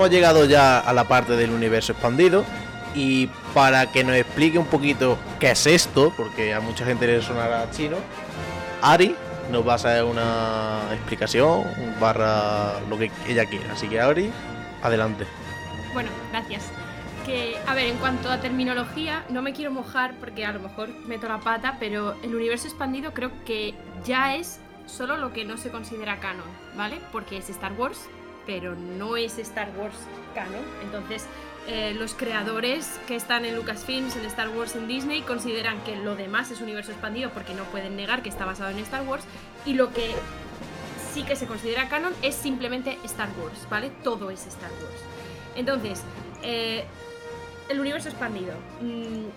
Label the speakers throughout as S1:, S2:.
S1: hemos llegado ya a la parte del universo expandido. Y para que nos explique un poquito qué es esto, porque a mucha gente le sonará chino, Ari nos va a hacer una explicación barra lo que ella quiera. Así que Ari, adelante.
S2: Bueno, gracias. A ver, en cuanto a terminología, no me quiero mojar porque a lo mejor meto la pata, pero el universo expandido creo que ya es solo lo que no se considera canon, ¿vale? Porque es Star Wars, pero no es Star Wars canon. Entonces, eh, los creadores que están en Lucasfilms, en Star Wars, en Disney, consideran que lo demás es universo expandido porque no pueden negar que está basado en Star Wars. Y lo que sí que se considera canon es simplemente Star Wars, ¿vale? Todo es Star Wars. Entonces, eh, el universo expandido. Mm,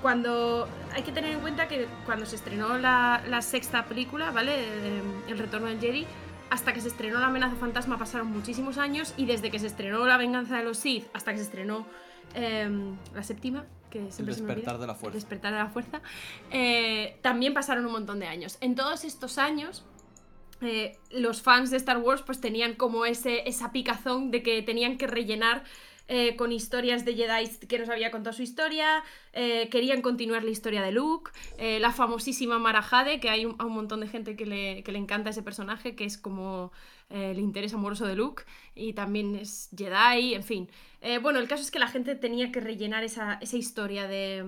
S2: cuando hay que tener en cuenta que cuando se estrenó la, sexta película, ¿vale? Eh, el retorno del Jedi, hasta que se estrenó La amenaza fantasma pasaron muchísimos años y desde que se estrenó La venganza de los Sith hasta que se estrenó em, la séptima, que siempre
S3: el despertar de la fuerza.
S2: despertar de la fuerza, eh, también pasaron un montón de años. En todos estos años, eh, los fans de Star Wars pues tenían como ese, esa picazón de que tenían que rellenar eh, con historias de Jedi que nos había contado su historia, eh, querían continuar la historia de Luke, eh, la famosísima Mara Jade, que hay un, un montón de gente que le, que le, encanta ese personaje, que es como el interés amoroso de Luke, y también es Jedi, en fin. bueno, el caso es que la gente tenía que rellenar esa, esa historia de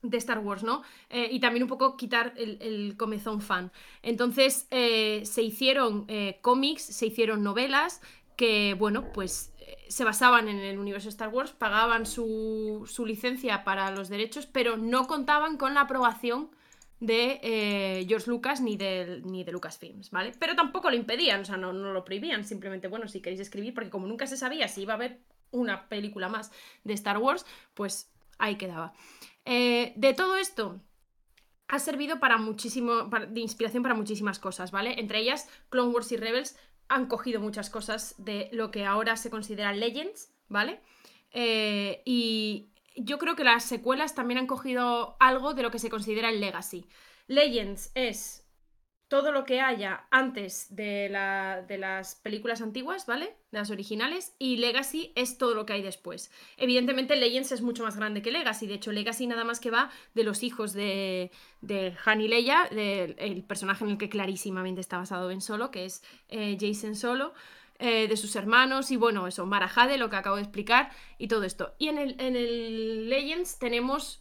S2: de Star Wars, ¿no? y también un poco quitar el comezón fan. Entonces se hicieron cómics, se hicieron novelas que, bueno, pues se basaban en el universo Star Wars, pagaban su, licencia para los derechos, pero no contaban con la aprobación de eh, George Lucas ni de, ni de Lucasfilms, ¿vale? Pero tampoco lo impedían, o sea, no, lo prohibían, simplemente, bueno, si queréis escribir, porque como nunca se sabía si iba a haber una película más de Star Wars, pues ahí quedaba. Eh, de todo esto, ha servido para muchísimo, de inspiración para muchísimas cosas, ¿vale? Entre ellas, Clone Wars y Rebels han cogido muchas cosas de lo que ahora se considera Legends, ¿vale? Eh, y yo creo que las secuelas también han cogido algo de lo que se considera el Legacy. Legends es todo lo que haya antes de, las películas antiguas, ¿vale? De las originales. Y Legacy es todo lo que hay después. Evidentemente, Legends es mucho más grande que Legacy. De hecho, Legacy nada más que va de los hijos de, de Han y Leia, el personaje en el que clarísimamente está basado en Solo, que es eh, Jason Solo. Eh, de sus hermanos y bueno, eso, Marajade, lo que acabo de explicar y todo esto. Y en el Legends tenemos,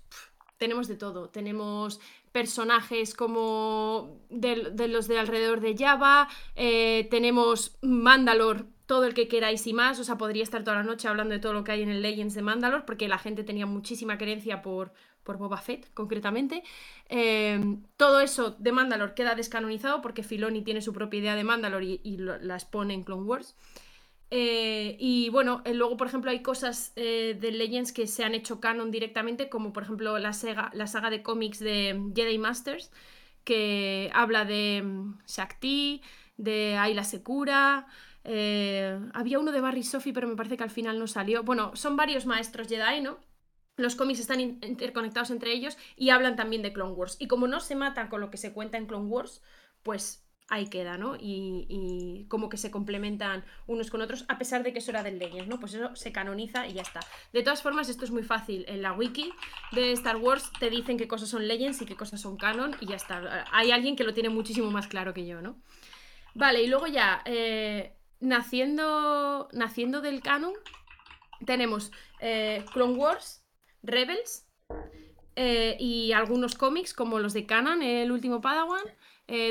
S2: tenemos de todo. Tenemos personajes como de, los de alrededor de Java, eh, tenemos Mandalor, todo el que queráis y más, o sea, podría estar toda la noche hablando de todo lo que hay en el Legends de Mandalor, porque la gente tenía muchísima creencia por, por Boba Fett, concretamente. Eh, todo eso de Mandalor queda descanonizado porque Filoni tiene su propia idea de Mandalor y, y las pone en Clone Wars. Eh, y bueno, eh, luego, por ejemplo, hay cosas eh, de Legends que se han hecho canon directamente, como por ejemplo la, la saga de cómics de Jedi Masters, que habla de mm, Shakti, de Ayla Secura. había uno de Barry Sophie, pero me parece que al final no salió. Bueno, son varios maestros Jedi, ¿no? Los cómics están interconectados entre ellos y hablan también de Clone Wars. Y como no se matan con lo que se cuenta en Clone Wars, pues ahí queda, ¿no? Y, como que se complementan unos con otros, a pesar de que eso era del Legends, ¿no? Pues eso se canoniza y ya está. De todas formas, esto es muy fácil. En la wiki de Star Wars te dicen qué cosas son Legends y qué cosas son canon y ya está. Hay alguien que lo tiene muchísimo más claro que yo, ¿no? Vale, y luego ya, eh, naciendo, naciendo del canon, tenemos eh, Clone Wars, Rebels eh, y algunos cómics como los de Canon, El último Padawan,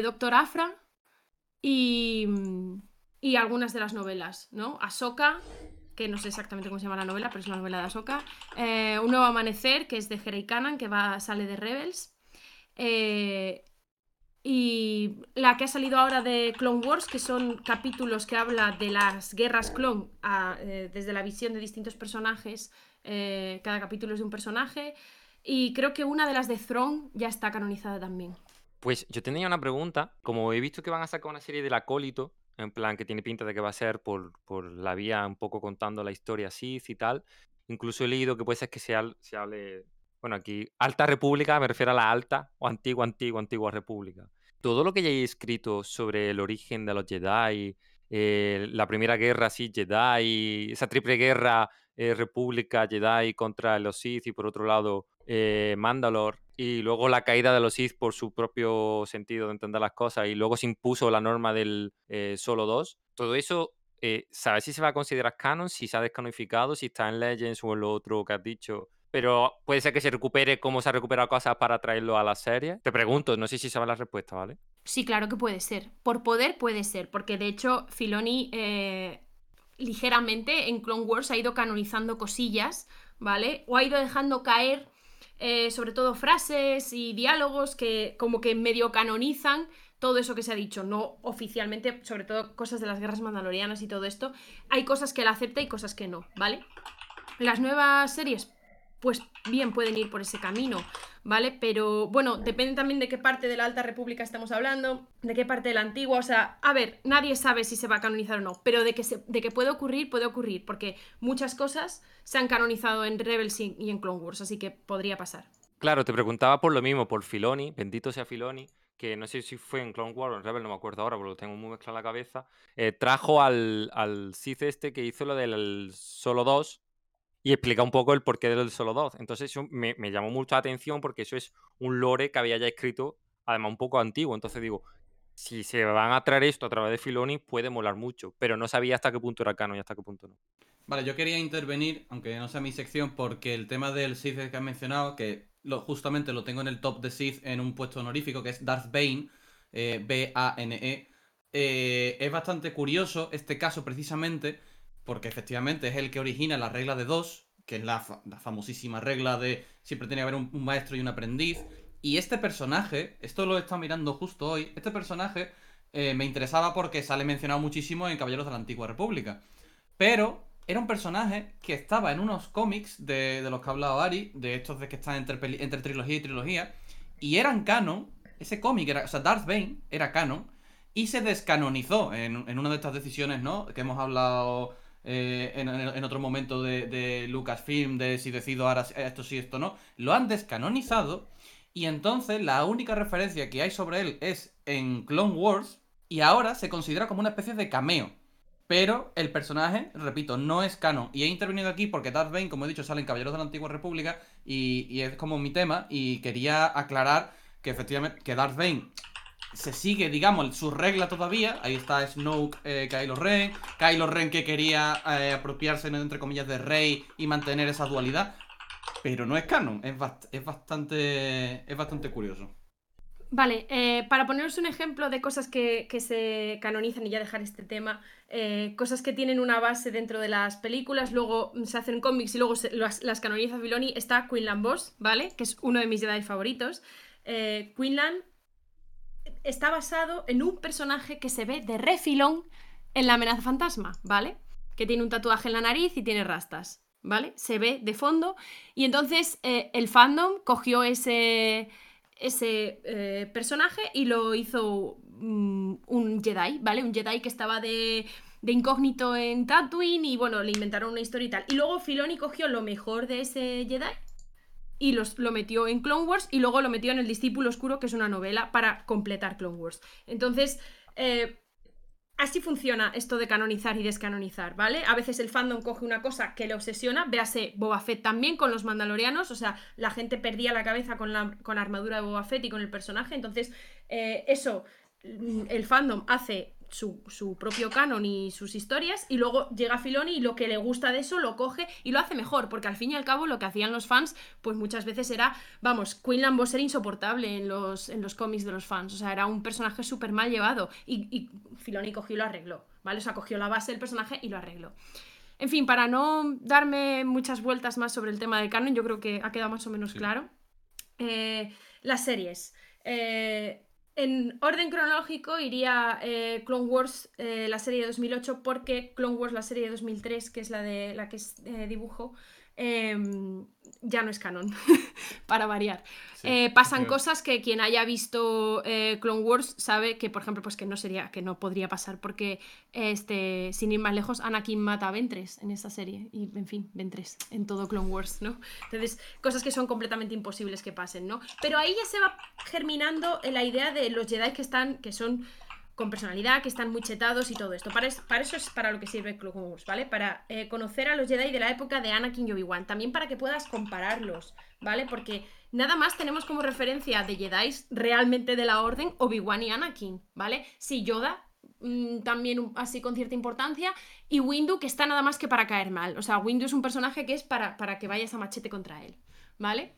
S2: Doctor Afra, y, algunas de las novelas, ¿no? Ahsoka, que no sé exactamente cómo se llama la novela, pero es una novela de Ahsoka. Eh, Un nuevo amanecer, que es de Jerry Cannon, que va, sale de Rebels. Eh, y la que ha salido ahora de Clone Wars, que son capítulos que habla de las guerras clone eh, desde la visión de distintos personajes. cada capítulo es de un personaje. Y creo que una de las de Throne ya está canonizada también.
S4: Pues yo tenía una pregunta. Como he visto que van a sacar una serie del acólito, en plan que tiene pinta de que va a ser por, por la vía un poco contando la historia así y tal. Incluso he leído que puede ser que se, hable, bueno, aquí, Alta República, me refiero a la Alta o Antigua, Antigua, Antigua República. Todo lo que he escrito sobre el origen de los Jedi, eh, la primera guerra así Jedi, esa triple guerra eh, República Jedi contra los Sith y por otro lado eh, Mandalore y luego la caída de los Sith por su propio sentido de entender las cosas y luego se impuso la norma del solo 2. Todo eso, ¿sabes si se va a considerar canon? Si se ha descanonificado, si está en Legends o en lo otro que has dicho pero puede ser que se recupere como se ha recuperado cosas para traerlo a la serie. Te pregunto, no sé si sabes la respuesta, ¿vale?
S2: Sí, claro que puede ser. Por poder puede ser, porque de hecho Filoni eh, ligeramente en Clone Wars ha ido canonizando cosillas, ¿vale? O ha ido dejando caer eh, sobre todo frases y diálogos que como que medio canonizan todo eso que se ha dicho, no oficialmente, sobre todo cosas de las guerras mandalorianas y todo esto. Hay cosas que él acepta y cosas que no, ¿vale? Las nuevas series pues bien pueden ir por ese camino, ¿vale? Pero bueno, depende también de qué parte de la Alta República estamos hablando, de qué parte de la antigua, o sea, a ver, nadie sabe si se va a canonizar o no, pero de que, de que puede ocurrir, puede ocurrir, porque muchas cosas se han canonizado en Rebels y en Clone Wars, así que podría pasar.
S4: Claro, te preguntaba por lo mismo, por Filoni, bendito sea Filoni, que no sé si fue en Clone Wars o en Rebels, no me acuerdo ahora, porque lo tengo muy mezclado en la cabeza, eh, trajo al, al Sith este que hizo lo del Solo 2, y explica un poco el porqué del solo 2. Entonces eso me, llamó mucha atención porque eso es un lore que había ya escrito, además un poco antiguo. Entonces digo, si se van a traer esto a través de Filoni puede molar mucho, pero no sabía hasta qué punto era canon y hasta qué punto no.
S3: Vale, yo quería intervenir, aunque no sea mi sección, porque el tema del Sith que has mencionado, que justamente lo tengo en el top de Sith en un puesto honorífico, que es Darth Bane, eh, B-A-N-E, eh, es bastante curioso este caso precisamente porque efectivamente es el que origina la regla de dos, que es la, famosísima regla de siempre tiene que haber un, maestro y un aprendiz. Y este personaje, esto lo he estado mirando justo hoy, este personaje eh, me interesaba porque sale mencionado muchísimo en Caballeros de la Antigua República. Pero era un personaje que estaba en unos cómics de, los que ha hablado Ari, de estos de que están entre, entre trilogía y trilogía, y eran canon, ese cómic era, o sea, Darth Bane era canon, y se descanonizó en, en una de estas decisiones, ¿no? Que hemos hablado eh, en, otro momento de, Lucasfilm, de si decido ahora esto sí, esto no, lo han descanonizado y entonces la única referencia que hay sobre él es en Clone Wars y ahora se considera como una especie de cameo. Pero el personaje, repito, no es canon. Y he intervenido aquí porque Darth Bane, como he dicho, sale en Caballeros de la Antigua República y, es como mi tema. Y quería aclarar que efectivamente que Darth Bane se sigue, digamos, su regla todavía. Ahí está Snoke, eh, Kylo Ren. Kylo Ren que quería eh, apropiarse, entre comillas, de Rey y mantener esa dualidad. Pero no es canon, es, es, bastante, es bastante curioso.
S2: Vale, eh, para poneros un ejemplo de cosas que, se canonizan y ya dejar este tema, eh, cosas que tienen una base dentro de las películas, luego se hacen cómics y luego las, las, canoniza Filoni, está Quinlan Boss, ¿vale? Que es uno de mis Jedi favoritos. Quinlan está basado en un personaje que se ve de refilón en la amenaza fantasma, ¿vale? Que tiene un tatuaje en la nariz y tiene rastas, ¿vale? Se ve de fondo. Y entonces eh, el fandom cogió ese, ese eh, personaje y lo hizo mm, un Jedi, ¿vale? Un Jedi que estaba de, de incógnito en Tatooine y bueno, le inventaron una historia y tal. Y luego Filoni cogió lo mejor de ese Jedi y los, lo metió en Clone Wars y luego lo metió en El Discípulo Oscuro, que es una novela para completar Clone Wars. Entonces, eh, así funciona esto de canonizar y descanonizar, ¿vale? A veces el fandom coge una cosa que le obsesiona, véase Boba Fett también con los mandalorianos, o sea, la gente perdía la cabeza con la, con armadura de Boba Fett y con el personaje, entonces eh, eso, el fandom hace su, propio canon y sus historias y luego llega Filoni y lo que le gusta de eso lo coge y lo hace mejor, porque al fin y al cabo lo que hacían los fans pues muchas veces era, vamos, Quinlan Boss era insoportable en los, en los cómics de los fans, o sea, era un personaje súper mal llevado y, y Filoni cogió y lo arregló, ¿vale? O sea, cogió la base del personaje y lo arregló. En fin, para no darme muchas vueltas más sobre el tema del canon, yo creo que ha quedado más o menos claro. Eh, las series. Eh, en orden cronológico iría eh, Clone Wars, eh, la serie de 2008, porque Clone Wars, la serie de 2003, que es la de la que es eh, dibujo, em, ya no es canon, para variar. Eh, pasan cosas que quien haya visto eh, Clone Wars sabe que, por ejemplo, pues que no sería, que no podría pasar, porque este, sin ir más lejos, Anakin mata a Ventres en esta serie. Y, en fin, Ventres en todo Clone Wars, ¿no? Entonces, cosas que son completamente imposibles que pasen, ¿no? Pero ahí ya se va germinando la idea de los Jedi que están, que son con personalidad, que están muy chetados y todo esto. Para, es- para eso es para lo que sirve Clone Wars, ¿vale? Para eh, conocer a los Jedi de la época de Anakin y Obi-Wan. También para que puedas compararlos, ¿vale? Porque nada más tenemos como referencia de Jedi realmente de la Orden Obi-Wan y Anakin, ¿vale? Sí, Yoda mm, también así con cierta importancia y Windu que está nada más que para caer mal. O sea, Windu es un personaje que es para, para que vayas a machete contra él, ¿vale?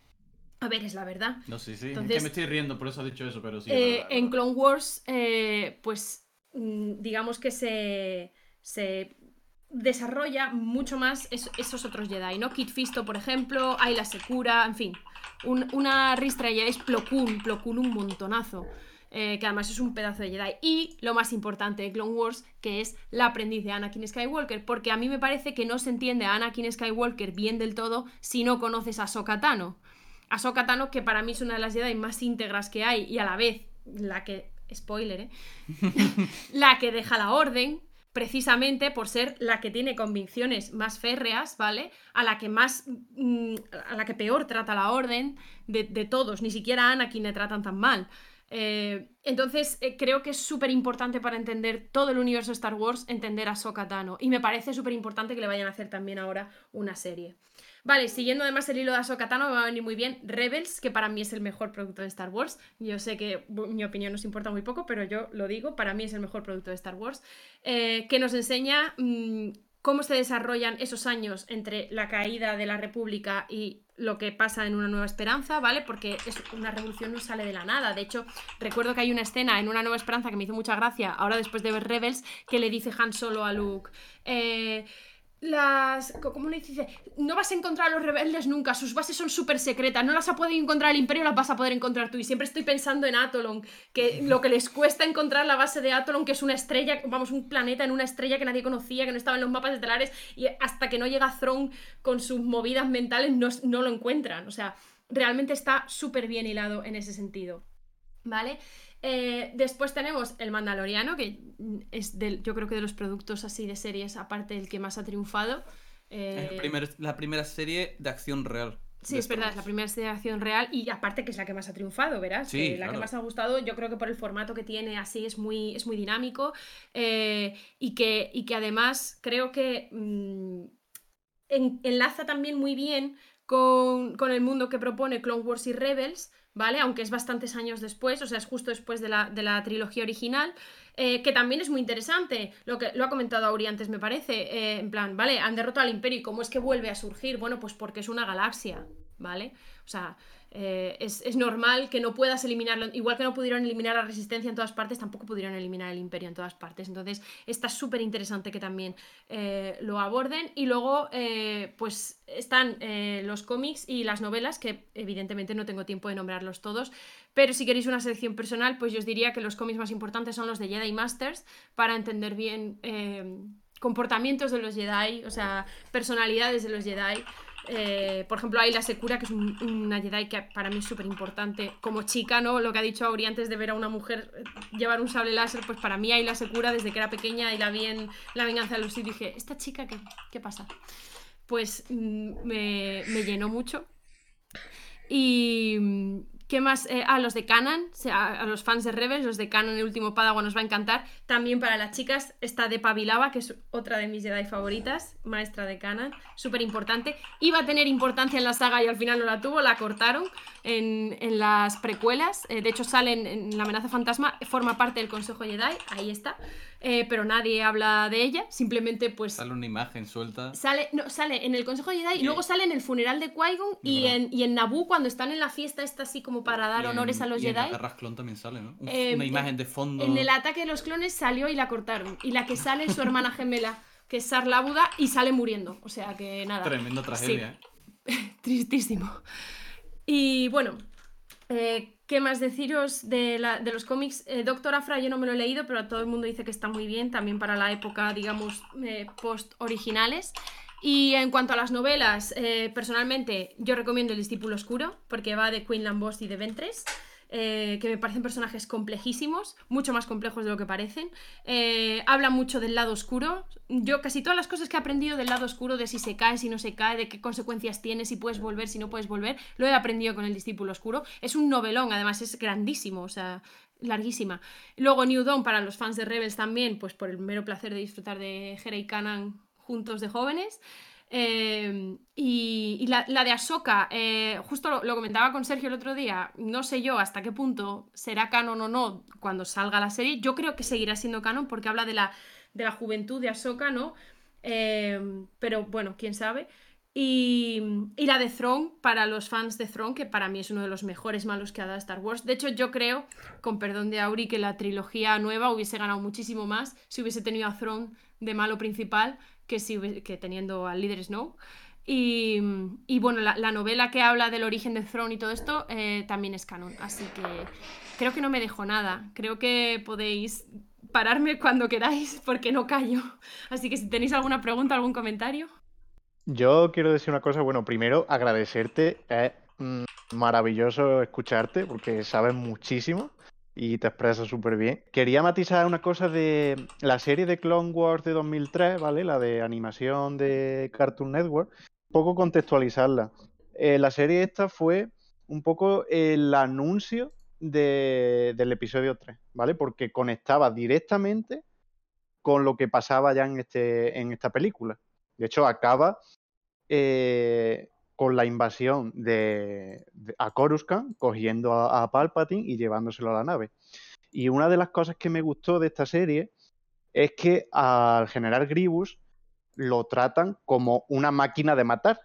S2: A ver, es la verdad.
S3: No, sí, sí.
S2: Entonces-
S3: es que me estoy riendo, por eso he dicho eso, pero sí.
S2: Eh, en. Clone Wars, eh, pues mm, digamos que se, se desarrolla mucho más es- esos otros Jedi, ¿no? Kit Fisto, por ejemplo, Ayla Secura, en fin. Un- una ristra de Jedi es Plo Koon, Plo Koon un montonazo. eh, que además es un pedazo de Jedi. Y lo más importante de Clone Wars, que es la aprendiz de Anakin Skywalker. Porque a mí me parece que no se entiende a Anakin Skywalker bien del todo si no conoces a Ahsoka Tano. Ahsoka Tano, que para mí es una de las Jedi más íntegras que hay y a la vez la que, spoiler, ¿eh? la que deja la orden, precisamente por ser la que tiene convicciones más férreas, ¿vale? A la que más, mm, a la que peor trata la orden de, de todos, ni siquiera a Anakin le tratan tan mal. Eh, entonces, eh, creo que es súper importante para entender todo el universo de Star Wars, entender a Ahsoka Tano. Y me parece súper importante que le vayan a hacer también ahora una serie. Vale, siguiendo además el hilo de Ahsoka Tano, me va a venir muy bien Rebels, que para mí es el mejor producto de Star Wars. Yo sé que mi opinión nos importa muy poco, pero yo lo digo, para mí es el mejor producto de Star Wars, eh, que nos enseña mm, cómo se desarrollan esos años entre la caída de la República y lo que pasa en Una Nueva Esperanza, ¿vale? Porque es una revolución no sale de la nada. De hecho, recuerdo que hay una escena en Una Nueva Esperanza que me hizo mucha gracia, ahora después de ver Rebels, que le dice Han Solo a Luke. eh, las. ¿Cómo le dice? No vas a encontrar a los rebeldes nunca, sus bases son súper secretas, no las va a poder encontrar el Imperio, las vas a poder encontrar tú. Y siempre estoy pensando en Atolon, que lo que les cuesta encontrar la base de Atolon, que es una estrella, vamos, un planeta en una estrella que nadie conocía, que no estaba en los mapas estelares, y hasta que no llega Thrawn con sus movidas mentales no, no lo encuentran. O sea, realmente está súper bien hilado en ese sentido. ¿Vale? Eh, después tenemos El Mandaloriano, que es del, yo creo que de los productos así de series, aparte el que más ha triunfado. Eh,
S3: Es el primer- la primera serie de acción real.
S2: Sí, es verdad, es la primera serie de acción real y aparte que es la que más ha triunfado, verás.
S3: Sí,
S2: la que más ha gustado, yo creo que por el formato que tiene así es muy, es muy dinámico eh, y, que, y que además creo que mm, en- enlaza también muy bien con, con el mundo que propone Clone Wars y Rebels, ¿vale? Aunque es bastantes años después, o sea, es justo después de la, de la trilogía original, eh, que también es muy interesante, lo que lo ha comentado Auri antes, me parece, eh, en plan, ¿vale? Han derrotado al Imperio y cómo es que vuelve a surgir, bueno, pues porque es una galaxia, ¿vale? O sea, eh, es, es normal que no puedas eliminarlo, igual que no pudieron eliminar la resistencia en todas partes, tampoco pudieron eliminar el imperio en todas partes. Entonces, está súper interesante que también eh, lo aborden. Y luego, eh, pues están los cómics y las novelas, que evidentemente no tengo tiempo de nombrarlos todos, pero si queréis una selección personal, pues yo os diría que los cómics más importantes son los de Jedi Masters, para entender bien comportamientos de los Jedi, o sea, personalidades de los Jedi. Eh, por ejemplo, Ayla Secura, que es un- una Jedi que para mí es súper importante. Como chica, ¿no? Lo que ha dicho Auri antes de ver a una mujer eh, llevar un sable láser, pues para mí Ayla Secura, desde que era pequeña y la vi en La venganza de los dije, ¿esta chica qué, qué pasa? Pues mm, me, me llenó mucho. Y. ¿Qué más? Eh, ah, los de Canon, a los fans de Rebels, los de Canon, el último Padawan nos va a encantar. También para las chicas está de Pavilava, que es otra de mis Jedi favoritas, maestra de Canon, súper importante. Iba a tener importancia en la saga y al final no la tuvo, la cortaron en, en las precuelas. Eh, de hecho, sale en, en La amenaza fantasma, forma parte del Consejo Jedi, ahí está. Eh, pero nadie habla de ella, simplemente pues
S3: Sale una imagen suelta.
S2: Sale, no, sale en el Consejo Jedi y luego sale en el funeral de Qui-Gon y
S3: verdad.
S2: en, y en Naboo cuando están en la fiesta esta así como para dar
S3: Y en-
S2: honores a los
S3: y en
S2: Jedi.
S3: Guerras Clon también sale, ¿no?
S2: Eh,
S3: una imagen de fondo.
S2: En el ataque de los clones salió y la cortaron. Y la que sale es su hermana gemela, que es Sarlabuda, y sale muriendo. O sea que nada.
S3: Tremenda tragedia. ¿eh?
S2: Tristísimo. Y bueno, eh, ¿qué más deciros de, la- de los cómics? Eh, Doctor Afra yo no me lo he leído, pero todo el mundo dice que está muy bien, también para la época, digamos, eh, post-originales. Y en cuanto a las novelas, eh, personalmente yo recomiendo El discípulo oscuro, porque va de Queen Lambos y de Ventres. Eh, que me parecen personajes complejísimos, mucho más complejos de lo que parecen. Eh, habla mucho del lado oscuro. Yo casi todas las cosas que he aprendido del lado oscuro, de si se cae, si no se cae, de qué consecuencias tiene, si puedes volver, si no puedes volver, lo he aprendido con el discípulo oscuro. Es un novelón, además es grandísimo, o sea, larguísima. Luego New Dawn para los fans de Rebels también, pues por el mero placer de disfrutar de Hera y juntos de jóvenes. Eh, y, la, de Ahsoka, eh, justo lo, comentaba con Sergio el otro día, no sé yo hasta qué punto será canon o no cuando salga la serie. Yo creo que seguirá siendo canon porque habla de la, de la juventud de Ahsoka, ¿no? Eh, pero bueno, quién sabe. Y, la de Throne, para los fans de Throne, que para mí es uno de los mejores malos que ha dado Star Wars. De hecho, yo creo, con perdón de Auri, que la trilogía nueva hubiese ganado muchísimo más si hubiese tenido a Throne de malo principal que, si, que teniendo al líder Snow. Y, bueno, la, novela que habla del origen de Throne y todo esto eh, también es canon. Así que creo que no me dejo nada. Creo que podéis pararme cuando queráis porque no callo. Así que si tenéis alguna pregunta, algún comentario.
S5: Yo quiero decir una cosa, bueno, primero agradecerte, es mm, maravilloso escucharte porque sabes muchísimo y te expresas súper bien. Quería matizar una cosa de la serie de Clone Wars de 2003, ¿vale? La de animación de Cartoon Network, un poco contextualizarla. Eh, la serie esta fue un poco el anuncio del episodio 3, ¿vale? Porque conectaba directamente con lo que pasaba ya en, este, en esta película. De hecho, acaba eh, con la invasión de, a Coruscant, cogiendo a, Palpatine y llevándoselo a la nave. Y una de las cosas que me gustó de esta serie es que al general Grievous lo tratan como una máquina de matar,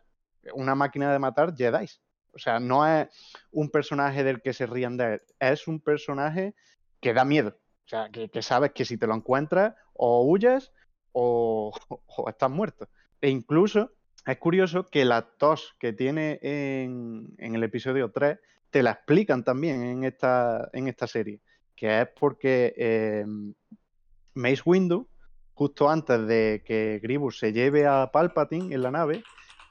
S5: una máquina de matar Jedi. O sea, no es un personaje del que se rían de él, es un personaje que da miedo. O sea, que, sabes que si te lo encuentras, o huyes o, o estás muerto. E incluso es curioso que la tos que tiene en, el episodio 3 te la explican también en esta, en esta serie, que es porque eh, Mace Windu, justo antes de que Gribus se lleve a Palpatine en la nave,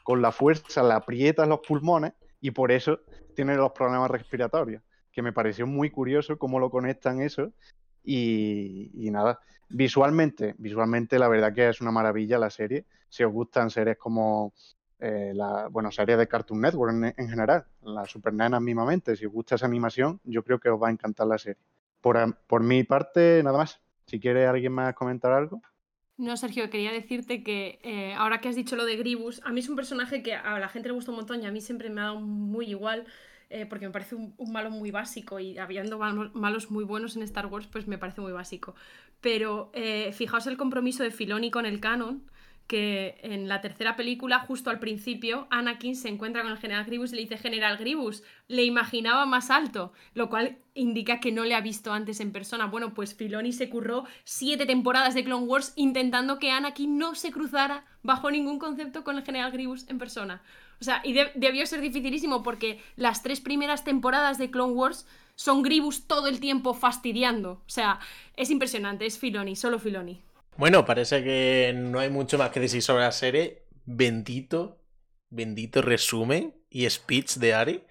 S5: con la fuerza le aprieta los pulmones y por eso tiene los problemas respiratorios, que me pareció muy curioso cómo lo conectan eso y, nada, visualmente, visualmente la verdad que es una maravilla la serie si os gustan series como eh, la, bueno, series de Cartoon Network en, general, la Super Nena mismamente, si os gusta esa animación, yo creo que os va a encantar la serie. Por, por mi parte, nada más. Si quiere alguien más comentar algo.
S2: No, Sergio, quería decirte que eh, ahora que has dicho lo de Gribus, a mí es un personaje que a la gente le gusta un montón y a mí siempre me ha dado muy igual. Eh, porque me parece un, malo muy básico y habiendo malos muy buenos en Star Wars, pues me parece muy básico. Pero fijaos el compromiso de Filoni con el canon, que en la tercera película, justo al principio, Anakin se encuentra con el general Gribus y le dice, General Gribus, le imaginaba más alto, lo cual indica que no le ha visto antes en persona. Bueno, pues Filoni se curró siete temporadas de Clone Wars intentando que Anakin no se cruzara bajo ningún concepto con el general Gribus en persona. O sea, y debió ser dificilísimo porque las tres primeras temporadas de Clone Wars son Gribus todo el tiempo fastidiando. O sea, es impresionante, es Filoni, solo Filoni.
S1: Bueno, parece que no hay mucho más que decir sobre la serie. Bendito, bendito resumen y speech de Ari.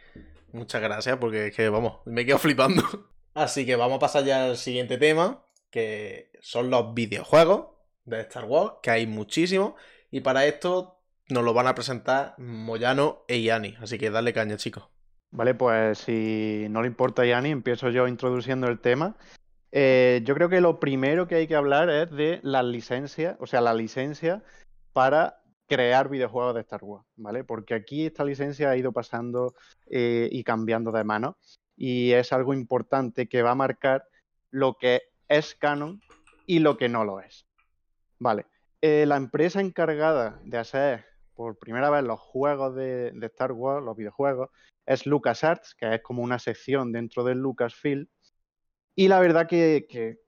S1: Muchas gracias porque es que, vamos, me quedo flipando. Así que vamos a pasar ya al siguiente tema, que son los videojuegos de Star Wars, que hay muchísimos. Y para esto nos lo van a presentar Moyano e Yanni. Así que dale caña, chicos.
S5: Vale, pues si no le importa a Yanni, empiezo yo introduciendo el tema. Eh, yo creo que lo primero que hay que hablar es de las licencias, o sea, la licencia para crear videojuegos de Star Wars, ¿vale? Porque aquí esta licencia ha ido pasando eh, y cambiando de mano y es algo importante que va a marcar lo que es canon y lo que no lo es. Vale, eh, la empresa encargada de hacer por primera vez los juegos de, de Star Wars, los videojuegos, es LucasArts, que es como una sección dentro del Lucasfilm y la verdad que,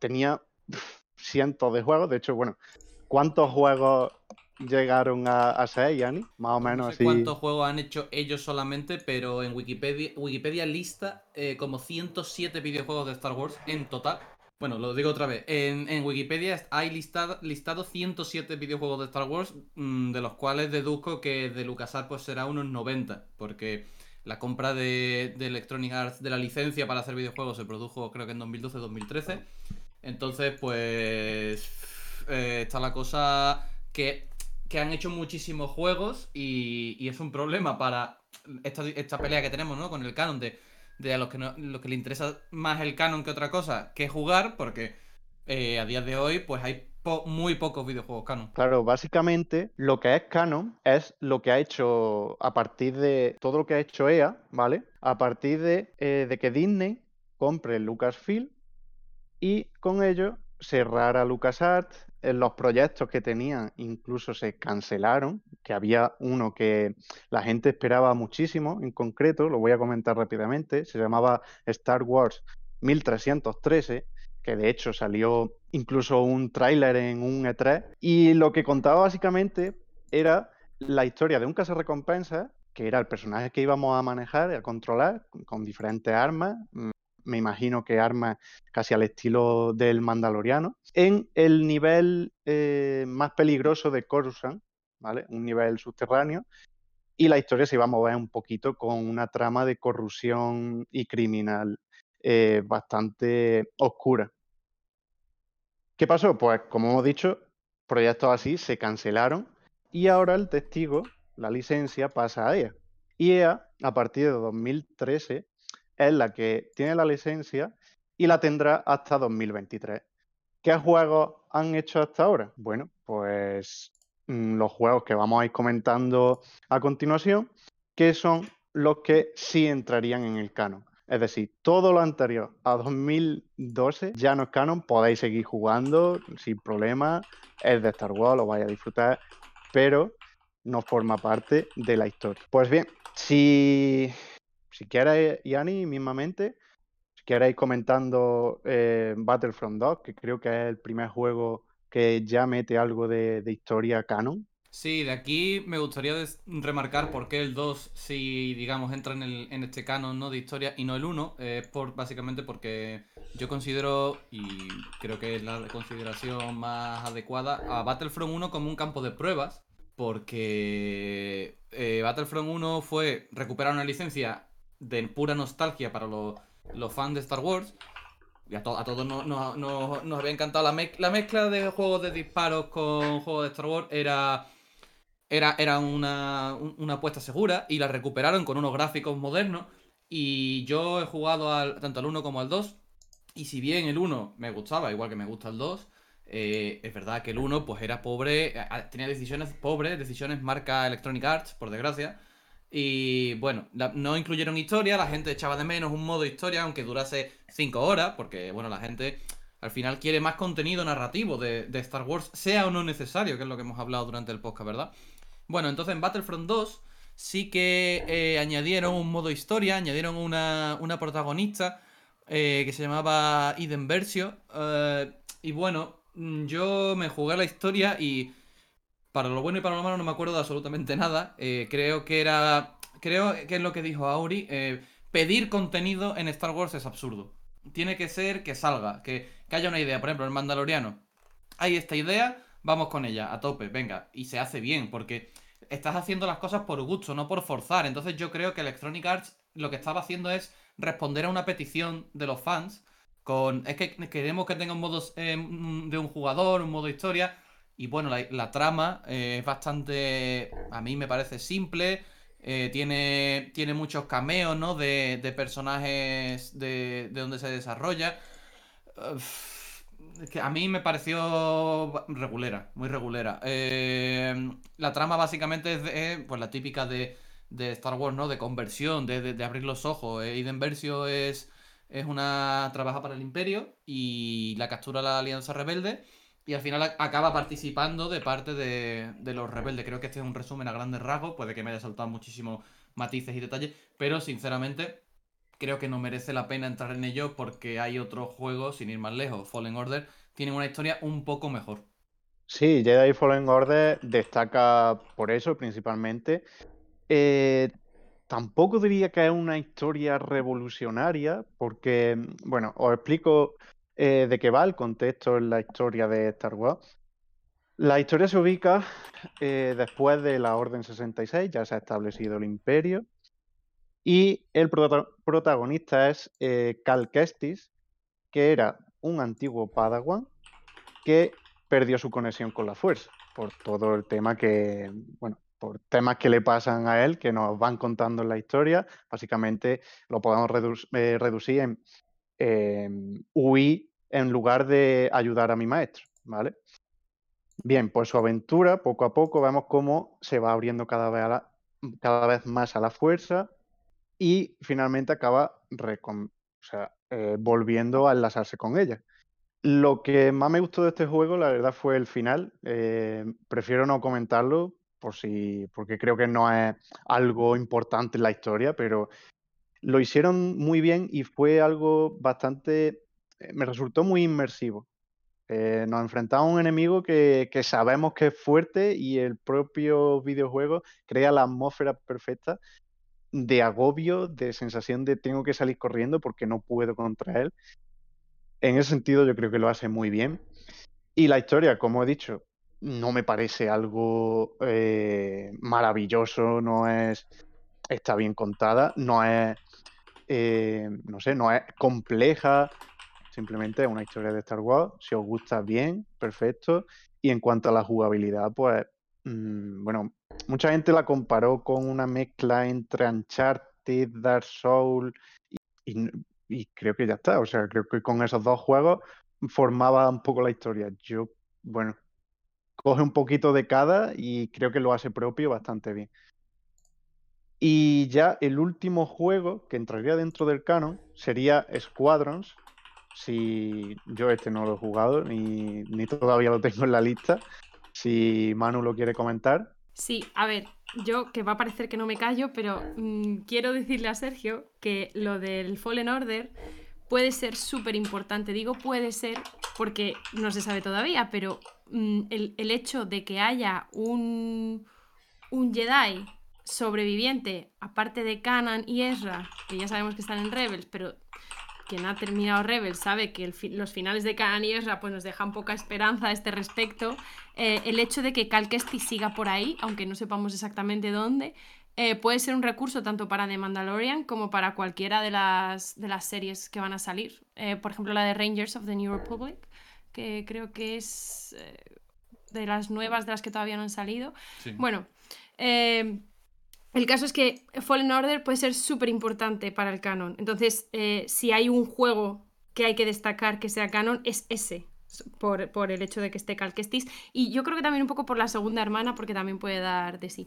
S5: tenía cientos de juegos. De hecho, bueno, ¿cuántos juegos llegaron a, ser, Yanni? Más o menos
S3: no sé ¿Cuántos juegos han hecho ellos solamente? Pero en Wikipedia, Wikipedia lista eh, como 107 videojuegos de Star Wars en total. Bueno, lo digo otra vez. En, Wikipedia hay listado, listado 107 videojuegos de Star Wars, mm, de los cuales deduzco que de LucasArts pues será unos 90, porque la compra de, Electronic Arts de la licencia para hacer videojuegos se produjo creo que en 2012-2013. Entonces, pues eh, está la cosa que, han hecho muchísimos juegos y, es un problema para esta, pelea que tenemos ¿no? con el canon de de a los que, no, los que le interesa más el canon que otra cosa que jugar, porque eh, a día de hoy pues hay muy pocos videojuegos canon.
S5: Claro, básicamente lo que es canon es lo que ha hecho a partir de todo lo que ha hecho EA, ¿vale? A partir de, eh, de que Disney compre Lucasfilm y con ello cerrara LucasArts. Los proyectos que tenían incluso se cancelaron, que había uno que la gente esperaba muchísimo, en concreto, lo voy a comentar rápidamente, se llamaba Star Wars 1313, que de hecho salió incluso un tráiler en un E3, y lo que contaba básicamente era la historia de un cazarrecompensas, que era el personaje que íbamos a manejar, a controlar, con- diferentes armas, me imagino que armas casi al estilo del Mandaloriano, en el nivel eh, más peligroso de Coruscant, ¿vale? Un nivel subterráneo, y la historia se iba a mover un poquito con una trama de corrupción y criminal eh, bastante oscura. ¿Qué pasó? Pues como hemos dicho, proyectos así se cancelaron y ahora el testigo, la licencia, pasa a EA. Y EA, a partir de 2013, es la que tiene la licencia y la tendrá hasta 2023. ¿Qué juegos han hecho hasta ahora? Bueno, pues mm, los juegos que vamos a ir comentando a continuación, que son los que sí entrarían en el canon. Es decir, todo lo anterior a 2012 ya no es canon, podéis seguir jugando sin problema, es de Star Wars, lo vais a disfrutar, pero no forma parte de la historia. Pues bien, si, si quieres, Yani, mismamente, si quieres comentando eh, Battlefront 2, que creo que es el primer juego que ya mete algo de, historia canon.
S3: Sí, de aquí me gustaría remarcar por qué el 2, si digamos entra en este canon ¿no? de historia y no el 1, es por, básicamente porque yo considero, y creo que es la consideración más adecuada, a Battlefront 1 como un campo de pruebas, porque eh, Battlefront 1 fue recuperar una licencia de pura nostalgia para los, los fans de Star Wars. Y a, to- a todos nos, nos- nos- había encantado la, mez- la mezcla de juegos de disparos con juegos de Star Wars. Era, era, era una, un- una apuesta segura y la recuperaron con unos gráficos modernos. Y yo he jugado al, tanto al 1 como al 2. Y si bien el 1 me gustaba, igual que me gusta el 2, eh, es verdad que el 1 pues era pobre, a- a- tenía decisiones pobres, decisiones marca Electronic Arts, por desgracia. Y bueno, no incluyeron historia, la gente echaba de menos un modo historia, aunque durase 5 horas, porque bueno, la gente al final quiere más contenido narrativo de, Star Wars, sea o no necesario, que es lo que hemos hablado durante el podcast, ¿verdad? Bueno, entonces en Battlefront 2 sí que eh, añadieron un modo historia, añadieron una, una protagonista eh, que se llamaba Eden Versio. eh, y bueno, mm, yo me jugué la historia y para lo bueno y para lo malo no me acuerdo de absolutamente nada. Eh, creo que era. Creo que es lo que dijo Auri. eh, pedir contenido en Star Wars es absurdo. Tiene que ser que salga, que, que haya una idea. Por ejemplo, el Mandaloriano. Hay esta idea, vamos con ella, a tope, venga. Y se hace bien, porque estás haciendo las cosas por gusto, no por forzar. Entonces yo creo que Electronic Arts lo que estaba haciendo es responder a una petición de los fans. Con, es que queremos que tenga un modo eh, de un jugador, un modo historia. Y bueno, la, trama eh, es bastante, a mí me parece simple. eh, tiene, tiene muchos cameos, ¿no? De, de personajes de, de donde se desarrolla. Que a mí me pareció regulera, muy regulera. Eh, la trama básicamente es de- pues la típica de, de Star Wars, ¿no? De conversión, de, abrir los ojos. Eh, Iden Versio es, es una... trabaja para el Imperio y la captura la Alianza Rebelde y al final acaba participando de parte de, los rebeldes. Creo que este es un resumen a grandes rasgos, puede que me haya saltado muchísimos matices y detalles, pero sinceramente creo que no merece la pena entrar en ello porque hay otros juegos, sin ir más lejos, Fallen Order, tienen una historia un poco mejor.
S5: Sí, Jedi Fallen Order destaca por eso principalmente. Eh, tampoco diría que es una historia revolucionaria, porque, bueno, os explico eh, de qué va el contexto en la historia de Star Wars. La historia se ubica eh, después de la Orden 66, ya se ha establecido el Imperio, y el prota- protagonista es eh, Cal Kestis, que era un antiguo Padawan que perdió su conexión con la fuerza, por todo el tema que, bueno, por temas que le pasan a él, que nos van contando en la historia. Básicamente lo podemos eh, reducir en em, huir en lugar de ayudar a mi maestro, ¿vale? Bien, pues su aventura, poco a poco, vemos cómo se va abriendo cada vez, cada vez más a la fuerza y finalmente acaba eh, volviendo a enlazarse con ella. Lo que más me gustó de este juego, la verdad, fue el final. Eh, prefiero no comentarlo por si, porque creo que no es algo importante en la historia, pero lo hicieron muy bien y fue algo bastante, eh, me resultó muy inmersivo. Eh, nos enfrentamos a un enemigo que, que sabemos que es fuerte y el propio videojuego crea la atmósfera perfecta de agobio, de sensación de tengo que salir corriendo porque no puedo contra él. En ese sentido yo creo que lo hace muy bien. Y la historia, como he dicho, no me parece algo eh, maravilloso, no es, está bien contada, no es, eh, no sé, no es compleja, simplemente es una historia de Star Wars. Si os gusta bien, perfecto. Y en cuanto a la jugabilidad, pues, mm, bueno, mucha gente la comparó con una mezcla entre Uncharted, Dark Souls y, y creo que ya está. O sea, creo que con esos dos juegos formaba un poco la historia. Yo, bueno, coge un poquito de cada y creo que lo hace propio bastante bien. Y ya el último juego que entraría dentro del canon sería Squadrons. Si yo este no lo he jugado ni, ni todavía lo tengo en la lista. Si Manu lo quiere comentar.
S2: Sí, a ver, yo que va a parecer que no me callo, pero mm, quiero decirle a Sergio que lo del Fallen Order puede ser súper importante. Digo puede ser porque no se sabe todavía, pero mm, el, el hecho de que haya un, un Jedi sobreviviente, aparte de Kanan y Ezra, que ya sabemos que están en Rebels, pero quien ha terminado Rebels sabe que fi- los finales de Kanan y Ezra pues, nos dejan poca esperanza a este respecto. Eh, el hecho de que Cal Kestis siga por ahí, aunque no sepamos exactamente dónde, eh, puede ser un recurso tanto para The Mandalorian como para cualquiera de las, de las series que van a salir. Eh, por ejemplo, la de Rangers of the New Republic, que creo que es eh, de las nuevas de las que todavía no han salido.
S3: Sí.
S2: Bueno, el caso es que Fallen Order puede ser súper importante para el canon. Entonces, eh, si hay un juego que hay que destacar que sea canon, es ese. Por, el hecho de que esté Cal Kestis. Y yo creo que también un poco por la segunda hermana, porque también puede dar de sí.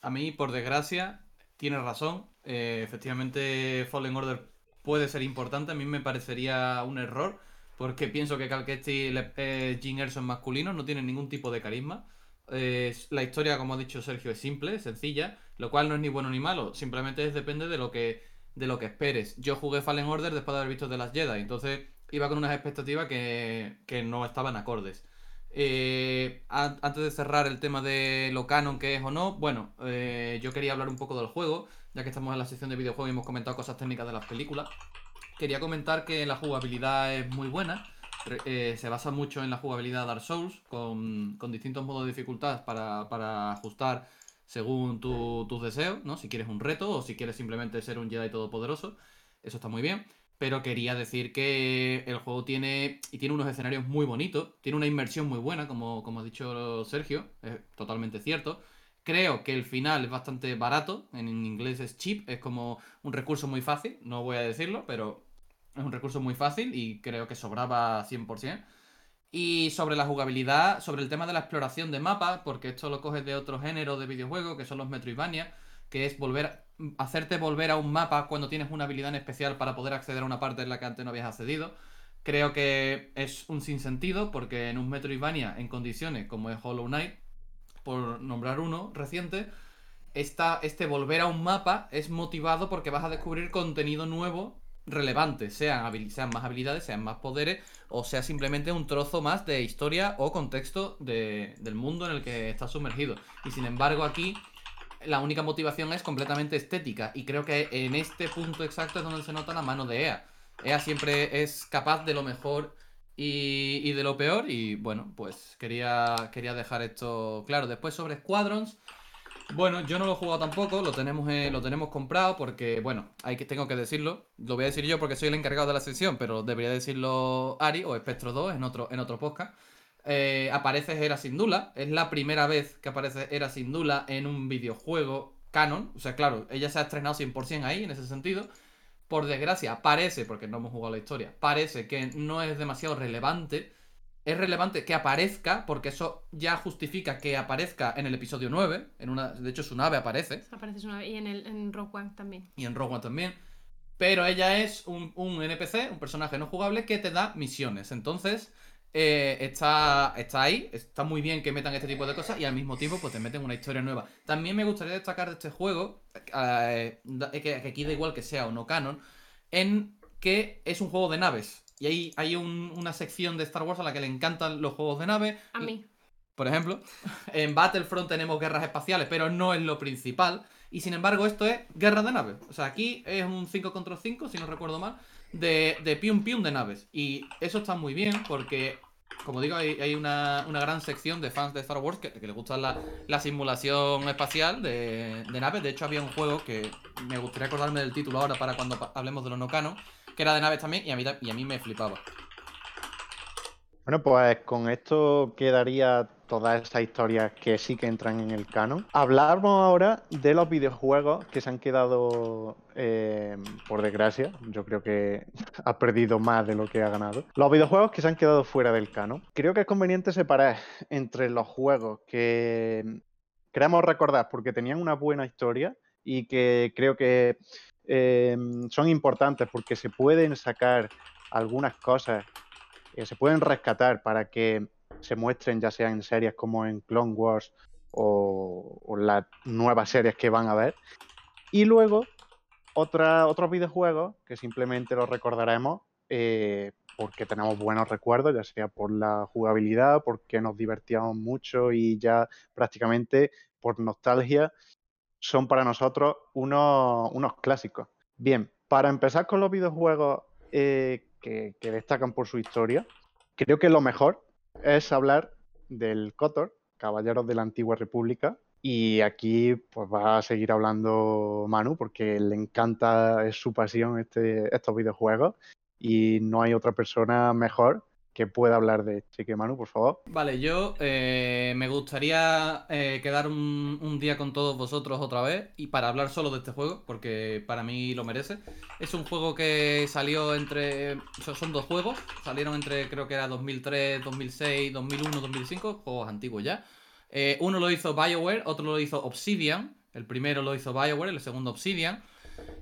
S3: A mí, por desgracia, tienes razón. Eh, efectivamente, Fallen Order puede ser importante. A mí me parecería un error. Porque pienso que Cal Kestis y eh, Jim Erso masculinos no tienen ningún tipo de carisma. La historia, como ha dicho Sergio, es simple, sencilla, lo cual no es ni bueno ni malo. Simplemente es, depende de lo que de lo que esperes. Yo jugué Fallen Order después de haber visto The Last Jedi, entonces iba con unas expectativas que, que no estaban acordes. Eh, an- antes de cerrar el tema de lo canon que es o no, bueno, eh, yo quería hablar un poco del juego, ya que estamos en la sección de videojuegos y hemos comentado cosas técnicas de las películas. Quería comentar que la jugabilidad es muy buena, eh, se basa mucho en la jugabilidad Dark Souls, con, distintos modos de dificultad para, para ajustar según tu- tus deseos, ¿no? Si quieres un reto o si quieres simplemente ser un Jedi todopoderoso, eso está muy bien. Pero quería decir que el juego tiene y tiene unos escenarios muy bonitos, tiene una inmersión muy buena, como, como ha dicho Sergio, es totalmente cierto. Creo que el final es bastante barato, en inglés es cheap, es como un recurso muy fácil, no voy a decirlo, pero es un recurso muy fácil y creo que sobraba 100%. Y sobre la jugabilidad, sobre el tema de la exploración de mapas, porque esto lo coges de otro género de videojuego, que son los Metroidvania, que es volver hacerte volver a un mapa cuando tienes una habilidad en especial para poder acceder a una parte en la que antes no habías accedido. Creo que es un sinsentido, porque en un Metroidvania en condiciones como es Hollow Knight, por nombrar uno reciente, esta, este volver a un mapa es motivado porque vas a descubrir contenido nuevo relevante, sean, más habilidades, sean más poderes, o sea simplemente un trozo más de historia o contexto de- del mundo en el que estás sumergido. Y sin embargo aquí la única motivación es completamente estética, y creo que en este punto exacto es donde se nota la mano de EA. EA siempre es capaz de lo mejor y, y de lo peor, y bueno, pues quería, quería dejar esto claro. Después sobre Squadrons. Bueno, yo no lo he jugado tampoco, lo tenemos, eh, lo tenemos comprado porque, bueno, hay que, tengo que decirlo. Lo voy a decir yo porque soy el encargado de la sección, pero debería decirlo Ari o Espectro 2 en otro, en otro podcast. eh, aparece Hera Syndulla. Es la primera vez que aparece Hera Syndulla en un videojuego canon. O sea, claro, ella se ha estrenado 100% ahí, en ese sentido. Por desgracia, parece, porque no hemos jugado la historia, parece que no es demasiado relevante. Es relevante que aparezca, porque eso ya justifica que aparezca en el episodio 9. En una, de hecho, su nave aparece.
S2: Apareces una vez y en, el, en Rogue One también.
S3: Y en Rogue One también. Pero ella es un, un NPC, un personaje no jugable, que te da misiones. Entonces, eh, está, está ahí, está muy bien que metan este tipo de cosas y al mismo tiempo pues te meten una historia nueva. También me gustaría destacar de este juego, eh, que, que aquí da igual que sea o no canon, en que es un juego de naves. Y ahí hay un- una sección de Star Wars a la que le encantan los juegos de naves.
S2: A mí.
S3: por ejemplo, en Battlefront tenemos guerras espaciales, pero no es lo principal. Y sin embargo, esto es guerra de naves. O sea, aquí es un 5 contra 5, si no recuerdo mal, de, de pium pium de naves. Y eso está muy bien porque, como digo, hay, hay una, una gran sección de fans de Star Wars que, que les gusta la, la simulación espacial de, de naves. De hecho, había un juego que me gustaría acordarme del título ahora para cuando hablemos de los no canon, que era de naves también y a mí, y a mí me flipaba.
S5: Bueno, pues con esto quedaría todas esas historias que sí que entran en el canon. Hablamos ahora de los videojuegos que se han quedado, eh, por desgracia, yo creo que ha perdido más de lo que ha ganado. Los videojuegos que se han quedado fuera del canon. Creo que es conveniente separar entre los juegos que queremos recordar porque tenían una buena historia y que creo que eh, son importantes porque se pueden sacar algunas cosas que se pueden rescatar para que se muestren ya sea en series como en Clone Wars o, o las nuevas series que van a ver. Y luego otra, otros videojuegos que simplemente los recordaremos eh, porque tenemos buenos recuerdos, ya sea por la jugabilidad, porque nos divertíamos mucho y ya prácticamente por nostalgia son para nosotros unos, unos clásicos. Bien, para empezar con los videojuegos eh, que, que destacan por su historia, creo que lo mejor es hablar del KOTOR, Caballeros de la Antigua República. Y aquí pues va a seguir hablando Manu porque le encanta, es su pasión este, estos videojuegos y no hay otra persona mejor que pueda hablar de esto. Así que Manu, por favor.
S3: Vale, yo eh, me gustaría eh, quedar un, día con todos vosotros otra vez y para hablar solo de este juego, porque para mí lo merece. Es un juego que salió entre... Son dos juegos, salieron entre creo que era 2003, 2006, 2001, 2005, juegos antiguos ya. Eh, uno lo hizo BioWare, otro lo hizo Obsidian. El primero lo hizo BioWare, el segundo Obsidian.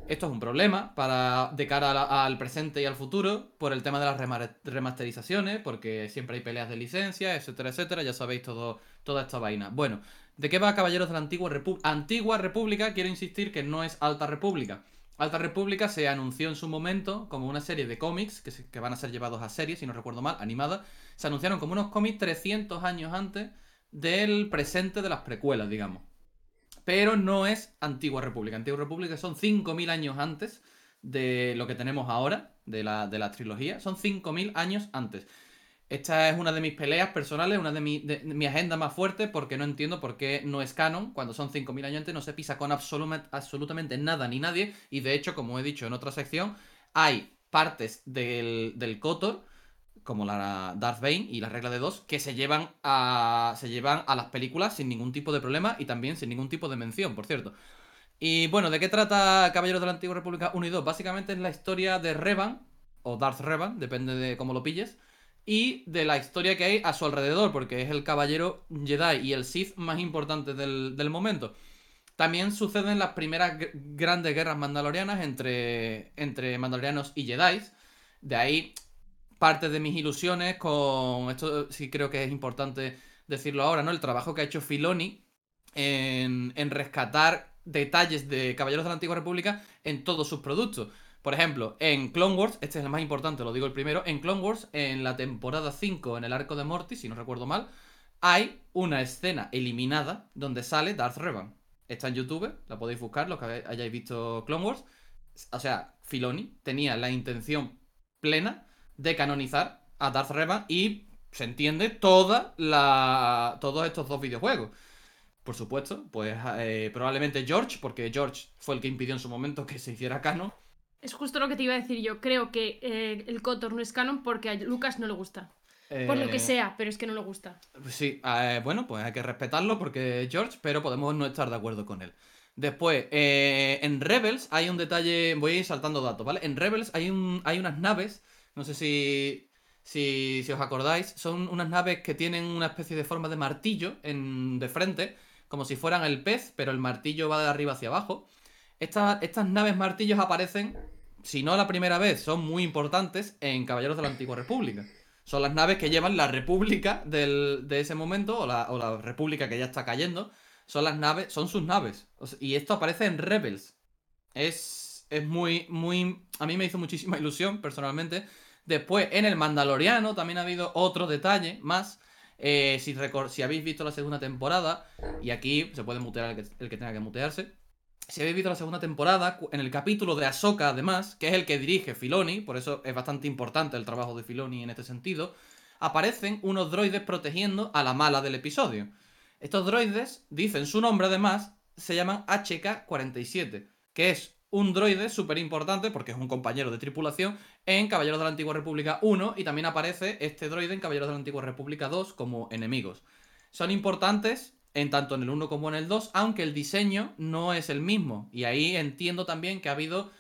S3: Esto es un problema para de cara al presente y al futuro por el tema de las rema- remasterizaciones, porque siempre hay peleas de licencia, etcétera, etcétera. Ya sabéis todo, toda esta vaina. Bueno, ¿de qué va Caballeros de la Antigua República? Antigua República, quiero insistir que no es Alta República. Alta República se anunció en su momento como una serie de cómics que, que van a ser llevados a serie, si no recuerdo mal, animada. Se anunciaron como unos cómics 300 años antes del presente de las precuelas, digamos pero no es Antigua República. Antigua República son 5.000 años antes de lo que tenemos ahora, de la, de la trilogía. Son 5.000 años antes. Esta es una de mis peleas personales, una de, mi, de- mi agenda más fuerte, porque no entiendo por qué no es canon. Cuando son 5.000 años antes no se pisa con absolutamente nada ni nadie. Y de hecho, como he dicho en otra sección, hay partes del, del KOTOR, como la Darth Bane y la regla de dos, que se llevan a. se llevan a las películas sin ningún tipo de problema y también sin ningún tipo de mención, por cierto. Y bueno, ¿de qué trata Caballeros de la Antigua República 1 y 2? Básicamente es la historia de Revan, o Darth Revan, depende de cómo lo pilles, y de la historia que hay a su alrededor, porque es el caballero Jedi y el Sith más importante del, del momento. También suceden las primeras gr- grandes guerras mandalorianas entre, entre mandalorianos y Jedi. De ahí parte de mis ilusiones con esto sí creo que es importante decirlo ahora, ¿no? El trabajo que ha hecho Filoni en, en rescatar detalles de Caballeros de la Antigua República en todos sus productos. Por ejemplo, en Clone Wars, este es el más importante, lo digo el primero, en Clone Wars, en la temporada 5, en el arco de Morty, si no recuerdo mal, hay una escena eliminada donde sale Darth Revan. Está en YouTube, la podéis buscar, los que hayáis visto Clone Wars. O sea, Filoni tenía la intención plena de canonizar a Darth Revan y se entiende toda la, todos estos dos videojuegos. Por supuesto, pues eh, probablemente George, porque George fue el que impidió en su momento que se hiciera canon.
S2: Es justo lo que te iba a decir yo. Creo que eh, el Kotor no es canon porque a Lucas no le gusta. Por lo que
S3: Eh,
S2: sea, pero es que no le gusta.
S3: Sí, bueno, pues hay que respetarlo porque es George, pero podemos no estar de acuerdo con él. Después, eh, en Rebels hay un detalle, voy a ir saltando datos, ¿vale? En Rebels hay, un, hay unas naves, no sé si, si, si os acordáis, son unas naves que tienen una especie de forma de martillo en, de frente, como si fueran el pez, pero el martillo va de arriba hacia abajo. Esta- estas naves martillos aparecen, si no la primera vez, son muy importantes en Caballeros de la Antigua República. Son las naves que llevan la república del- de ese momento, o la, o la república que ya está cayendo. Son las naves, son sus naves. Y esto aparece en Rebels. Es, es muy, muy... A mí me hizo muchísima ilusión, personalmente. Después, en el Mandaloriano también ha habido otro detalle más. Eh, si, si habéis visto la segunda temporada, y aquí se puede mutear el que, el que tenga que mutearse. Si habéis visto la segunda temporada, en el capítulo de Ahsoka, además, que es el que dirige Filoni, por eso es bastante importante el trabajo de Filoni en este sentido, aparecen unos droides protegiendo a la mala del episodio. Estos droides, dicen su nombre además, se llaman HK-47, que es un droide súper importante porque es un compañero de tripulación en Caballeros de la Antigua República 1 y también aparece este droide en Caballeros de la Antigua República 2 como enemigos. Son importantes en tanto en el 1 como en el 2, aunque el diseño no es el mismo. Y ahí entiendo también que ha habido...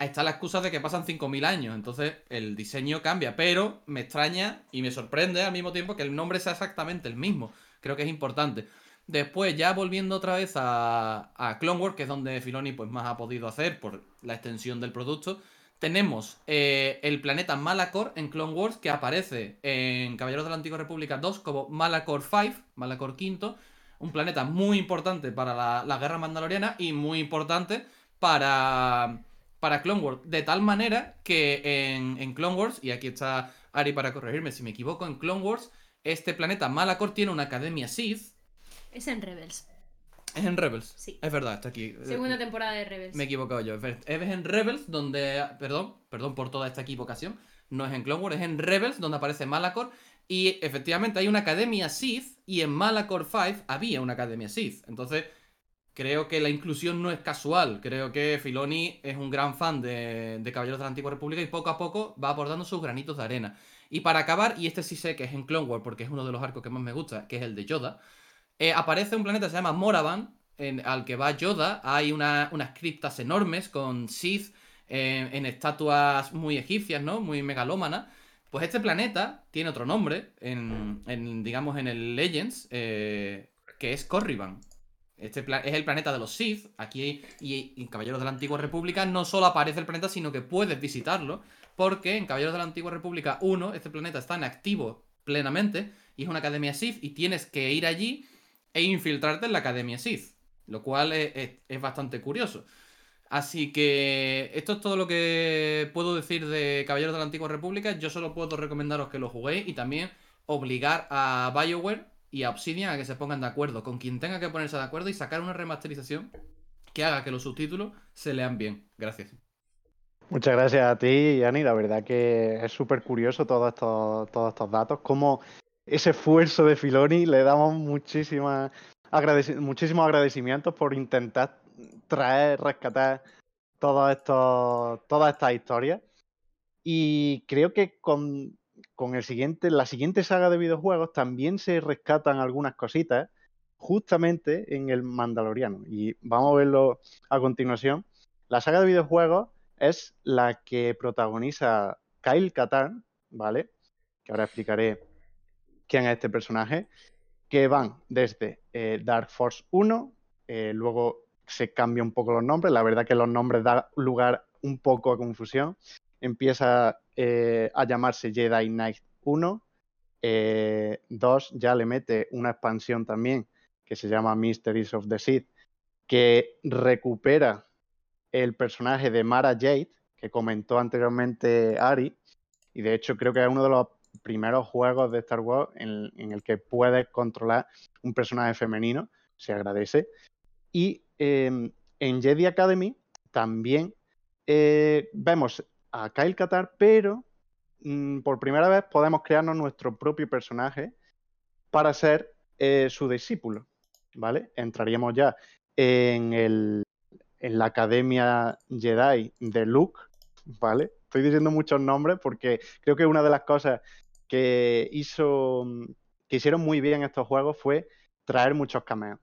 S3: Está la excusa de que pasan 5.000 años, entonces el diseño cambia, pero me extraña y me sorprende al mismo tiempo que el nombre sea exactamente el mismo. Creo que es importante. Después, ya volviendo otra vez a, a Clone Wars, que es donde Filoni pues, más ha podido hacer por la extensión del producto, tenemos eh, el planeta Malacor en Clone Wars, que aparece en Caballeros de la Antigua República 2 como Malacor 5, Malacor V, un planeta muy importante para la, guerra mandaloriana y muy importante para, para Clone Wars. De tal manera que en, en Clone Wars, y aquí está Ari para corregirme si me equivoco, en Clone Wars, este planeta Malacor tiene una academia Sith.
S2: Es en Rebels.
S3: Es en Rebels.
S2: Sí.
S3: Es verdad, está aquí.
S2: Segunda temporada de Rebels.
S3: Me he equivocado yo. Es en Rebels donde. Perdón, perdón por toda esta equivocación. No es en Clone Wars, es en Rebels donde aparece Malacor. Y efectivamente hay una academia Sith. Y en Malacor 5 había una academia Sith. Entonces, creo que la inclusión no es casual. Creo que Filoni es un gran fan de, de Caballeros de la Antigua República y poco a poco va aportando sus granitos de arena. Y para acabar, y este sí sé que es en Clone Wars porque es uno de los arcos que más me gusta, que es el de Yoda. Eh, aparece un planeta que se llama Moravan, en- al que va Yoda. Hay una- unas criptas enormes con Sith eh, en estatuas muy egipcias, ¿no? Muy megalómanas. Pues este planeta tiene otro nombre, en, digamos, en el Legends, eh, que es Corriban. Este es el planeta de los Sith. Aquí y en Caballeros de la Antigua República no solo aparece el planeta, sino que puedes visitarlo. Porque en Caballeros de la Antigua República 1, este planeta está en activo plenamente y es una academia Sith y tienes que ir allí e infiltrarte en la Academia Sith, lo cual es, bastante curioso. Así que esto es todo lo que puedo decir de Caballeros de la Antigua República. Yo solo puedo recomendaros que lo juguéis y también obligar a BioWare y a Obsidian a que se pongan de acuerdo con quien tenga que ponerse de acuerdo y sacar una remasterización que haga que los subtítulos se lean bien. Gracias.
S5: Muchas gracias a ti, Yani. La verdad que es súper curioso todos estos, todos estos datos. Como ese esfuerzo de Filoni le damos muchísimas agradeci- muchísimos agradecimientos por intentar traer, rescatar estos, todas estas historias. Y creo que con, con el siguiente, la siguiente saga de videojuegos también se rescatan algunas cositas justamente en el Mandaloriano. Y vamos a verlo a continuación. La saga de videojuegos es la que protagoniza Kyle Katarn, ¿vale? Que ahora explicaré quién es este personaje. Que van desde eh, Dark Force 1, eh, luego se cambia un poco los nombres. La verdad que los nombres dan lugar un poco a confusión. Empieza eh, a llamarse Jedi Knight 1. 2 ya le mete una expansión también que se llama Mysteries of the Sith, que recupera el personaje de Mara Jade, que comentó anteriormente Ari, y de hecho creo que es uno de los primeros juegos de Star Wars en, el que puedes controlar un personaje femenino, se agradece. Y eh, en Jedi Academy también eh, vemos a Kyle Katar, pero mm, por primera vez podemos crearnos nuestro propio personaje para ser eh, su discípulo, ¿vale? Entraríamos ya en, el, en la Academia Jedi de Luke, ¿vale? Estoy diciendo muchos nombres porque creo que una de las cosas que hizo que hicieron muy bien estos juegos fue traer muchos cameos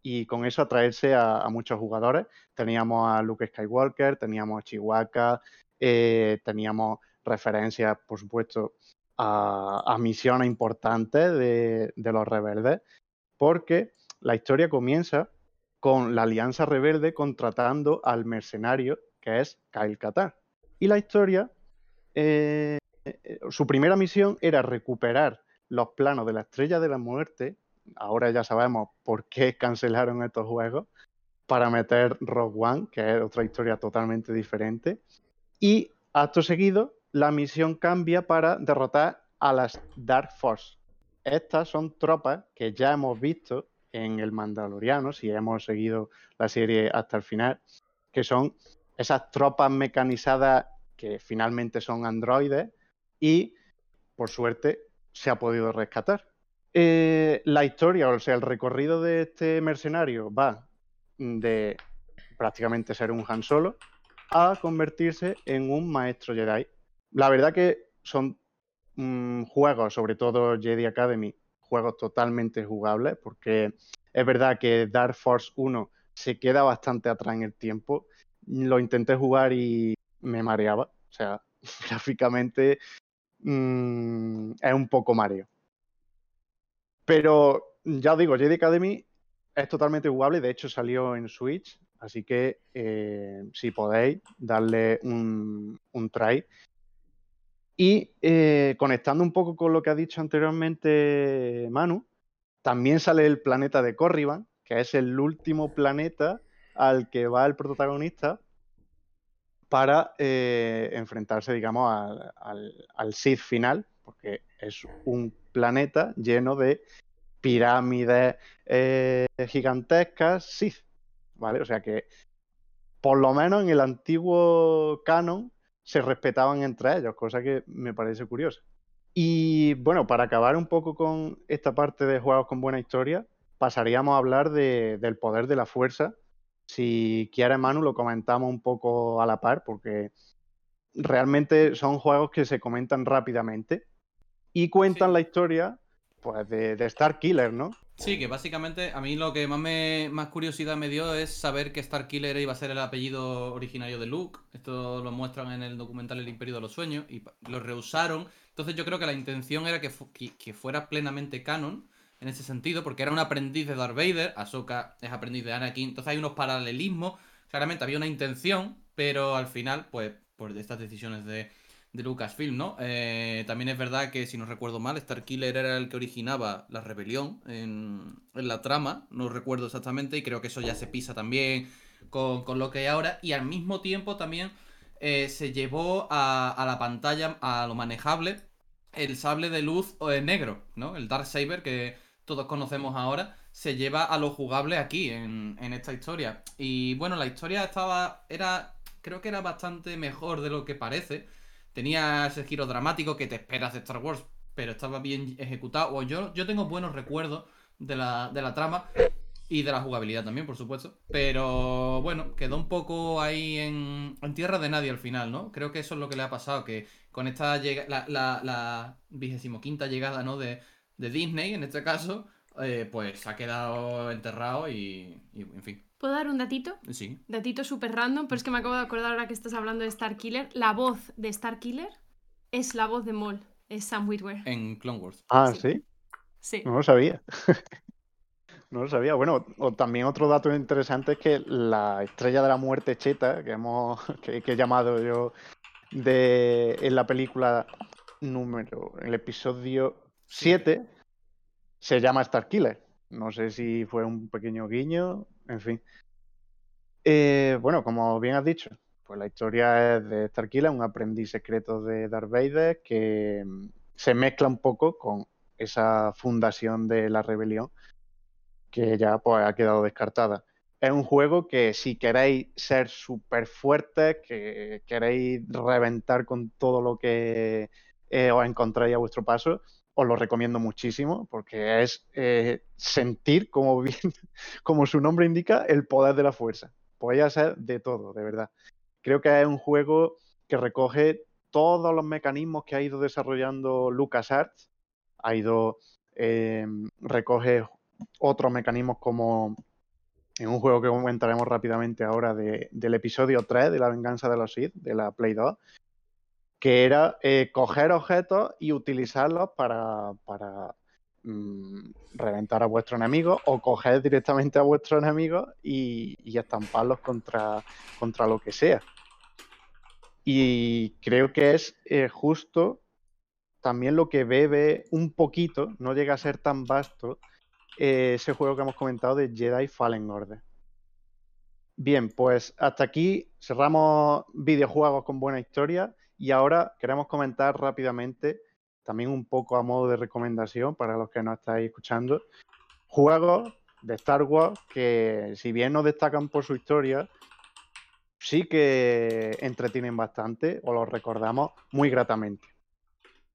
S5: y con eso atraerse a, muchos jugadores. Teníamos a Luke Skywalker, teníamos a Chihuahua, eh, teníamos referencias, por supuesto, a, misiones importantes de, los rebeldes, porque la historia comienza con la Alianza Rebelde contratando al mercenario que es Kyle Katar. Y la historia, eh, eh, su primera misión era recuperar los planos de la Estrella de la Muerte ahora ya sabemos por qué cancelaron estos juegos, para meter Rogue One, que es otra historia totalmente diferente. Y acto seguido, la misión cambia para derrotar a las Dark Force. Estas son tropas que ya hemos visto en el Mandaloriano, si hemos seguido la serie hasta el final, que son esas tropas mecanizadas que finalmente son androides y, por suerte, se ha podido rescatar. Eh, la historia, o sea, el recorrido de este mercenario va de prácticamente ser un Han Solo a convertirse en un maestro Jedi. La verdad que son mm, juegos, sobre todo Jedi Academy, juegos totalmente jugables, porque es verdad que Dark Force 1 se queda bastante atrás en el tiempo. Lo intenté jugar y me mareaba. O sea, gráficamente mm, es un poco mareo. Pero ya os digo, Jedi Academy es totalmente jugable, de hecho salió en Switch, así que eh, si podéis, darle un, try. Y eh, conectando un poco con lo que ha dicho anteriormente Manu, también sale el planeta de Corriban, que es el último planeta al que va el protagonista para eh, enfrentarse, digamos, al, Sith final, porque es un planeta lleno de pirámides eh, gigantescas sí, ¿vale? O sea que, por lo menos en el antiguo canon, se respetaban entre ellos, cosa que me parece curiosa. Y bueno, para acabar un poco con esta parte de juegos con buena historia, pasaríamos a hablar del poder de la fuerza. Si quiere Manu, lo comentamos un poco a la par, porque realmente son juegos que se comentan rápidamente y cuentan la historia pues de, Star Killer, ¿no?
S3: Sí, que básicamente a mí lo que más me más curiosidad me dio es saber que Star Killer iba a ser el apellido originario de Luke. Esto lo muestran en el documental El Imperio de los Sueños y lo rehusaron. Entonces yo creo que la intención era que, que, fuera plenamente canon en ese sentido, porque era un aprendiz de Darth Vader, Ahsoka es aprendiz de Anakin, entonces hay unos paralelismos. Claramente había una intención, pero al final, pues, por estas decisiones de, de Lucasfilm, ¿no? Eh, también es verdad que, si no recuerdo mal, Starkiller era el que originaba la rebelión en, la trama, no recuerdo exactamente, y creo que eso ya se pisa también con, lo que hay ahora, y al mismo tiempo también eh, se llevó a, la pantalla, a lo manejable, el sable de luz el negro, ¿no? El Dark Saber que todos conocemos ahora, se lleva a lo jugable aquí, en, en esta historia. Y bueno, la historia estaba, era, creo que era bastante mejor de lo que parece tenía ese giro dramático que te esperas de Star Wars, pero estaba bien ejecutado. O yo, yo tengo buenos recuerdos de la, de la trama y de la jugabilidad también, por supuesto. Pero bueno, quedó un poco ahí en, en tierra de nadie al final, ¿no? Creo que eso es lo que le ha pasado, que con esta la, la, la quinta llegada, ¿no? De, de Disney, en este caso, eh, pues ha quedado enterrado y, y, en fin.
S2: ¿Puedo dar un datito?
S3: Sí.
S2: Datito súper random, pero es que me acabo de acordar ahora que estás hablando de Star Killer. La voz de Star Killer es la voz de Maul, es Sam Witwer.
S3: En Clone Wars.
S5: Ah, ¿sí?
S2: Sí.
S5: No lo sabía. no lo sabía. Bueno, o también otro dato interesante es que la estrella de la muerte cheta, que, hemos, que, he llamado yo de, en la película número, en el episodio 7, se llama Star Killer. No sé si fue un pequeño guiño en fin. Eh, bueno, como bien has dicho, pues la historia es de Starkiller, un aprendiz secreto de Darth Vader que mm, se mezcla un poco con esa fundación de la rebelión que ya pues, ha quedado descartada. Es un juego que si queréis ser súper fuertes, que queréis reventar con todo lo que eh, os encontráis a vuestro paso, os lo recomiendo muchísimo porque es eh, sentir, como, bien, como su nombre indica, el poder de la fuerza. Podría ser de todo, de verdad. Creo que es un juego que recoge todos los mecanismos que ha ido desarrollando LucasArts. Ha ido, eh, recoge otros mecanismos como en un juego que comentaremos rápidamente ahora de, del episodio 3 de la venganza de los Sith, de la Play 2, que era eh, coger objetos y utilizarlos para, para mm, reventar a vuestro enemigo o coger directamente a vuestro enemigo y, y estamparlos contra, contra lo que sea. Y creo que es eh, justo también lo que bebe un poquito, no llega a ser tan vasto, eh, ese juego que hemos comentado de Jedi Fallen Order. Bien, pues hasta aquí cerramos videojuegos con buena historia y ahora queremos comentar rápidamente, también un poco a modo de recomendación para los que nos estáis escuchando, juegos de Star Wars que si bien no destacan por su historia, sí que entretienen bastante o los recordamos muy gratamente.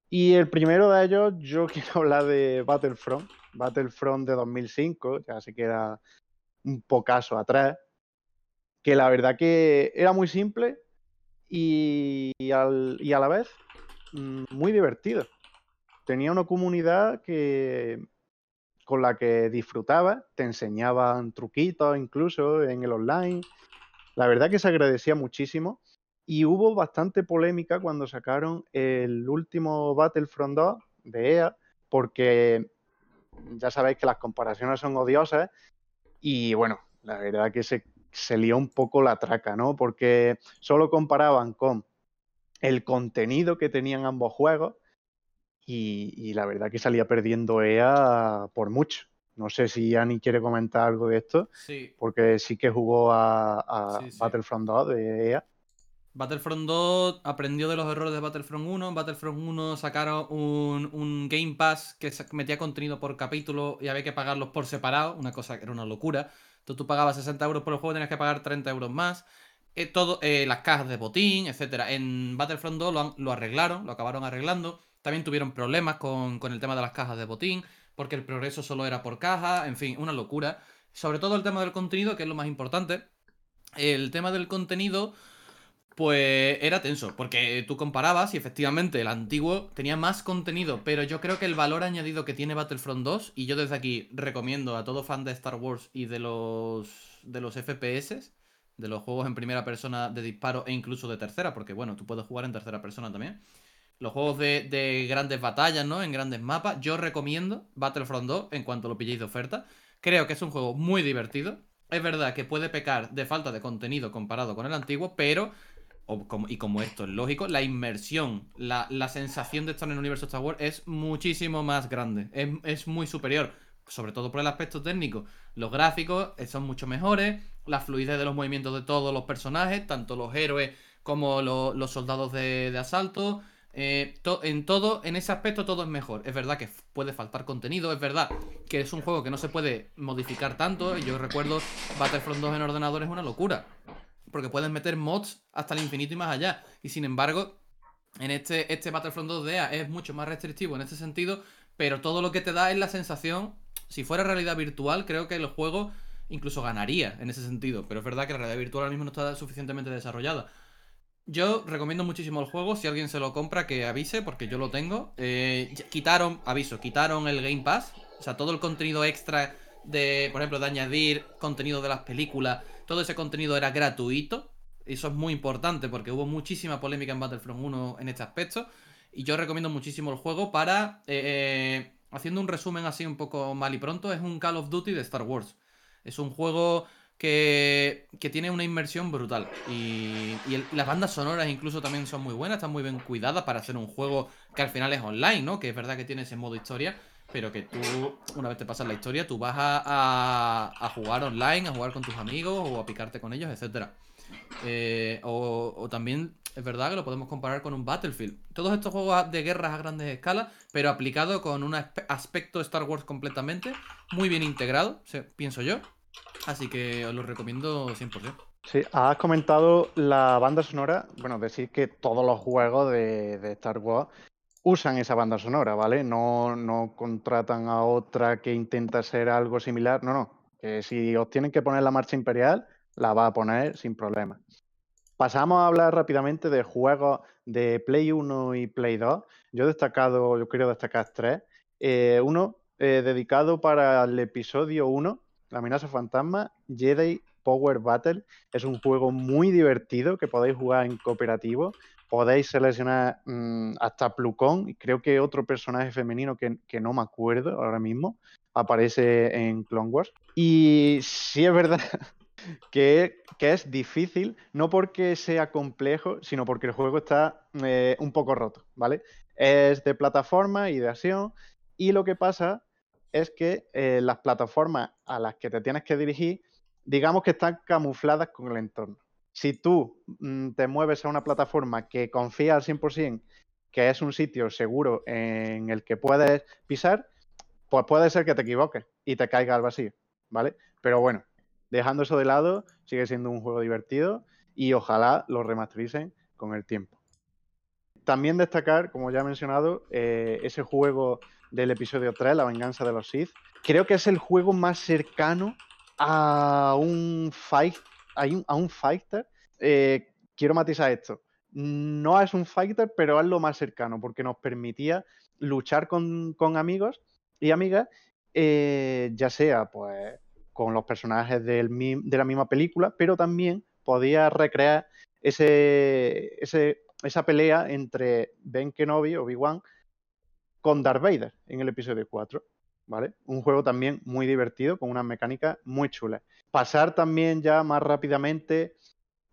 S5: Y el primero de ellos, yo quiero hablar de Battlefront, Battlefront de 2005, ya se queda un pocaso atrás, que la verdad que era muy simple y, al, y a la vez mm, muy divertido. Tenía una comunidad que con la que disfrutaba, te enseñaban truquitos incluso en el online. La verdad que se agradecía muchísimo y hubo bastante polémica cuando sacaron el último Battlefront 2 de EA porque ya sabéis que las comparaciones son odiosas y bueno, la verdad que se, se lió un poco la traca, ¿no? Porque solo comparaban con el contenido que tenían ambos juegos y, y, la verdad que salía perdiendo EA por mucho. No sé si Ani quiere comentar algo de esto,
S3: Sí.
S5: porque sí que jugó a, a
S3: Sí, sí.
S5: Battlefront 2 de EA.
S3: Battlefront 2 aprendió de los errores de Battlefront 1. En Battlefront 1 sacaron un, un Game Pass que metía contenido por capítulo y había que pagarlos por separado, una cosa que era una locura. Tú pagabas 60 euros por el juego, tenías que pagar 30 euros más. Eh, todo, eh, las cajas de botín, etcétera. En Battlefront 2 lo, lo arreglaron, lo acabaron arreglando. También tuvieron problemas con el tema de las cajas de botín, porque el progreso solo era por caja, en fin, una locura. Sobre todo el tema del contenido, que es lo más importante. El tema del contenido, pues era tenso, porque tú comparabas y efectivamente el antiguo tenía más contenido, pero yo creo que el valor añadido que tiene Battlefront 2, y yo desde aquí recomiendo a todo fan de Star Wars y de los, de los FPS, de los juegos en primera persona de disparo e incluso de tercera, porque bueno, tú puedes jugar en tercera persona también. Los juegos de, de grandes batallas, ¿no? En grandes mapas, yo recomiendo Battlefront 2 en cuanto lo pilléis de oferta. Creo que es un juego muy divertido. Es verdad que puede pecar de falta de contenido comparado con el antiguo, pero y como esto es lógico, la inmersión, la, sensación de estar en el universo Star Wars es muchísimo más grande, es, muy superior, sobre todo por el aspecto técnico. Los gráficos eh, son mucho mejores, la fluidez de los movimientos de todos los personajes, tanto los héroes como lo- los soldados de, asalto. eh, en todo, en ese aspecto todo es mejor. Es verdad que puede faltar contenido, es verdad que es un juego que no se puede modificar tanto. Yo recuerdo Battlefront 2 en ordenador es una locura porque puedes meter mods hasta el infinito y más allá. Y sin embargo, en este, este Battlefront 2 de EA es mucho más restrictivo en este sentido, pero todo lo que te da es la sensación, si fuera realidad virtual, creo que el juego incluso ganaría en ese sentido, pero es verdad que la realidad virtual ahora mismo no está suficientemente desarrollada. Yo recomiendo muchísimo el juego, si alguien se lo compra que avise, porque yo lo tengo. Eh, quitaron, aviso, quitaron el Game Pass, o sea, todo el contenido extra de, por ejemplo, de añadir contenido de las películas, todo ese contenido era gratuito. Eso es muy importante porque hubo muchísima polémica en Battlefront 1 en este aspecto. Y yo recomiendo muchísimo el juego para, eh, eh, haciendo un resumen así un poco mal y pronto, es un Call of Duty de Star Wars. Es un juego que, que tiene una inmersión brutal. Y, y las bandas sonoras incluso también son muy buenas, están muy bien cuidadas para hacer un juego que al final es online, ¿no? Que es verdad que tiene ese modo historia, pero que tú, una vez te pasas la historia, tú vas a, a- jugar online, a jugar con tus amigos o a picarte con ellos, etcétera. Eh, o, también es verdad que lo podemos comparar con un Battlefield. Todos estos juegos de guerras a grandes escalas, pero aplicado con un aspe- aspecto Star Wars completamente, muy bien integrado, pienso yo. Así que os lo recomiendo 100%.
S5: Sí, has comentado la banda sonora. Bueno, decir que todos los juegos de Star Wars usan esa banda sonora, ¿vale? No, no contratan a otra que intenta ser algo similar. No, no. Que si os tienen que poner la marcha imperial, la va a poner sin problema. Pasamos a hablar rápidamente de juegos de Play 1 y Play 2. Yo he destacado, yo quiero destacar tres. Eh, uno eh, dedicado para el episodio 1, La amenaza fantasma, Jedi Power Battle. Es un juego muy divertido que podéis jugar en cooperativo. Podéis seleccionar mm, hasta Plucón y creo que otro personaje femenino que, no me acuerdo ahora mismo aparece en Clone Wars. Y sí es verdad que, que es difícil, no porque sea complejo, sino porque el juego está eh, un poco roto, ¿vale? Es de plataforma y de acción, y lo que pasa es que eh, las plataformas a las que te tienes que dirigir, digamos que están camufladas con el entorno. Si tú mm, te mueves a una plataforma que confía al 100% que es un sitio seguro en el que puedes pisar, pues puede ser que te equivoques y te caiga al vacío, ¿vale? Pero bueno, dejando eso de lado, sigue siendo un juego divertido y ojalá lo remastericen con el tiempo. También destacar, como ya he mencionado, eh, ese juego del episodio 3, La venganza de los Sith. Creo que es el juego más cercano a un, fight, a un, fighter. Eh, quiero matizar esto. No es un fighter, pero es lo más cercano, porque nos permitía luchar con, amigos y amigas, eh, ya sea pues con los personajes de la misma película, pero también podía recrear ese, esa pelea entre Ben Kenobi, Obi-Wan, con Darth Vader en el episodio 4. ¿Vale? Un juego también muy divertido, con una mecánica muy chula. Pasar también ya más rápidamente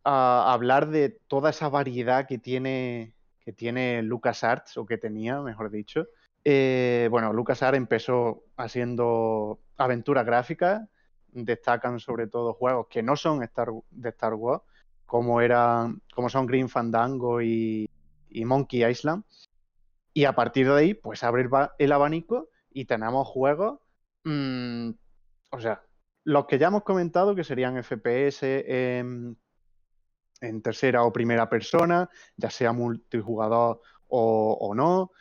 S5: a hablar de toda esa variedad que tiene, que tiene LucasArts, o que tenía, mejor dicho, eh, bueno, LucasArts empezó haciendo aventuras gráficas, destacan sobre todo juegos que no son de Star Wars, como, eran, como son Green Fandango y, Monkey Island. Y a partir de ahí, pues abre el abanico y tenemos juegos, mm, o sea, los que ya hemos comentado, que serían FPS en, tercera o primera persona, ya sea multijugador o no,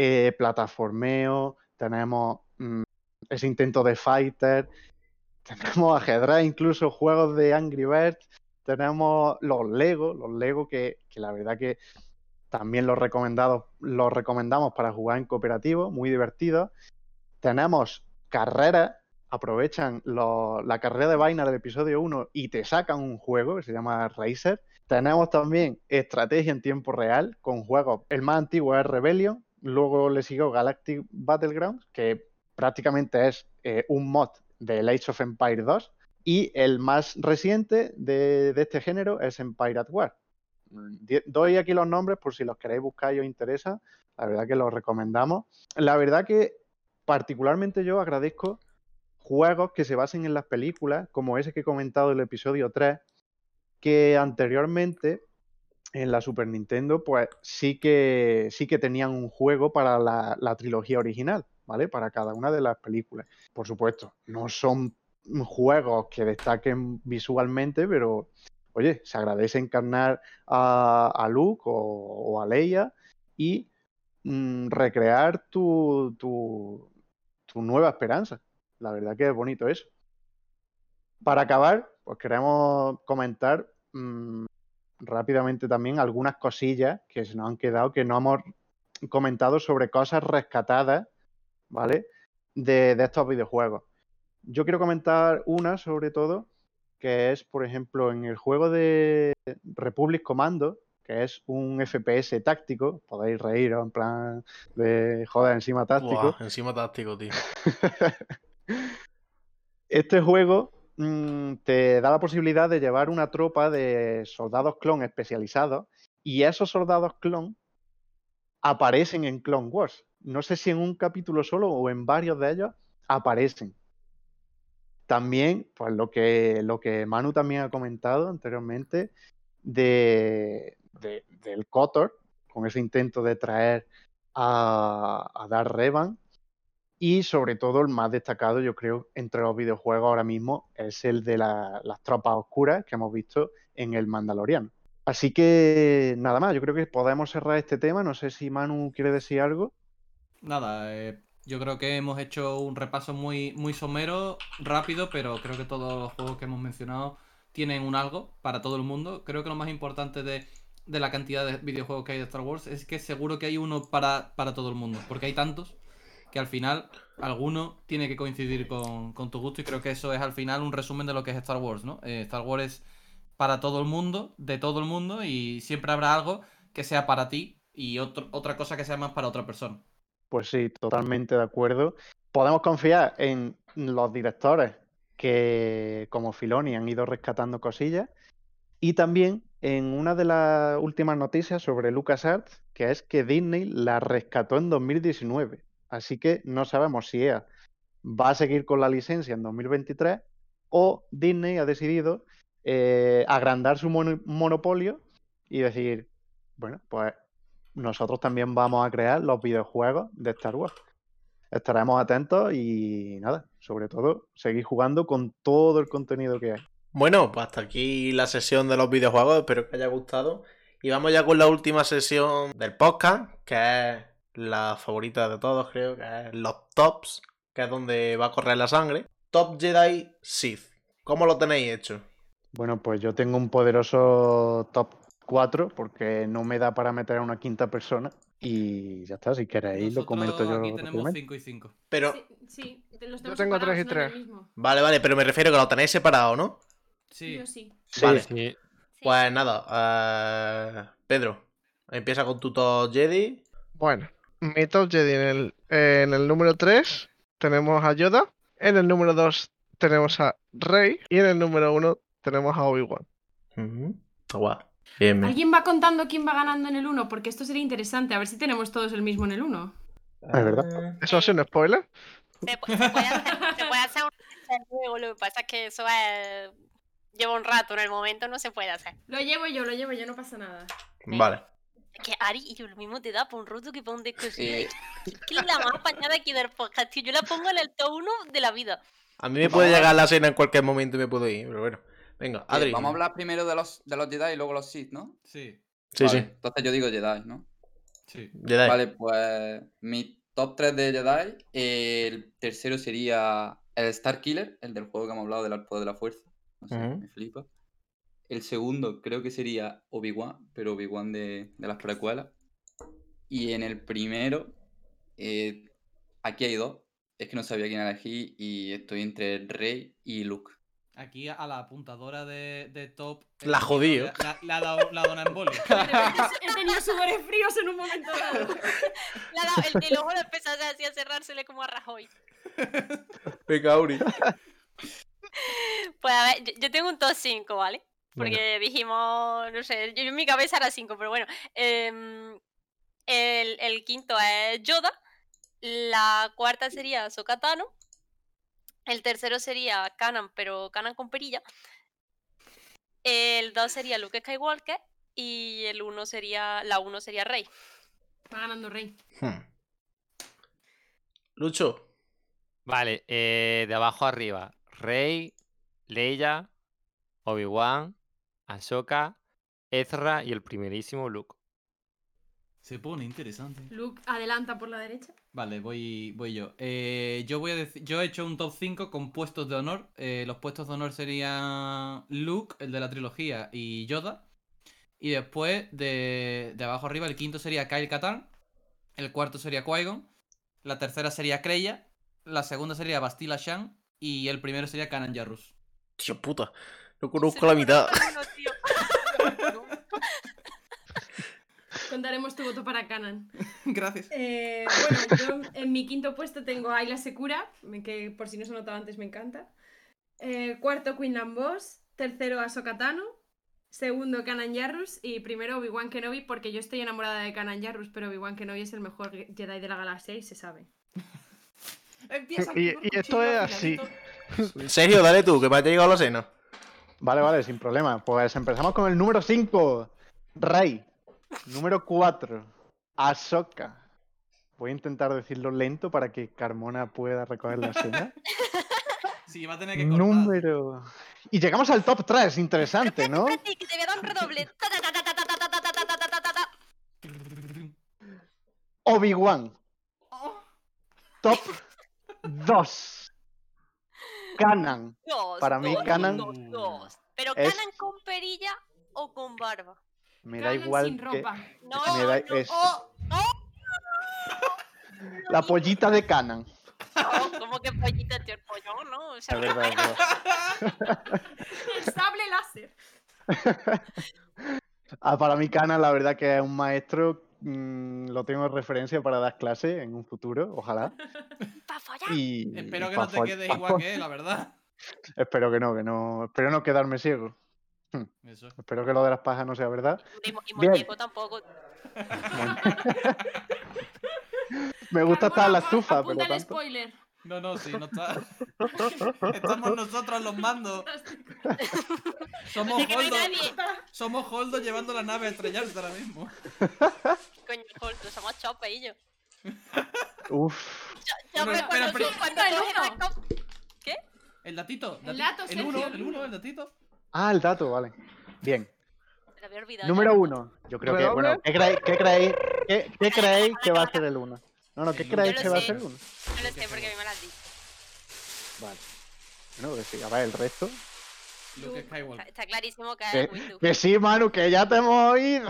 S5: eh, plataformeo, tenemos mm, ese intento de fighter, tenemos ajedrez, incluso juegos de Angry Birds, tenemos los Lego, los Lego que, la verdad que también los, recomendados, los recomendamos para jugar en cooperativo, muy divertidos. Tenemos carreras, aprovechan la carrera de vaina del episodio 1 y te sacan un juego que se llama Racer. Tenemos también estrategia en tiempo real con juegos, el más antiguo es Rebellion, Luego le siguió Galactic Battlegrounds, que prácticamente es eh, un mod de Age of Empire 2. Y el más reciente de, este género es Empire at War. Doy aquí los nombres por si los queréis buscar y os interesa. La verdad que los recomendamos. La verdad que particularmente yo agradezco juegos que se basen en las películas, como ese que he comentado del episodio 3, que anteriormente en la Super Nintendo, pues sí que, sí que tenían un juego para la, trilogía original, ¿vale? Para cada una de las películas. Por supuesto, no son juegos que destaquen visualmente, pero oye, se agradece encarnar a, Luke o, a Leia y mm, recrear tu, tu, nueva esperanza. La verdad que es bonito eso. Para acabar, pues queremos comentar mm, rápidamente también algunas cosillas que se nos han quedado que no hemos comentado sobre cosas rescatadas, ¿vale? De, estos videojuegos. Yo quiero comentar una sobre todo, que es, por ejemplo, en el juego de Republic Commando, que es un FPS táctico, podéis reíros en plan de joder encima táctico.
S1: encima táctico, tío.
S5: este juego Mm, te da la posibilidad de llevar una tropa de soldados clon especializados y esos soldados clon aparecen en Clone Wars. No sé si en un capítulo solo o en varios de ellos aparecen. También, pues lo que, lo que Manu también ha comentado anteriormente de, del Kotor, con ese intento de traer a, a Dar Revan, y sobre todo el más destacado, yo creo, entre los videojuegos ahora mismo, es el de las tropas oscuras que hemos visto en el Mandalorian. Así que nada más, yo creo que podemos cerrar este tema. No sé si Manu quiere decir algo.
S3: Nada, eh, yo creo que hemos hecho un repaso muy, muy somero, rápido, pero creo que todos los juegos que hemos mencionado tienen un algo para todo el mundo. Creo que lo más importante de, de la cantidad de videojuegos que hay de Star Wars es que seguro que hay uno para, para todo el mundo, porque hay tantos que al final alguno tiene que coincidir con, con tu gusto y creo que eso es al final un resumen de lo que es Star Wars, ¿no? Eh, Star Wars es para todo el mundo, de todo el mundo y siempre habrá algo que sea para ti y otra cosa que sea más para otra persona.
S5: Pues sí, totalmente de acuerdo. Podemos confiar en los directores que, como Filoni, han ido rescatando cosillas. Y también en una de las últimas noticias sobre LucasArts, que es que Disney la rescató en 2019. Así que no sabemos si EA va a seguir con la licencia en 2023 o Disney ha decidido eh, agrandar su mono- monopolio y decir, bueno, pues nosotros también vamos a crear los videojuegos de Star Wars. Estaremos atentos y nada, sobre todo, seguir jugando con todo el contenido que hay.
S1: Bueno, pues hasta aquí la sesión de los videojuegos, espero que haya gustado. Y vamos ya con la última sesión del podcast, que es la favorita de todos, creo, que es los tops, que es donde va a correr la sangre. Top Jedi Sith. ¿Cómo lo tenéis hecho?
S5: Bueno, pues yo tengo un poderoso top 4 porque no me da para meter a una quinta persona y ya está, si queréis lo comento yo.
S3: aquí tenemos
S5: rápidamente.
S3: 5 y 5.
S1: Pero,
S2: Sí, sí, los tenemos
S6: tengo y
S2: no en el
S6: tres.
S2: mismo.
S1: vale, vale, pero me refiero que lo tenéis separado, ¿no?
S3: Sí.
S2: Yo sí.
S5: Sí,
S1: Vale.
S4: Sí.
S1: Pues nada, eh, Pedro, empieza con tu top Jedi.
S6: Bueno, mi top Jedi en el, eh, en el número 3 tenemos a Yoda. En el número 2 tenemos a Rey. Y en el número 1 tenemos a Obi-Wan.
S1: Ujú. Está guay. Bien, bien.
S2: ¿Alguien va contando quién va ganando en el 1? Porque esto sería interesante. A ver si tenemos todos el mismo en el 1.
S5: Es verdad.
S6: ¿Eso ha sido un spoiler?
S7: Se, pu- se puede hacer, se puede hacer un luego, lo que pasa es que eso es- lleva un rato, en el momento no se puede hacer.
S2: Lo llevo yo, lo llevo yo, no pasa nada.
S1: Vale.
S7: Es que Ari, y lo mismo te da por un roto que para un disco.
S8: Sí.
S7: Es que la más apañada aquí del podcast, tío. Yo la pongo en el top 1 de la vida.
S1: A mí me puede llegar la cena en cualquier momento y me puedo ir, pero bueno. Venga, Adri.
S8: Vamos a hablar primero de los, de los Jedi y luego los Sith, ¿no?
S3: Sí,
S1: Sí,
S8: Vale,
S1: sí.
S8: Entonces yo digo Jedi, ¿no?
S3: sí.
S1: Jedi.
S8: Vale, pues mi top 3 de Jedi. El tercero sería el Star Killer, el del juego que hemos hablado del arco de la fuerza. No sé, me flipa. El segundo creo que sería Obi-Wan, pero Obi-Wan de, de las precuelas. Y en el primero, eh, aquí hay dos. Es que no sabía quién elegir y estoy entre Rey y Luke.
S3: Aquí a la apuntadora de, de top.
S1: La
S3: eh, ha dado la dona embolia.
S2: De repente he tenido sudores fríos en un momento dado.
S7: El, el ojo le empezó así a cerrársele como a Rajoy.
S1: Venga, Auri.
S7: Pues a ver, yo, yo tengo un top 5, ¿vale? Porque dijimos, no sé, yo en mi cabeza era 5, pero bueno. em, el, el quinto es Yoda. La cuarta sería Sokatano. El tercero sería Kanan, pero Kanan con perilla. El 2 sería Luke Skywalker. Y el uno sería. La 1 sería Rey.
S2: Va ganando Rey.
S1: Hmm. Lucho.
S4: Vale, eh, de abajo arriba. Rey, Leia, Obi-Wan, Ahsoka, Ezra y el primerísimo Luke.
S3: Se pone interesante.
S2: Luke adelanta por la derecha.
S3: Vale, voy, voy yo. Eh, yo voy a decir, yo he hecho un top 5 con puestos de honor. Eh, los puestos de honor serían Luke, el de la trilogía, y Yoda. Y después, de, de abajo arriba, el quinto sería Kyle Katarn. El cuarto sería Qui-Gon. La tercera sería Kreia. La segunda sería Bastila Shan. Y el primero sería Kanan Jarrus.
S1: Tío puta. No conozco la mitad.
S2: Contaremos tu voto para Canan.
S3: Gracias.
S2: Eh, bueno, yo en mi quinto puesto tengo a Ayla Secura, que por si no se notaba antes me encanta. Eh, cuarto, Quinlan Boss. Tercero, Ahsoka Tano. Segundo, Kanan Jarrus. Y primero, Obi-Wan Kenobi, porque yo estoy enamorada de Kanan Jarrus, pero Obi-Wan Kenobi es el mejor Jedi de la galaxia y se sabe.
S6: Empieza y, y esto es así.
S1: Sergio, dale tú, que para te llegado la cena.
S5: Vale, vale, sin problema. Pues empezamos con el número 5, Rey. Número 4, Ahsoka. Voy a intentar decirlo lento para que Carmona pueda recoger la cena.
S3: Sí, va a tener que cortar.
S5: Número. Y llegamos al top 3, interesante, ¿no? Obi-Wan. Top 2. Canan.
S7: Dos,
S5: Para mí,
S7: dos,
S5: Kanan-
S7: dos, dos. Pero
S5: Es-
S7: ¿ganan con perilla o con barba?
S5: Me da
S2: Ganan
S5: igual
S2: sin
S5: que
S2: ropa.
S7: No,
S5: Me da-
S7: no,
S5: es-
S7: oh,
S5: la pollita de Canan.
S7: no, como que pollita, el pollo, ¿no? O sea,
S5: verdad.
S2: El sable láser.
S5: Ah, para mí Canan la verdad que es un maestro, mm, lo tengo de referencia para dar clases en un futuro, ojalá. Y,
S3: Espero que no te quedes igual que él, la verdad.
S5: Espero que no, que no, espero no quedarme ciego.
S3: Eso.
S5: Espero que lo de las pajas no sea verdad.
S7: Y, y
S5: Bien.
S7: muñeco tampoco.
S5: Me gusta estar en la estufa,
S2: apunta
S5: pero
S2: el
S5: tanto.
S2: spoiler.
S3: No, no, sí, no está. Estamos nosotros los mandos. Somos
S7: no
S3: Holdo. Somos Holdo llevando la nave a estrellarse ahora mismo.
S7: Coño, Holdo, somos chope y yo.
S5: Uf,
S7: Yo
S3: Bueno,
S7: me
S3: espera,
S7: cuando,
S3: espera.
S7: cuando
S2: El uno.
S7: ¿Qué?
S3: El datito.
S2: El dato,
S3: El
S2: Sergio,
S3: uno,
S2: el
S3: el uno,
S2: uno.
S3: el datito.
S5: ah, el dato, vale. Bien.
S7: Se lo había olvidado.
S5: Número
S7: ya.
S5: uno. Yo creo que, bueno, ¿qué creéis, qué creéis, qué, qué creéis que va a ser el uno? No, no, ¿qué
S3: El
S5: creéis que va a ser uno?
S7: No lo sé porque a mí me lo han dicho.
S5: Vale. Bueno, pues sí, a ver, el resto.
S3: Luke
S7: Está,
S3: Skywalker.
S7: está clarísimo que es Windu.
S5: que sí, Manu, que ya te hemos oído.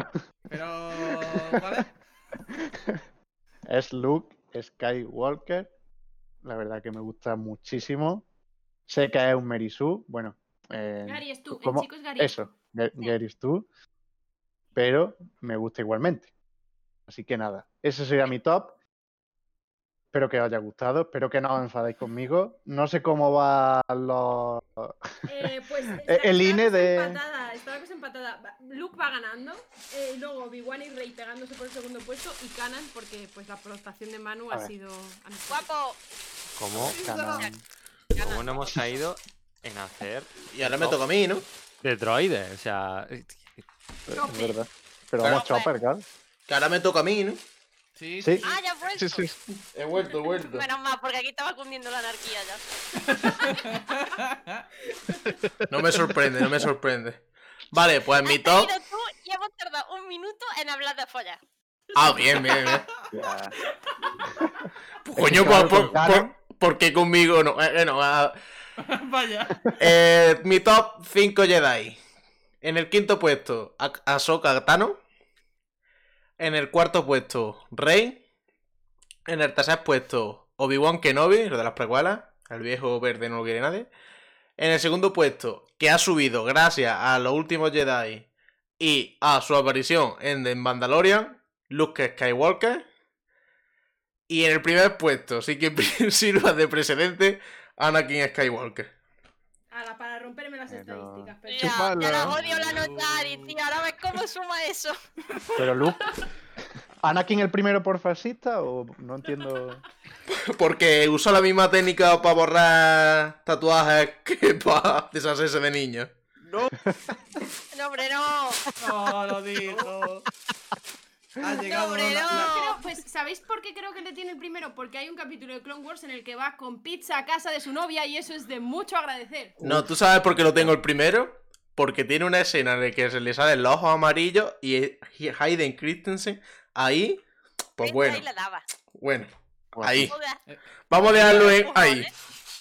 S3: Pero. ¿Cuál es?
S5: Es Luke Skywalker. La verdad que me gusta muchísimo. Sé que es un Merisu. Bueno, eh,
S2: Gary es tú. El chico es Gary.
S5: Eso, Gary es tú. Pero me gusta igualmente. Así que nada, ese sería mi top. Espero que os haya gustado. Espero que no os enfadéis conmigo. No sé cómo van los.
S2: Eh, pues
S5: El INE de-
S2: Empatada, está la cosa empatada. Va- Luke va ganando. eh, luego Obi-Wan y Rey pegándose por el segundo puesto. Y Canan, porque pues la prestación de Manu
S5: A
S2: ha
S5: ver.
S2: sido.
S7: Guapo.
S4: ¿Cómo,
S5: Canan.
S4: ¿Cómo no hemos caído en hacer
S1: Y ahora me toca a mí, ¿no?
S4: de droides? O sea,
S5: Es verdad. Pero vamos, Chopper, claro.
S1: Que ahora me toca a mí, ¿no?
S3: Sí,
S5: Sí.
S7: Ah, ya has vuelto.
S6: Sí, sí.
S1: He vuelto, he vuelto.
S7: Menos mal, porque aquí estaba cundiendo la anarquía ya.
S1: No me sorprende, no me sorprende. Vale, pues mi top.
S7: tú y hemos tardado un minuto en hablar de follar.
S1: Ah, bien, bien, bien. Pues, coño,
S5: claro,
S1: por, por, por- ¿por qué conmigo no? Eh, no, ah,
S3: Vaya.
S1: eh, mi top 5 Jedi. En el quinto puesto, A- Ahsoka Tano. En el cuarto puesto, Rey. En el tercer puesto, Obi-Wan Kenobi, lo de las precuelas. El viejo verde no lo quiere nadie. En el segundo puesto, que ha subido gracias a los últimos Jedi y a su aparición en The Mandalorian, Luke Skywalker. Y en el primer puesto, sí que sirva de precedente, Anakin Skywalker.
S2: Ala, para romperme las
S5: Pero-
S2: estadísticas. pero-
S7: Ya, ya la odio la nota, Ari, tío. Ahora ves cómo suma eso.
S5: Pero Luke. ¿Anakin el primero por fascista o no entiendo?
S1: Porque usó la misma técnica para borrar tatuajes que para deshacerse de niños.
S7: No, hombre, no.
S3: No, lo digo. Ha llegado la-
S7: no.
S3: la-
S2: Creo- pues, ¿sabéis por qué creo que le tiene el primero? Porque hay un capítulo de Clone Wars en el que va con pizza a casa de su novia y eso es de mucho agradecer.
S1: No, ¿tú sabes por qué lo tengo el primero? Porque tiene una escena en la que se le salen los ojos amarillos y Hayden Christensen ahí, pues bueno,
S7: ahí la daba.
S1: bueno, ahí.
S7: Joder.
S1: Vamos a dejarlo en ahí.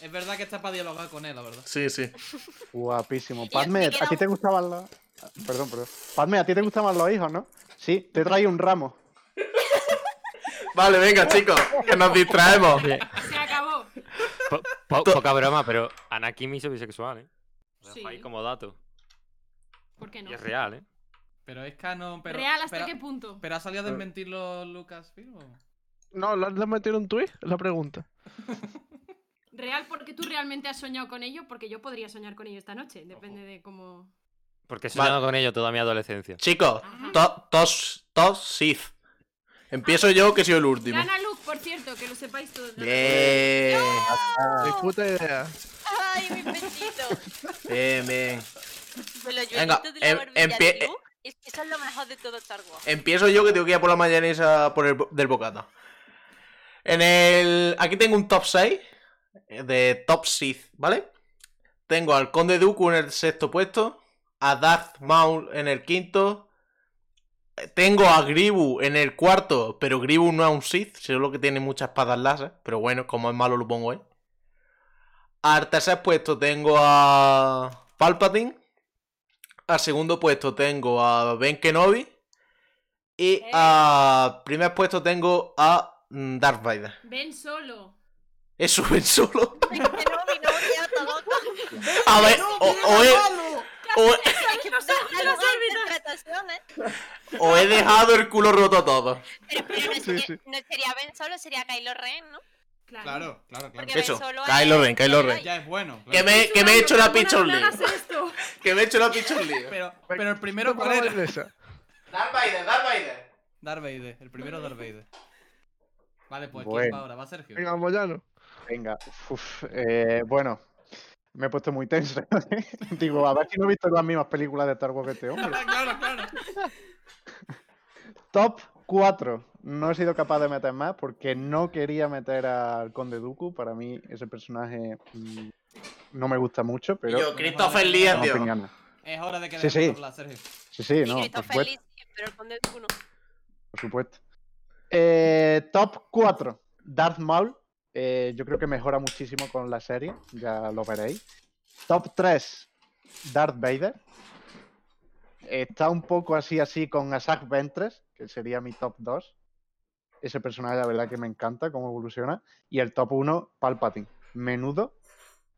S3: Es verdad que está para dialogar con él, la verdad.
S1: Sí, sí.
S5: Guapísimo. Padme, ¿a ti te gustaban los. Perdón, perdón. Padme, ¿a ti te gustaban los hijos, no? Sí, te trae un ramo.
S1: Vale, venga, chicos, que nos distraemos.
S2: Se acabó.
S4: po- po-
S1: To-
S4: poca broma, pero Anakin me hizo bisexual, ¿eh?
S2: Sí.
S4: ahí como dato.
S2: ¿Por qué no?
S4: Y es real, ¿eh?
S3: Pero es canon, pero.
S2: ¿Real hasta
S3: pero,
S2: qué punto?
S3: ¿Pero ha salido a desmentirlo Lucasfilm? o?
S6: No, ¿lo has metido en un tuit? Es la pregunta.
S2: ¿Real porque tú realmente has soñado con ello? Porque yo podría soñar con ello esta noche. Depende de cómo.
S4: Porque he
S1: Vale.
S4: soñado con ello toda mi adolescencia.
S1: Chicos, tos, tos, Sith. Empiezo yo, que soy el último.
S2: Gana Luke, por cierto, que lo sepáis todos.
S1: Bien,
S6: puta idea.
S7: Ay, mi pechito.
S1: bien, bien.
S7: Los
S1: Venga,
S7: de la
S1: em- empie-
S7: de Luke, es que eso es lo mejor de todo Star Wars.
S1: Empiezo yo que tengo que ir a por la mayonesa por el, del bocata. En el. Aquí tengo un top 6 de Top Sith, ¿vale? Tengo al Conde Dooku en el sexto puesto. A Darth Maul en el quinto. Tengo a Gribu en el cuarto. Pero Gribu no es un Sith, solo que tiene muchas espadas láser. Pero bueno, como es malo lo pongo ahí. Al tercer puesto tengo a Palpatine. Al segundo puesto tengo a Ben Kenobi. Y
S2: Eh.
S1: a primer puesto tengo a mm, Darth Vader.
S2: Ven solo.
S1: Eso, Ben solo.
S7: Es que no, loca.
S1: A ver, o he, o he-
S7: Es que a
S1: o dejado el culo roto todo.
S7: Pero, pero no, sería,
S6: sí.
S7: no sería Ben Solo, sería Kylo Ren, ¿no?
S2: Claro.
S3: Claro, claro, claro.
S7: Porque
S1: Eso, Kylo Ren, Kylo Ren.
S3: Ya es bueno.
S1: Que
S3: claro.
S1: me, que me he hecho la
S2: esto.
S1: Que me he hecho la lío.
S3: Pero, pero el primero, ¿cuál era?
S1: Darth Vader, Darth Vader.
S3: Darth Vader. El primero Darth Vader. Vale, pues ¿quién
S5: Bueno.
S3: va ahora? Va Sergio.
S6: Venga, Moyano.
S5: Venga, uf, eh, bueno, me he puesto muy tenso. Digo, a ver si no he visto las mismas películas de Star Wars que este hombre.
S3: claro, claro.
S5: Top 4. No he sido capaz de meter más porque no quería meter al Conde Dooku. Para mí ese personaje mm, no me gusta mucho, pero
S1: Yo, Christopher Lee Dios.
S5: opiniones.
S3: Es hora de que
S5: Sí, sí.
S3: hablar, Sergio.
S5: Sí, sí, no, por
S7: Christopher
S5: supuesto.
S7: Lee, sí, pero el Conde Dooku no.
S5: Por supuesto. Eh, top 4. Darth Maul. Eh, yo creo que mejora muchísimo con la serie. Ya lo veréis. Top 3. Darth Vader. Está un poco así así con Asajj Ventress, que sería mi top 2. Ese personaje, la verdad, que me encanta cómo evoluciona. Y el top 1, Palpatine. Menudo.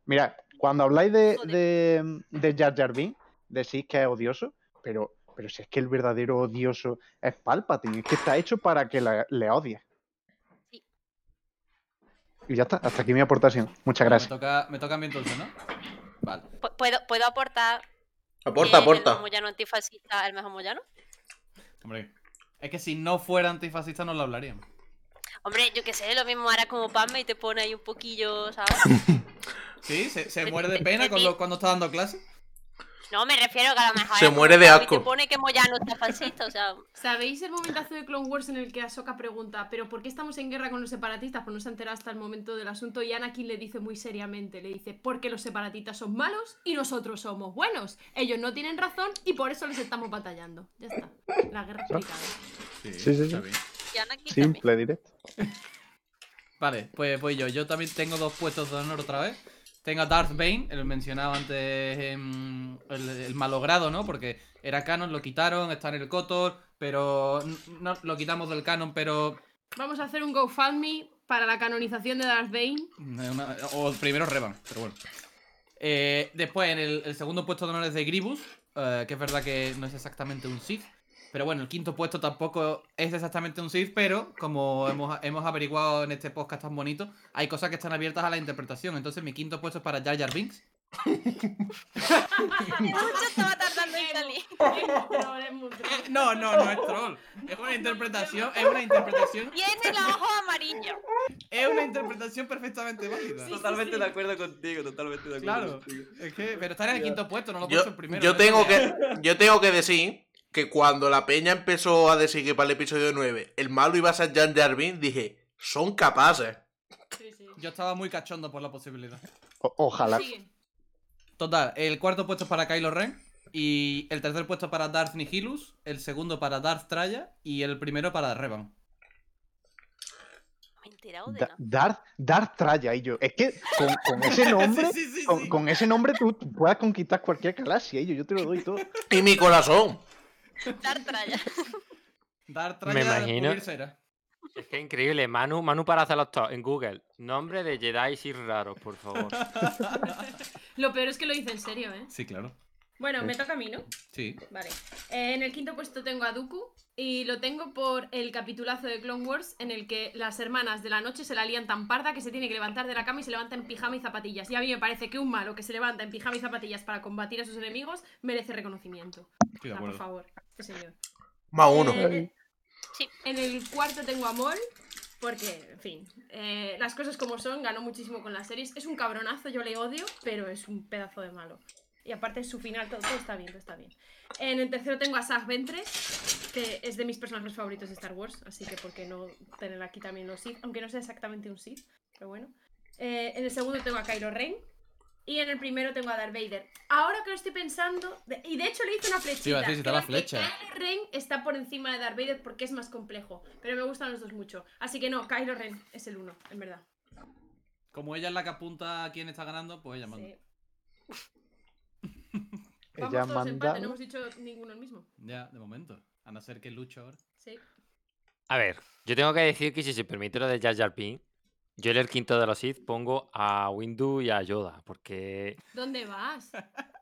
S5: Mira, cuando habláis de, de, de Jar Jar Binks, decís que es odioso, pero, pero si es que el verdadero odioso es Palpatine, es que está hecho para que la- le odie. Y ya está, hasta aquí mi aportación. Muchas
S3: Me
S5: gracias.
S3: toca, me toca a mí entonces, ¿no? Vale.
S7: Pu- ¿Puedo, ¿Puedo aportar
S1: Aporta,
S7: que el
S1: aporta.
S7: Moyano antifascista el mejor Moyano?
S3: Hombre. Es que si no fuera antifascista no lo hablaríamos.
S7: Hombre, yo qué sé, lo mismo hará como Pamela y te pone ahí un poquillo, ¿sabes?
S3: Sí, se, se
S7: Me-
S3: muere de
S7: me-
S3: pena
S7: me-
S3: cuando, cuando está dando clase.
S7: No, me refiero que a lo mejor
S1: Se muere de asco.
S7: te pone que Moyano está fascista, o sea...
S2: ¿Sabéis el momentazo de Clone Wars en el que Ahsoka pregunta, ¿pero por qué estamos en guerra con los separatistas? Pues no se ha enterado hasta el momento del asunto y Anakin le dice muy seriamente, le dice, porque los separatistas son malos y nosotros somos buenos. Ellos no tienen razón y por eso les estamos batallando. Ya está. La guerra explicada.
S3: Sí,
S5: Sí, sí,
S3: está
S5: sí.
S3: bien.
S7: Y Anakin también.
S5: Simple, directo.
S3: Vale, pues, pues yo. Yo también tengo dos puestos de honor otra vez. Tengo a Darth Bane, el mencionado antes, em, el, el malogrado, ¿no? Porque era canon, lo quitaron, está en el Kotor, pero no lo quitamos del canon, pero
S2: Vamos a hacer un GoFundMe para la canonización de Darth Bane.
S3: Una- o primero Revan, pero bueno. Eh, después, en el, el segundo puesto de honor es de Gribus, eh, que es verdad que no es exactamente un Sith. Pero bueno, el quinto puesto tampoco es exactamente un Sith, pero como hemos, hemos averiguado en este podcast tan bonito, hay cosas que están abiertas a la interpretación. Entonces mi quinto puesto es para Jar Jar Binks.
S7: En.
S3: No, no, no es troll. Es una interpretación, es una interpretación,
S7: Tiene los ojos amarillos.
S3: es una interpretación perfectamente válida.
S2: Sí,
S8: Totalmente
S2: sí.
S8: de acuerdo contigo, totalmente de acuerdo
S3: Claro,
S8: contigo.
S3: es que, pero está en el quinto puesto, no lo puesto el primero.
S1: yo tengo que, yo tengo que decir que cuando la peña empezó a decir que para el episodio 9 el malo iba a ser Jan Jarvin, dije, son capaces.
S2: Sí, sí.
S3: Yo estaba muy cachondo por la posibilidad.
S5: O- ojalá.
S3: Total, el cuarto puesto es para Kylo Ren. Y el tercer puesto para Darth Nihilus. El segundo para Darth Traya. Y el primero para Revan.
S7: Me he enterado de
S5: Da-. Darth, Darth Traya y yo. Es que con, con ese nombre,
S3: Sí, sí, sí,
S5: con,
S3: sí.
S5: con ese nombre tú puedes conquistar cualquier galaxia, y yo, yo te lo doy todo.
S1: Y mi corazón.
S7: Dar tralla.
S3: Darth
S4: Me
S3: Traya
S4: imagino. Es que increíble. Manu, Manu para hacer los top en Google. Nombre de Jedi Sith raros, por favor.
S2: Lo peor es que lo hice en serio, ¿eh?
S3: Sí, claro.
S2: Bueno, me toca a mí, ¿no?
S3: Sí.
S2: Vale. Eh, en el quinto puesto tengo a Dooku. Y lo tengo por el capitulazo de Clone Wars en el que las hermanas de la noche se la lían tan parda que se tiene que levantar de la cama y se levanta en pijama y zapatillas. Y a mí me parece que un malo que se levanta en pijama y zapatillas para combatir a sus enemigos merece reconocimiento.
S3: De
S2: Ah, por
S3: acuerdo.
S1: Más uno.
S2: Eh,
S7: Sí.
S2: En el cuarto tengo a Maul, porque, en fin, eh, las cosas como son, ganó muchísimo con las series. Es un cabronazo, yo le odio, pero es un pedazo de malo. Y aparte su final, todo, todo está bien, todo está bien. En el tercero tengo a Sag Ventress, que es de mis personajes favoritos de Star Wars, así que por qué no tener aquí también los Sith, aunque no sea exactamente un Sith, pero bueno. Eh, en el segundo tengo a Kylo Ren. Y en el primero tengo a Darth Vader. Ahora que lo estoy pensando, de- y de hecho le hice una flechita.
S3: iba a decir, si está la flecha.
S2: Kylo Ren está por encima de Darth Vader porque es más complejo. Pero me gustan los dos mucho. Así que no, Kylo Ren es el uno, en verdad.
S3: Como ella es la que apunta a quién está ganando, pues ella manda.
S2: Sí. Vamos
S5: Ella
S2: todos empate,
S5: manda.
S2: no hemos dicho ninguno el mismo.
S3: Ya, de momento. A no ser que lucho ahora.
S2: Sí.
S4: A ver, yo tengo que decir que si se permite lo de Jar Jar yo en el quinto de los Sith pongo a Windu y a Yoda, porque...
S2: ¿Dónde vas?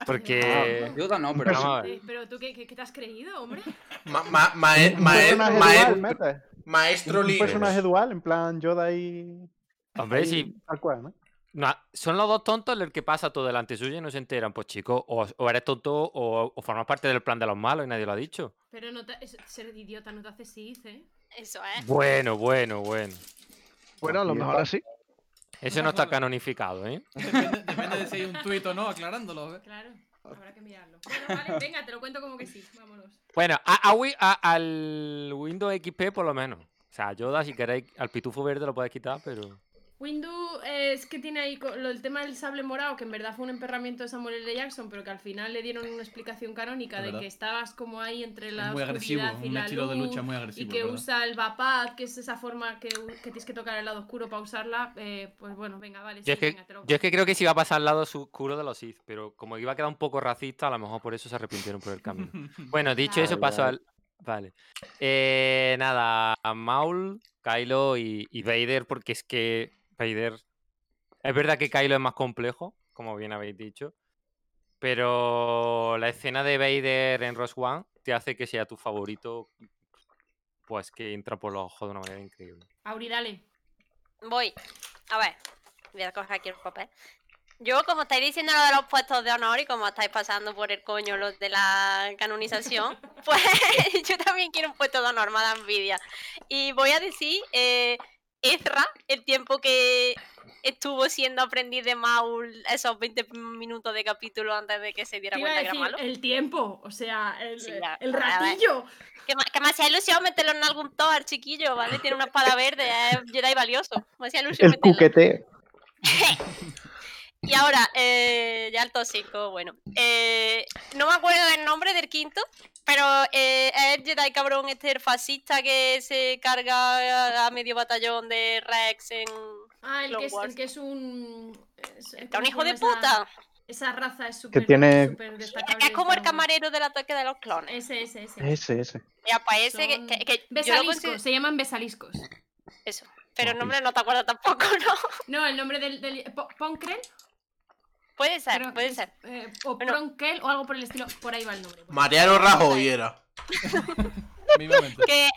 S4: Porque...
S8: Yoda no, pero
S4: Vamos a ver.
S2: Eh, pero tú, ¿qué, qué, qué te has creído, hombre?
S1: Ma- ma- mae-
S5: Un
S1: mae-
S5: personaje
S1: mae-
S5: dual, mete.
S1: maestro
S5: Un
S1: Lee.
S5: personaje dual, en plan Yoda y.
S4: Hombre,
S5: Tal cual, ¿no?
S4: no, son los dos tontos el que pasa todo delante suyo y no se enteran. Pues chicos, o, o eres tonto o, o formas parte del plan de los malos y nadie lo ha dicho.
S2: Pero no te, ser idiota no te hace Sith, ¿eh?
S7: Eso es.
S4: Bueno, bueno, bueno.
S6: Bueno, a lo mejor así.
S4: Eso no está canonificado, ¿eh?
S3: Depende, depende de si hay un tuit o no aclarándolo. ¿eh?
S2: Claro, habrá que mirarlo. Bueno, vale, venga, te lo cuento como que sí, vámonos.
S4: Bueno, a, a- al Windows XP por lo menos. O sea, Yoda, si queréis, al pitufo verde lo podéis quitar, pero...
S2: Windu es que tiene ahí el tema del sable morado, que en verdad fue un emperramiento de Samuel L. Jackson, pero que al final le dieron una explicación canónica de que estabas como ahí entre la
S3: muy agresivo,
S2: oscuridad y
S3: un
S2: la
S3: estilo de lucha muy
S2: y
S3: agresivo.
S2: que
S3: ¿verdad?
S2: usa el Vapad, que es esa forma que, que tienes que tocar el lado oscuro para usarla, eh, pues bueno, venga, vale, sí,
S4: Yo es, que,
S2: venga, te lo
S4: yo es que creo que se iba a pasar al lado oscuro de los Sith, pero como iba a quedar un poco racista, a lo mejor por eso se arrepintieron por el camino. Bueno, dicho eso, paso al... Vale. Eh, nada, a Maul, Kylo y, y Vader, porque es que Vader... Es verdad que Kylo es más complejo, como bien habéis dicho, pero la escena de Vader en Rogue One te hace que sea tu favorito, pues que entra por los ojos de una manera increíble.
S2: Auri, dale.
S7: Voy. A ver. Voy a coger aquí el papel. Yo, como estáis diciendo lo de los puestos de honor y como estáis pasando por el coño los de la canonización, pues yo también quiero un puesto de honor, me da envidia. Y voy a decir, eh, Ezra, el tiempo que estuvo siendo aprendiz de Maul esos 20 minutos de capítulo antes de que se diera cuenta que era
S2: decir,
S7: malo.
S2: el tiempo, o sea, el,
S7: Sí, ya,
S2: el
S7: a ver.
S2: ratillo.
S7: Que, que me hacía ilusión meterlo en algún Thor, chiquillo, ¿vale? Tiene una espada verde, es Jedi valioso. Me hacía ilusión
S5: El
S7: meterlo.
S5: cuqueteo.
S7: Y ahora, eh, ya el 5, bueno. Eh, no me acuerdo del nombre del quinto, pero eh, es el Jedi cabrón este el fascista que se carga a, a medio batallón de Rex en...
S2: Ah, el que es, el que es un... es-
S7: Está
S2: ¿cómo
S7: un
S2: se
S7: hijo de
S2: esa-
S7: puta.
S2: Esa raza es súper
S5: tiene-
S2: súper destacable.
S7: Que es como el camarero del ataque de los clones.
S2: Ese, ese, ese.
S5: Ese, ese.
S7: Ya, pues ese que,
S2: Son
S7: que- que yo lo
S2: Besaliscos, se llaman besaliscos.
S7: Eso. Pero el nombre no te acuerdas tampoco, ¿no?
S2: No, el nombre del... del Po- Ponkrel,
S7: Puede ser, puede
S2: es,
S7: ser.
S2: eh, o
S7: Bueno.
S2: Pronkel o algo por el estilo. Por ahí va el nombre. pues.
S1: Mariano Rajoy era.
S7: Que,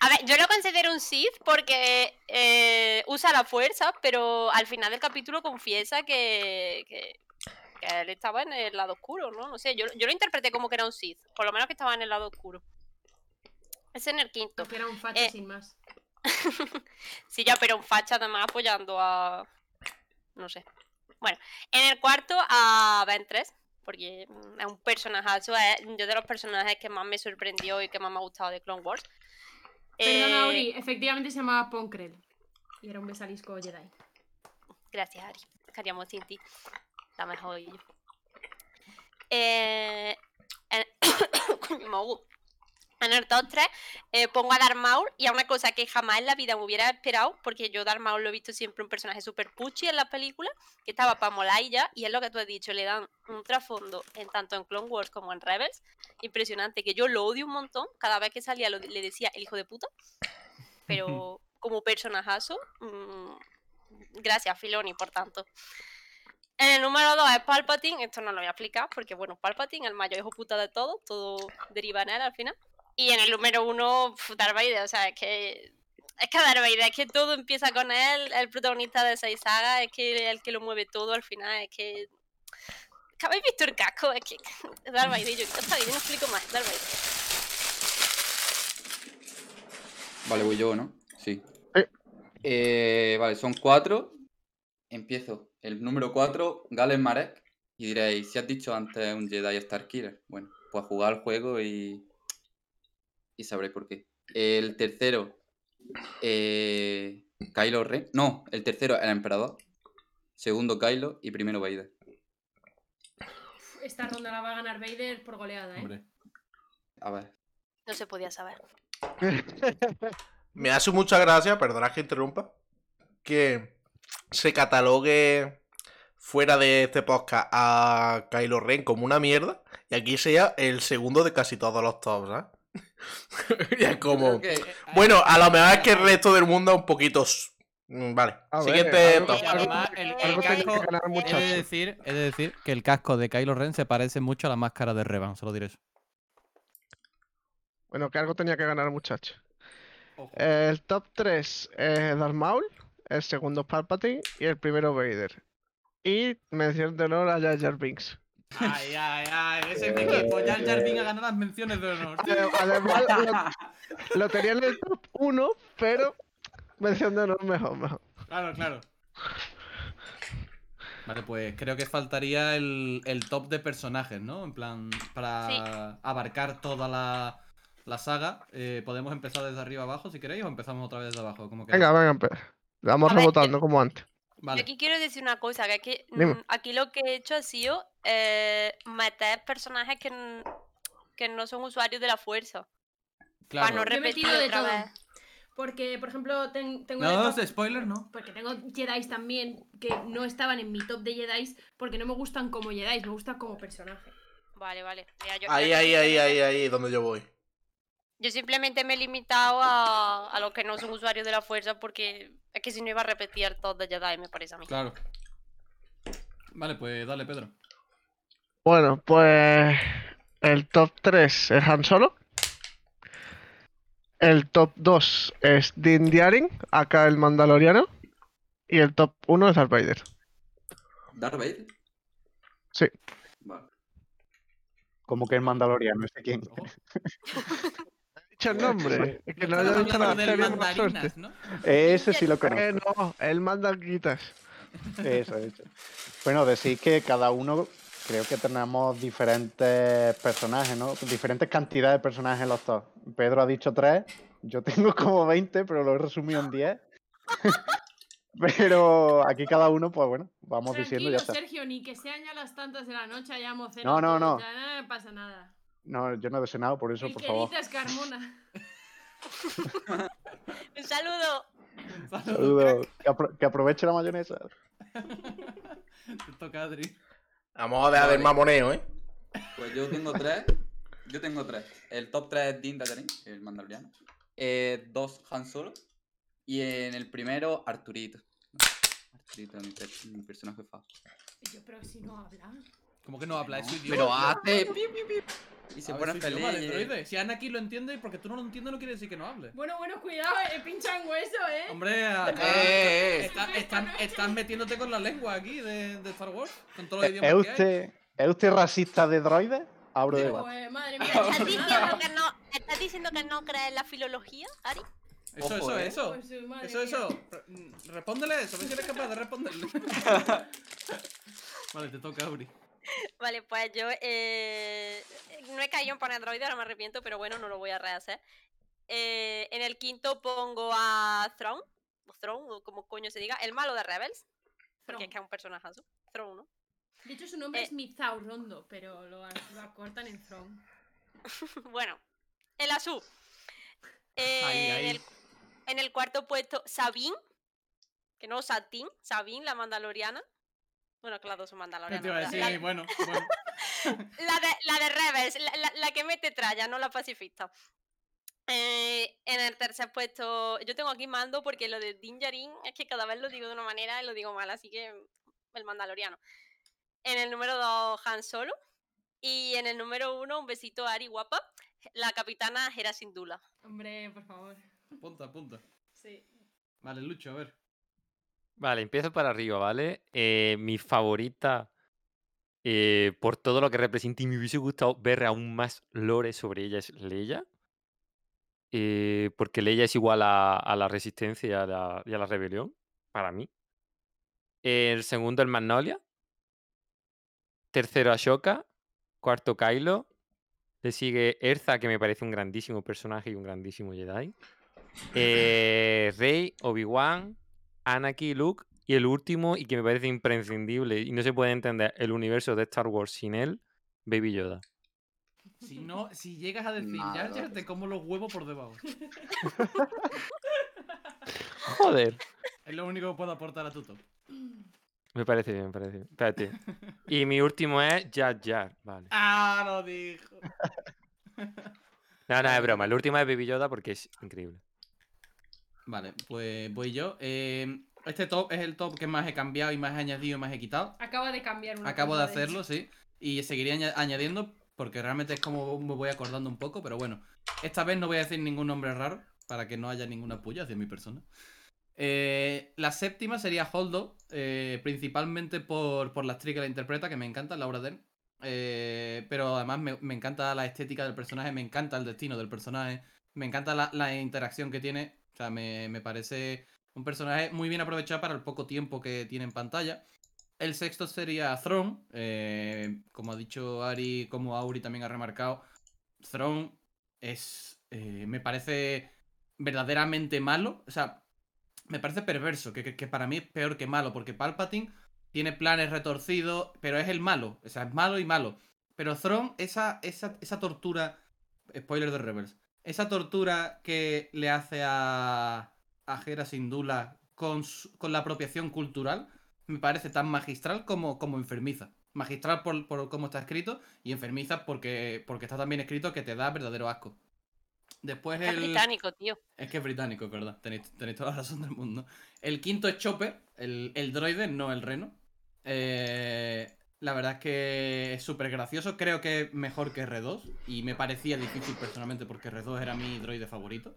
S7: a ver, yo lo considero un Sith porque eh, usa la fuerza, pero al final del capítulo confiesa que, que, que él estaba en el lado oscuro, ¿no? No sé, yo, yo lo interpreté como que era un Sith, por lo menos que estaba en el lado oscuro. Ese en el quinto.
S2: Porque era un facha
S7: Eh,
S2: sin más.
S7: Sí, ya, pero un facha además apoyando a... No sé. Bueno, en el cuarto a Ben 3, porque mm, es un personajazo, es yo de los personajes que más me sorprendió y que más me ha gustado de Clone Wars.
S2: Perdona,
S7: Eh,
S2: Auri, efectivamente se llamaba Ponkrel. Y era un besalisco Jedi.
S7: Gracias, Ari. Queríamos sin ti. La mejor yo. Eh, en... En el top 3 eh, pongo a Darth Maul y a una cosa que jamás en la vida me hubiera esperado, porque yo Darth Maul lo he visto siempre un personaje súper puchi en las películas, que estaba para molar y ya, y es lo que tú has dicho, le dan un trasfondo en tanto en Clone Wars como en Rebels, impresionante, que yo lo odio un montón, cada vez que salía lo- le decía el hijo de puta, pero como personajazo, mm, gracias Filoni, por tanto. En el número 2 es Palpatine, esto no lo voy a explicar porque, bueno, Palpatine, el mayor hijo puta de todo, todo deriva en él al final. Y en el número 1, Darth Vader, o sea, es que. Es que Darth Vader, es que todo empieza con él, el protagonista de seis sagas, es que es el que lo mueve todo al final, es que. ¿Que habéis visto el casco? Es que. Darth Vader, yo, está bien, no explico más, Darth Vader.
S8: Vale, voy yo, ¿no? Sí.
S5: Sí.
S8: Eh, vale, son cuatro. Empiezo. El número cuatro, Galen Marek. Y diréis, si has dicho antes un Jedi Starkiller. Bueno, pues jugar al juego y. Y sabréis por qué. El tercero, eh, Kylo Ren. No, el tercero, el Emperador. Segundo, Kylo. Y primero, Vader.
S2: Esta ronda la va a ganar Vader por goleada, ¿eh?
S3: Hombre.
S8: A ver.
S7: No se podía saber.
S1: Me hace mucha gracia, perdona que interrumpa, que se catalogue fuera de este podcast a Kylo Ren como una mierda Y aquí sería el segundo de casi todos los tops, ¿eh? ya como.
S8: que-
S1: Bueno, a lo mejor es que el resto del mundo es un poquito. Mm, Vale.
S6: Ver,
S1: Siguiente
S6: algo-
S1: top.
S3: Además, el, el casco, he de, decir, he de decir que el casco de Kylo Ren se parece mucho a la máscara de Revan, solo diré eso.
S6: Bueno, que algo tenía que ganar el muchacho. El top 3 es Darth Maul, el segundo Palpatine y el primero Vader. Y mención de honor a Jar Binks.
S3: Ay, ay, ay, ese es mi equipo. Jar Jar Binks a ganar las menciones de honor.
S6: Ade- Además, lo, lo tenía en el top 1, pero mención de honor mejor, mejor.
S3: Claro, claro. Vale, pues creo que faltaría el, el top de personajes, ¿no? En plan, para abarcar toda la, la saga. Eh, podemos empezar desde arriba abajo si queréis o empezamos otra vez desde abajo. Como
S6: Venga, venga, vamos
S7: A ver,
S6: rebotando como antes.
S7: Yo
S3: Vale.
S7: aquí quiero decir una cosa, que
S6: Dime.
S7: mm, aquí lo que he hecho ha sido eh, meter personajes que, que no son usuarios de la fuerza.
S3: Claro.
S7: Para no
S2: Yo he
S7: repetir
S2: de todo.
S7: vez.
S2: Porque, por ejemplo, ten- tengo
S3: No,
S2: top-
S3: spoiler, no.
S2: Porque tengo Jedi también que no estaban en mi top de Jedi porque no me gustan como Jedi, me gustan como personaje.
S7: Vale, vale. Mira, yo-
S1: Ahí,
S7: yo
S1: ahí, ahí, ahí, ahí, donde yo voy.
S7: Yo simplemente me he limitado a, a los que no son usuarios de la fuerza porque es que si no iba a repetir top de Jedi, me parece a mí.
S3: Claro. Vale, pues dale, Pedro.
S6: Bueno, pues el top 3 es Han Solo. El top 2 es Din Djarin, acá el Mandaloriano. Y el top 1 es Darth Vader.
S8: ¿Darth Vader?
S6: Sí.
S8: Vale.
S5: Como que el Mandaloriano, ¿ese quién?
S6: Dicho el nombre. Es que no serie, mala suerte.
S3: mandarinas, ¿no?
S5: Ese sí lo
S6: Eh,
S5: conozco.
S6: no, el Mandanguitas.
S5: Eso, eso. Bueno, decir que cada uno creo que tenemos diferentes personajes, ¿no? Diferentes cantidades de personajes en los dos. Pedro ha dicho tres, yo tengo como 20, pero lo he resumido en 10. pero aquí cada uno, pues bueno, vamos diciendo
S2: Tranquilo,
S5: y ya está.
S2: Sergio, ni que sean ya las tantas de la noche, hayamos
S5: No,
S2: cenado.
S5: no,
S2: todos,
S5: no.
S2: Ya no pasa nada.
S5: No, yo no he desenado, por eso,
S2: El
S5: por
S2: que
S5: favor.
S2: dices, Carmona.
S7: Un saludo.
S5: Saludos. Que, apro- que aproveche la mayonesa.
S3: Te toca, Adri.
S1: Vamos a dejar del mamoneo, ¿eh?
S8: Pues yo tengo tres. Yo tengo tres. El top 3 es Din Djarin, el mandaloriano. Eh, dos Han Solo. Y en el primero, Arturito. Arturito, mi, mi personaje favorito.
S2: Yo, pero si no habla.
S3: Como que no habla, es su idioma.
S8: Pero hace. Y se pone feliz.
S3: de. Si Anaki lo entiende, porque tú no lo entiendes, no quiere decir que no hable.
S2: Bueno, bueno, cuidado, eh, pinchan hueso, eh.
S3: Hombre, acá
S8: Eh, eh, eh.
S3: está- están, están metiéndote con la lengua aquí de, de Star Wars, con todos los
S5: ¿Es
S3: idiomas que hay.
S5: usted, ¿Es usted racista de droides? Abro
S2: Oh,
S5: debate.
S2: eh, madre mía,
S7: ¿Estás diciendo que no, ¿estás diciendo que no crees en la filología, Ari?
S3: Eso,
S8: Ojo,
S3: eso,
S8: eh.
S3: eso.
S2: Pues, eh,
S3: Eso,
S2: mía.
S3: eso. Mm, Respóndele eso, a ver si eres capaz de responderle. vale, te toca, Auri.
S7: Vale, pues yo eh, no he caído en poner droide, ahora me arrepiento, pero bueno, no lo voy a rehacer. Eh, en el quinto pongo a Thrawn, o Thrawn, o como coño se diga, el malo de Rebels, porque es que es un personajazo. Thrawn, ¿no?
S2: De hecho, su nombre
S7: Eh.
S2: es Mizau Rondo, pero lo, lo acortan en Throne.
S7: bueno, el azul. Eh,
S3: Ahí,
S7: En, el, en el cuarto puesto, Sabine, que no Satín, Sabine, la mandaloriana. Bueno, claro, son
S3: ¿Qué
S7: mandalorianas.
S3: te iba a decir?
S7: La-
S3: Bueno, bueno.
S7: La de, la de Rebels, la, la- la que mete tralla, no la pacifista. Eh, en el tercer puesto, yo tengo aquí mando porque lo de Din Djarin es que cada vez lo digo de una manera y lo digo mal, así que el mandaloriano. En el número 2, Han Solo. Y en el número 1, un besito a Ari guapa, la capitana Hera Syndulla.
S2: Hombre, por favor.
S3: Apunta, apunta.
S2: Sí.
S3: Vale, Lucho, a ver.
S4: Vale, empiezo para arriba, ¿vale? Eh, mi favorita, eh, por todo lo que representa y me hubiese gustado ver aún más lore sobre ella, es Leia. Eh, porque Leia es igual a, a la resistencia y a la, y a la rebelión, para mí. El segundo, el Magnolia. Tercero, Ashoka. Cuarto, Kylo. Le sigue Erza, que me parece un grandísimo personaje y un grandísimo Jedi. Eh, Rey, Obi-Wan, Anakin, Luke. Y el último, y que me parece imprescindible y no se puede entender el universo de Star Wars sin él, Baby Yoda.
S3: Si no, si llegas a decir
S8: Nada,
S3: Jar te como los huevos por debajo.
S4: Joder.
S3: Es lo único que puedo aportar a tu top.
S4: Me parece bien, me parece bien. Espérate. Y mi último es Jar Jar, vale.
S3: Ah, lo dijo.
S4: No, no, es broma. El último es Baby Yoda porque es increíble.
S3: Vale, pues voy yo. Eh, este top es el top que más he cambiado y más he añadido y más he quitado.
S2: Acaba de cambiar una
S3: Acabo de hacerlo, sí. Y seguiré aña- añadiendo porque realmente es como me voy acordando un poco, pero bueno. Esta vez no voy a decir ningún nombre raro para que no haya ninguna puya hacia mi persona. Eh, la séptima sería Holdo, eh, principalmente por, por la actriz que la interpreta, que me encanta, Laura Dern. Eh, pero además me, me encanta la estética del personaje, me encanta el destino del personaje, me encanta la, la interacción que tiene. Sea, me, me parece un personaje muy bien aprovechado para el poco tiempo que tiene en pantalla. El sexto sería Throne. eh, como ha dicho Ari, como Auri también ha remarcado, Throne es. eh, me parece verdaderamente malo. O sea, me parece perverso, que, que- para mí es peor que malo, porque Palpatine tiene planes retorcidos, pero es el malo. O sea, es malo y malo. Pero Throne, esa, esa, esa tortura. Spoiler de Rebels. Esa tortura que le hace a. a Hera Syndulla con, su- con la apropiación cultural me parece tan magistral como, como enfermiza. Magistral por, por cómo está escrito y enfermiza porque, porque está tan bien escrito que te da verdadero asco. Después
S7: Es
S3: el...
S7: británico, tío.
S3: Es que es británico, es verdad. Tenéis, tenéis toda la razón del mundo. El quinto es Chopper, el, el droide, no el reno. Eh, la verdad es que es súper gracioso. Creo que es mejor que R2. Y me parecía difícil personalmente porque R2 era mi droide favorito.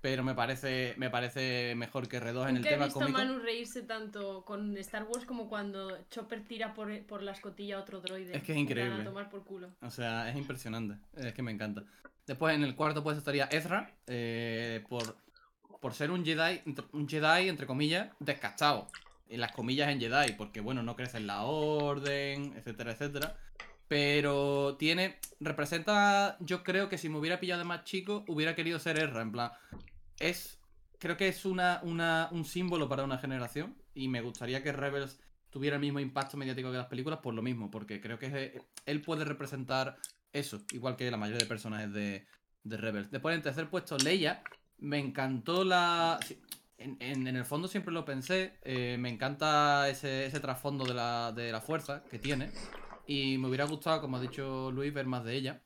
S3: Pero me parece, me parece mejor que R2 en el
S2: Nunca he
S3: tema
S2: visto
S3: cómico.
S2: a Manu reírse tanto con Star Wars como cuando Chopper tira por, por la escotilla a otro droide.
S3: Es que es increíble.
S2: A tomar por culo.
S3: O sea, es impresionante. Es que me encanta. Después en el cuarto pues estaría Ezra. eh, por, por ser un Jedi, un Jedi, entre comillas, descastado. Las comillas en Jedi, porque bueno, no crece en la orden, etcétera, etcétera. Pero tiene. Representa. Yo creo que si me hubiera pillado de más chico, hubiera querido ser Ezra. En plan. Es. Creo que es una, una, un símbolo para una generación. Y me gustaría que Rebels tuviera el mismo impacto mediático que las películas por lo mismo. Porque creo que él puede representar eso. Igual que la mayoría de personajes de, de Rebels. Después en tercer puesto, Leia. Me encantó la. En, en- en el fondo siempre lo pensé. eh, me encanta ese, ese trasfondo de la, de la fuerza que tiene. Y me hubiera gustado, como ha dicho Luis, ver más de ella.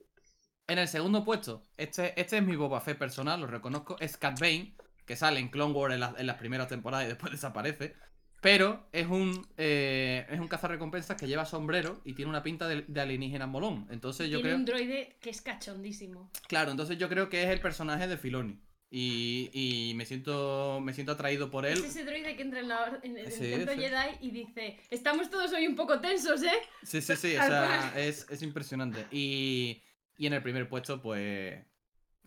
S3: En el segundo puesto, este, este es mi Boba Fett personal, lo reconozco, es Cat Bane, que sale en Clone Wars en, las- en las primeras temporadas y después desaparece. Pero es un, eh, es un cazarrecompensas que lleva sombrero y tiene una pinta de, de alienígena molón. Entonces yo
S2: Tiene
S3: creo...
S2: un droide que es cachondísimo.
S3: Claro, entonces yo creo que es el personaje de Filoni. Y, y me siento me siento atraído por él.
S2: Es ese droide que entra en, la, en el
S3: Sí,
S2: templo
S3: sí.
S2: Jedi y dice: Estamos todos hoy un poco tensos, ¿eh?
S3: Sí, sí, sí, o sea, es, es impresionante. Y, y en el primer puesto, pues.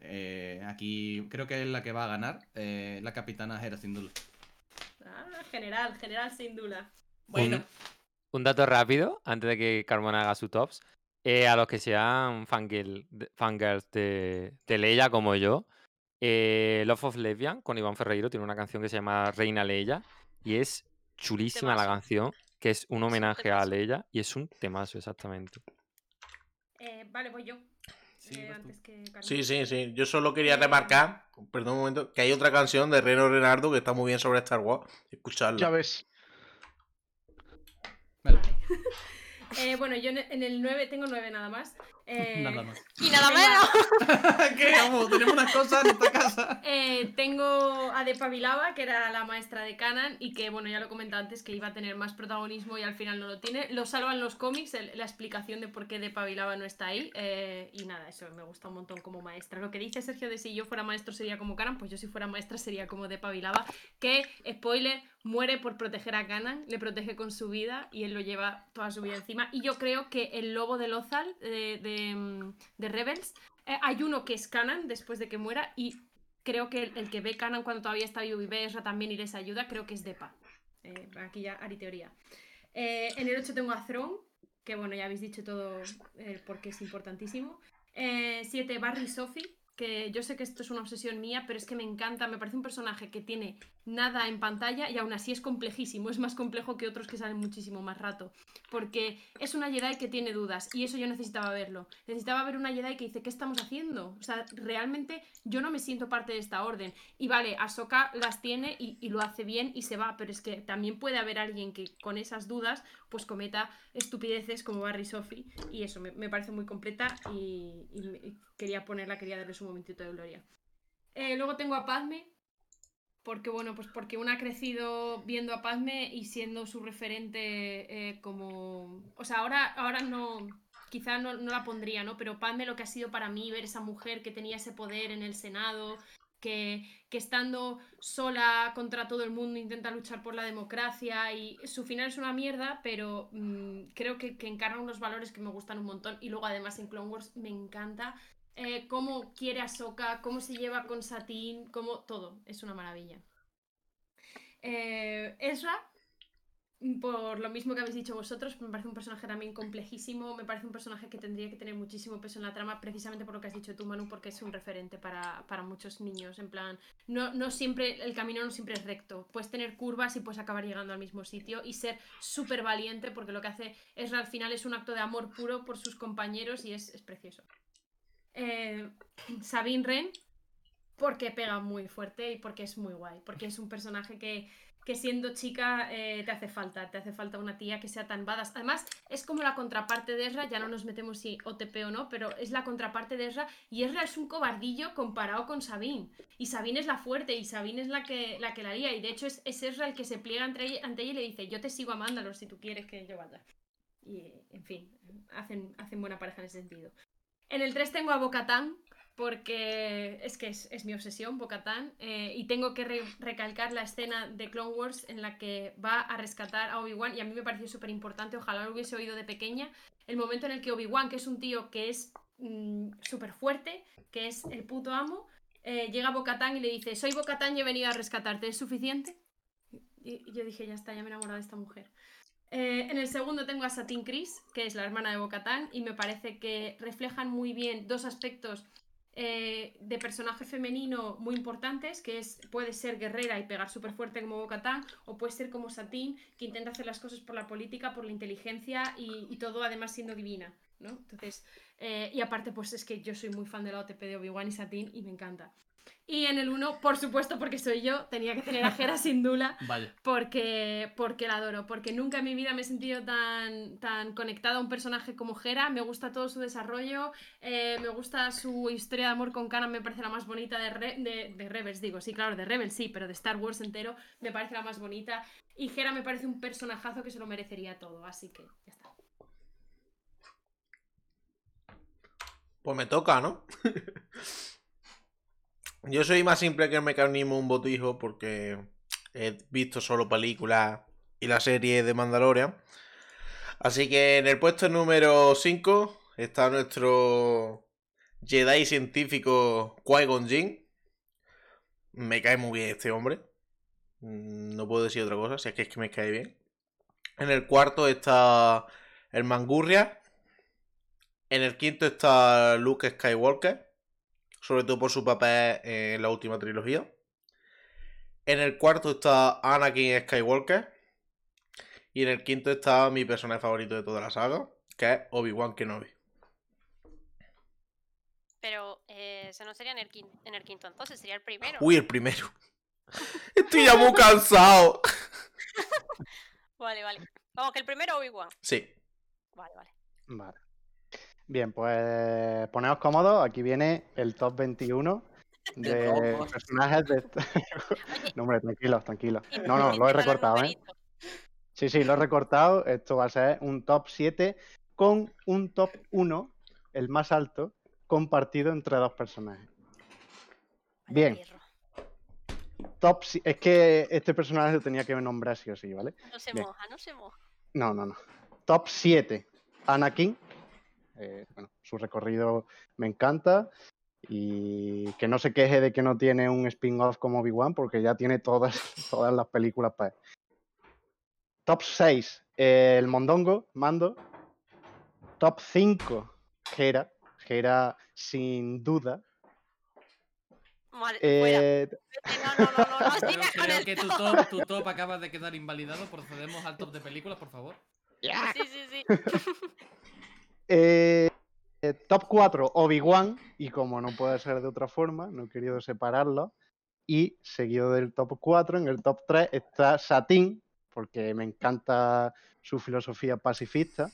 S3: eh, aquí creo que es la que va a ganar. eh, la capitana Hera, sin duda.
S2: Ah, general, general sin duda.
S3: Bueno,
S4: Un dato rápido, antes de que Carmona haga su tops. Eh, a los que sean fangirl- de- fangirls de, de Leia como yo, eh, Love of Lesbian con Iván Ferreiro tiene una canción que se llama Reina Leia y es chulísima la canción, que es un homenaje a. Leia y es un temazo exactamente.
S2: Eh, vale, voy yo.
S3: Sí,
S2: eh, antes que.
S1: Sí, sí, sí. Yo solo quería remarcar, perdón un momento, que hay otra canción de Reno Renardo que está muy bien sobre Star Wars. Escucharla.
S6: Ya ves.
S3: vale,
S2: Vale. Eh, bueno, yo en en el 9 tengo 9 nada más. Eh,
S3: nada más.
S7: Y nada menos.
S3: ¿Qué? Vamos, tenemos unas cosas en esta casa.
S2: Eh, tengo a De Pavilava, que era la maestra de Canan, y que, bueno, ya lo comenté antes, que iba a tener más protagonismo y al final no lo tiene. Lo salvan los cómics, el- la explicación de por qué De Pavilava no está ahí. eh, y nada, eso me gusta un montón como maestra. Lo que dice Sergio de si yo fuera maestro sería como Canan, pues yo si fuera maestra sería como De Pavilava, que, spoiler, muere por proteger a Canan, le protege con su vida y él lo lleva toda su vida encima. Y yo creo que el lobo de Lothal de, de, mm, de Rebels, eh, hay uno que es Canan después de que muera y creo que el, que ve Canan cuando todavía está vivo y ve Ezra también y les ayuda, creo que es Depa. Eh, aquí ya Ari teoría. Eh, en el 8 tengo a Throne, que bueno, ya habéis dicho todo eh, porque es importantísimo. 7 Barry Sophie, que yo sé que esto es una obsesión mía, pero es que me encanta, me parece un personaje que tiene nada en pantalla y aún así es complejísimo, es más complejo que otros que salen muchísimo más rato, porque es una Jedi que tiene dudas y eso yo necesitaba verlo. Necesitaba ver una Jedi que dice, ¿qué estamos haciendo? O sea, realmente yo no me siento parte de esta orden. Y vale, Ahsoka las tiene y, lo hace bien y se va, pero es que también puede haber alguien que con esas dudas pues cometa estupideces como Barry Sophie y eso me, parece muy completa y, y quería ponerla, quería darle su momentito de gloria. Eh, luego tengo a Padme, porque bueno, pues porque una ha crecido viendo a Padme y siendo su referente eh, como... O sea, ahora, ahora no... Quizá no, no la pondría, ¿no? Pero Padme lo que ha sido para mí ver esa mujer que tenía ese poder en el Senado, que, que estando sola contra todo el mundo intenta luchar por la democracia y su final es una mierda, pero mm, creo que, que encarna unos valores que me gustan un montón. Y luego además en Clone Wars me encanta eh, cómo quiere a Sokka, cómo se lleva con Satín, cómo todo, es una maravilla. Eh, Ezra, por lo mismo que habéis dicho vosotros, me parece un personaje también complejísimo, me parece un personaje que tendría que tener muchísimo peso en la trama, precisamente por lo que has dicho tú, Manu, porque es un referente para, para muchos niños, en plan, no, no siempre, el camino no siempre es recto, puedes tener curvas y puedes acabar llegando al mismo sitio y ser súper valiente, porque lo que hace Ezra al final es un acto de amor puro por sus compañeros y es, es precioso. Eh, Sabine Wren, porque pega muy fuerte y porque es muy guay, porque es un personaje que, que siendo chica eh, te hace falta, te hace falta una tía que sea tan badass. Además, es como la contraparte de Ezra, ya no nos metemos si OTP o no, pero es la contraparte de Ezra y Ezra es un cobardillo comparado con Sabine. Y Sabine es la fuerte y Sabine es la que la, que la y de hecho es, es Ezra el que se pliega ante ella, ante ella y le dice, yo te sigo a Mandalore si tú quieres que yo vaya. Y, en fin, hacen, hacen buena pareja en ese sentido. En el 3 tengo a Bocatán, porque es que es, mi obsesión, Bocatán, eh, y tengo que re- recalcar la escena de Clone Wars en la que va a rescatar a Obi-Wan, y a mí me pareció súper importante, ojalá lo hubiese oído de pequeña, el momento en el que Obi-Wan, que es un tío que es mm, súper fuerte, que es el puto amo, eh, llega a Bocatán y le dice, soy Bocatán y he venido a rescatarte, ¿es suficiente? Y, y yo dije, ya está, ya me he enamorado de esta mujer. Eh, en el segundo tengo a Satin Chris, que es la hermana de Bocatán, y me parece que reflejan muy bien dos aspectos eh, de personaje femenino muy importantes, que es puede ser guerrera y pegar súper fuerte como Bocatán, o puede ser como Satín, que intenta hacer las cosas por la política, por la inteligencia y, todo además siendo divina, ¿no? Entonces, eh, y aparte, pues es que yo soy muy fan de la OTP de Obi-Wan y Satín y me encanta. Y en el 1, por supuesto, porque soy yo, tenía que tener a Hera sin duda
S3: Vaya.
S2: porque, porque la adoro, porque nunca en mi vida me he sentido tan, tan conectada a un personaje como Hera, me gusta todo su desarrollo, eh, me gusta su historia de amor con Kanan, me parece la más bonita de, Re- de, de Rebels, digo, sí, claro, de Rebels sí, pero de Star Wars entero me parece la más bonita, y Hera me parece un personajazo que se lo merecería todo, así que ya está.
S1: Pues me toca, ¿no? Yo soy más simple que el mecanismo un botijo porque he visto solo películas y la serie de Mandalorian. Así que en el puesto número 5 está nuestro Jedi científico Qui-Gon Jinn. Me cae muy bien este hombre. Mm, No puedo decir otra cosa, si es que es que me cae bien. En el cuarto está el Mangurria. En el quinto está Luke Skywalker, sobre todo por su papel en la última trilogía. En el cuarto está Anakin Skywalker. Y en el quinto está mi personaje favorito de toda la saga, que es Obi-Wan Kenobi.
S7: Pero eh, no sería en el, quin- en el quinto, entonces sería el primero.
S1: Uy, el primero. Estoy ya muy cansado.
S7: Vale, vale. Vamos, que el primero Obi-Wan.
S1: Sí.
S7: Vale, vale.
S5: Vale. Bien, pues poneos cómodos. Aquí viene el top 21 de personajes de. no, hombre, tranquilos, tranquilos. No, no, lo he recortado, ¿eh? Sí, sí, lo he recortado. Esto va a ser un top 7 con un top 1, el más alto, compartido entre dos personajes. Bien. Top, es que este personaje lo tenía que nombrar sí o sí, ¿vale?
S7: No se
S5: Bien.
S7: moja, no se moja.
S5: No, no, no. Top 7. Anakin. Eh, bueno, su recorrido me encanta. Y que no se queje de que no tiene un spin-off como Obi-Wan, porque ya tiene todas, todas las películas para él. Top 6. el Mondongo, Mando. Top 5. Hera. Hera, sin duda.
S7: Madre.
S5: Eh,
S7: No, no, no, no, no,
S3: Creo, que tu
S7: top.
S3: top, tu top acaba de quedar invalidado. Procedemos al top de películas, por favor.
S7: Sí, sí, sí.
S5: eh, eh, top 4, Obi-Wan. Y como no puede ser de otra forma, no he querido separarlo. Y seguido del top 4, en el top 3 está Satín, porque me encanta su filosofía pacifista.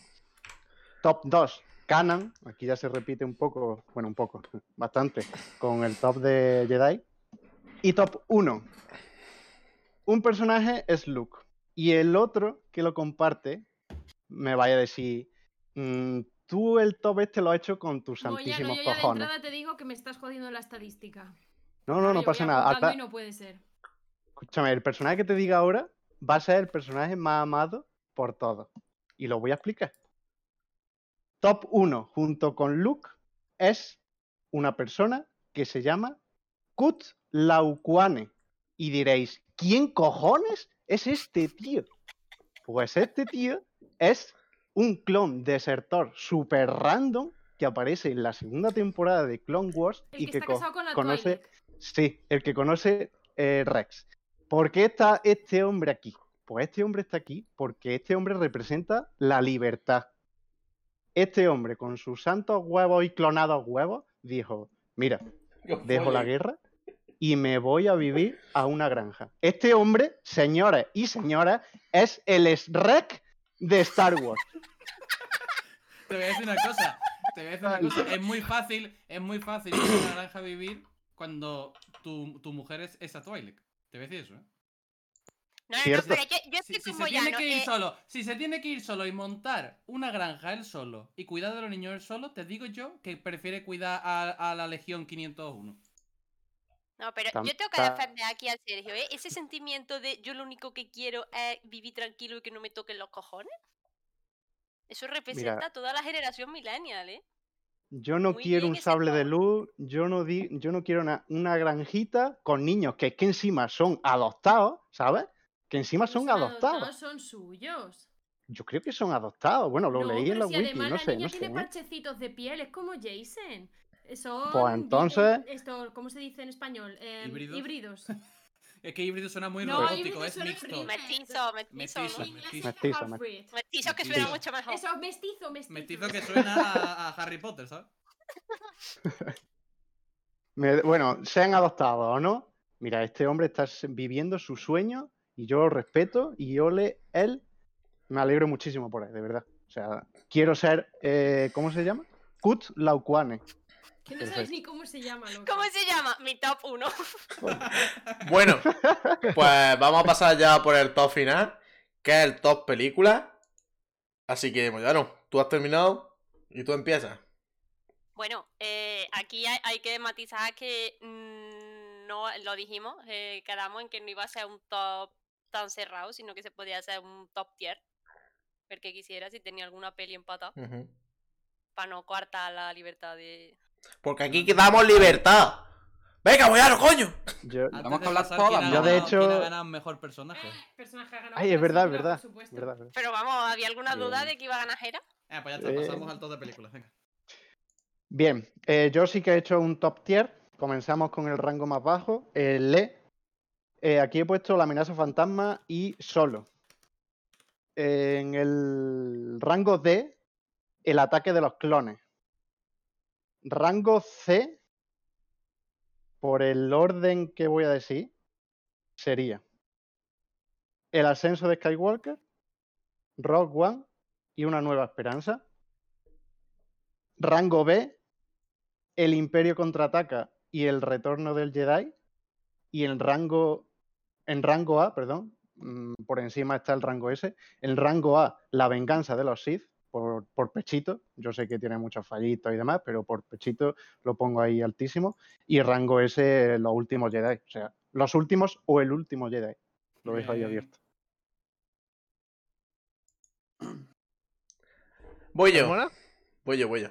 S5: Top 2, Kanan. Aquí ya se repite un poco, bueno, un poco, bastante, con el top de Jedi. Y top 1, un personaje es Luke. Y el otro que lo comparte me vaya a decir, "Mm, tú el top este lo has hecho con tus
S2: Moyano,
S5: santísimos
S2: yo ya de entrada te digo que me estás jodiendo la estadística.
S5: No, no,
S2: Ahora
S5: no pasa nada. Hasta-
S2: no puede ser.
S5: Escúchame, el personaje que te diga ahora va a ser el personaje más amado por todos. Y lo voy a explicar. Top 1, junto con Luke, es una persona que se llama Kut Lauquane. Y diréis, ¿quién cojones es este tío? Pues este tío es un clon desertor super random que aparece en la segunda temporada de Clone Wars
S2: El
S5: y
S2: que
S5: co-
S2: con la
S5: conoce. Sí, el que conoce eh, Rex. ¿Por qué está este hombre aquí? Pues este hombre está aquí porque este hombre representa la libertad. Este hombre, con sus santos huevos y clonados huevos, dijo: Mira, dejo la guerra y me voy a vivir a una granja. Este hombre, señores y señoras, es el Shrek de Star Wars.
S3: Te voy a decir una cosa. Te voy a decir una cosa. Es muy fácil, es muy fácil ir a una granja a vivir cuando tu, tu mujer es esa Twilight. Te voy a decir eso, ¿eh?
S7: No, no, no, pero yo, yo estoy
S3: si
S7: como
S3: se tiene
S7: Moyano.
S3: que ir
S7: eh,
S3: solo, si se tiene que ir solo y montar una granja él solo y cuidar de los niños él solo, te digo yo que prefiere cuidar a, a la Legión 501.
S7: No, pero yo tengo que defender aquí a Sergio, ¿eh? Ese sentimiento de yo lo único que quiero es vivir tranquilo y que no me toquen los cojones. Eso representa a toda la generación millennial, ¿eh?
S5: Yo no
S7: Muy
S5: quiero un sable de luz, yo no, di, yo no quiero una, una granjita con niños que es que encima son adoptados, ¿sabes? Que encima
S2: No
S5: son
S2: son
S5: adoptados.
S2: Son suyos.
S5: Yo creo que son adoptados. Bueno, lo
S2: No,
S5: leí en la
S2: si
S5: wiki,
S2: además
S5: no
S2: la
S5: sé,
S2: niña
S5: no
S2: tiene
S5: ¿eh?
S2: parchecitos de piel, es como Jason. Son
S5: Pues entonces-
S2: Esto, ¿Cómo se dice en español? Em,
S3: ¿Híbridos?
S2: híbridos.
S3: Es que híbrido suena muy
S2: No,
S3: robótico, es mixto.
S7: Mestizo, mestizo,
S3: Mestizo.
S7: ¿no?
S3: Mestizo.
S2: es
S5: Mestizo.
S7: Mestizo que suena mucho mejor.
S2: Eso, mestizo, mestizo.
S3: Mestizo que suena a, a Harry Potter, ¿sabes?
S5: Bueno, sean adoptados o no, mira, este hombre está viviendo su sueño y yo lo respeto y yo le, él, me alegro muchísimo por él, de verdad. O sea, quiero ser, eh, ¿cómo se llama? Kut Lauquane.
S2: Que no sabes ni cómo se llama, loco.
S7: ¿Cómo se llama? Mi top 1.
S1: Bueno, pues vamos a pasar ya por el top final, que es el top película. Así que, Moyano, tú has terminado y tú empiezas.
S7: Bueno, eh, aquí hay, hay que matizar que mm, no lo dijimos, eh, quedamos en que no iba a ser un top tan cerrado, sino que se podía hacer un top tier. El que quisiera, si tenía alguna peli empatada,
S1: Ujú.
S7: para no coartar la libertad de.
S1: Porque aquí damos libertad. Venga, Moyano, coño.
S5: Yo,
S3: Antes
S8: Vamos
S3: de
S8: con las
S3: pasar,
S8: todas,
S3: ¿quién ha
S5: Yo, de
S3: ganado- quién ha
S5: hecho-
S3: ganado mejor personaje?
S2: Personaje ha ganado
S5: ay, es verdad, es verdad.
S2: por supuesto.
S5: verdad, verdad.
S7: Pero vamos, ¿había alguna duda
S5: Bien.
S7: de que iba a ganar Jera?
S3: Eh, pues ya está,
S5: Eh.
S3: pasamos al top de películas, venga.
S5: Bien, eh, yo sí que he hecho un top tier. Comenzamos con el rango más bajo, el E. Eh, aquí he puesto la amenaza fantasma y solo. En el rango D, el ataque de los clones. Rango C, por el orden que voy a decir, sería el ascenso de Skywalker, Rogue One y una nueva esperanza. Rango B, el Imperio contraataca y el retorno del Jedi. Y en rango, en rango A, perdón, mm, por encima está el rango S. En rango A, la venganza de los Sith, por, por pechito. Yo sé que tiene muchos fallitos y demás, pero por pechito lo pongo ahí altísimo. Y rango S, los últimos Jedi. O sea, los últimos o el último Jedi. Lo dejo ahí abierto.
S1: Voy yo.
S6: ¿Mola?
S1: Voy yo, voy yo.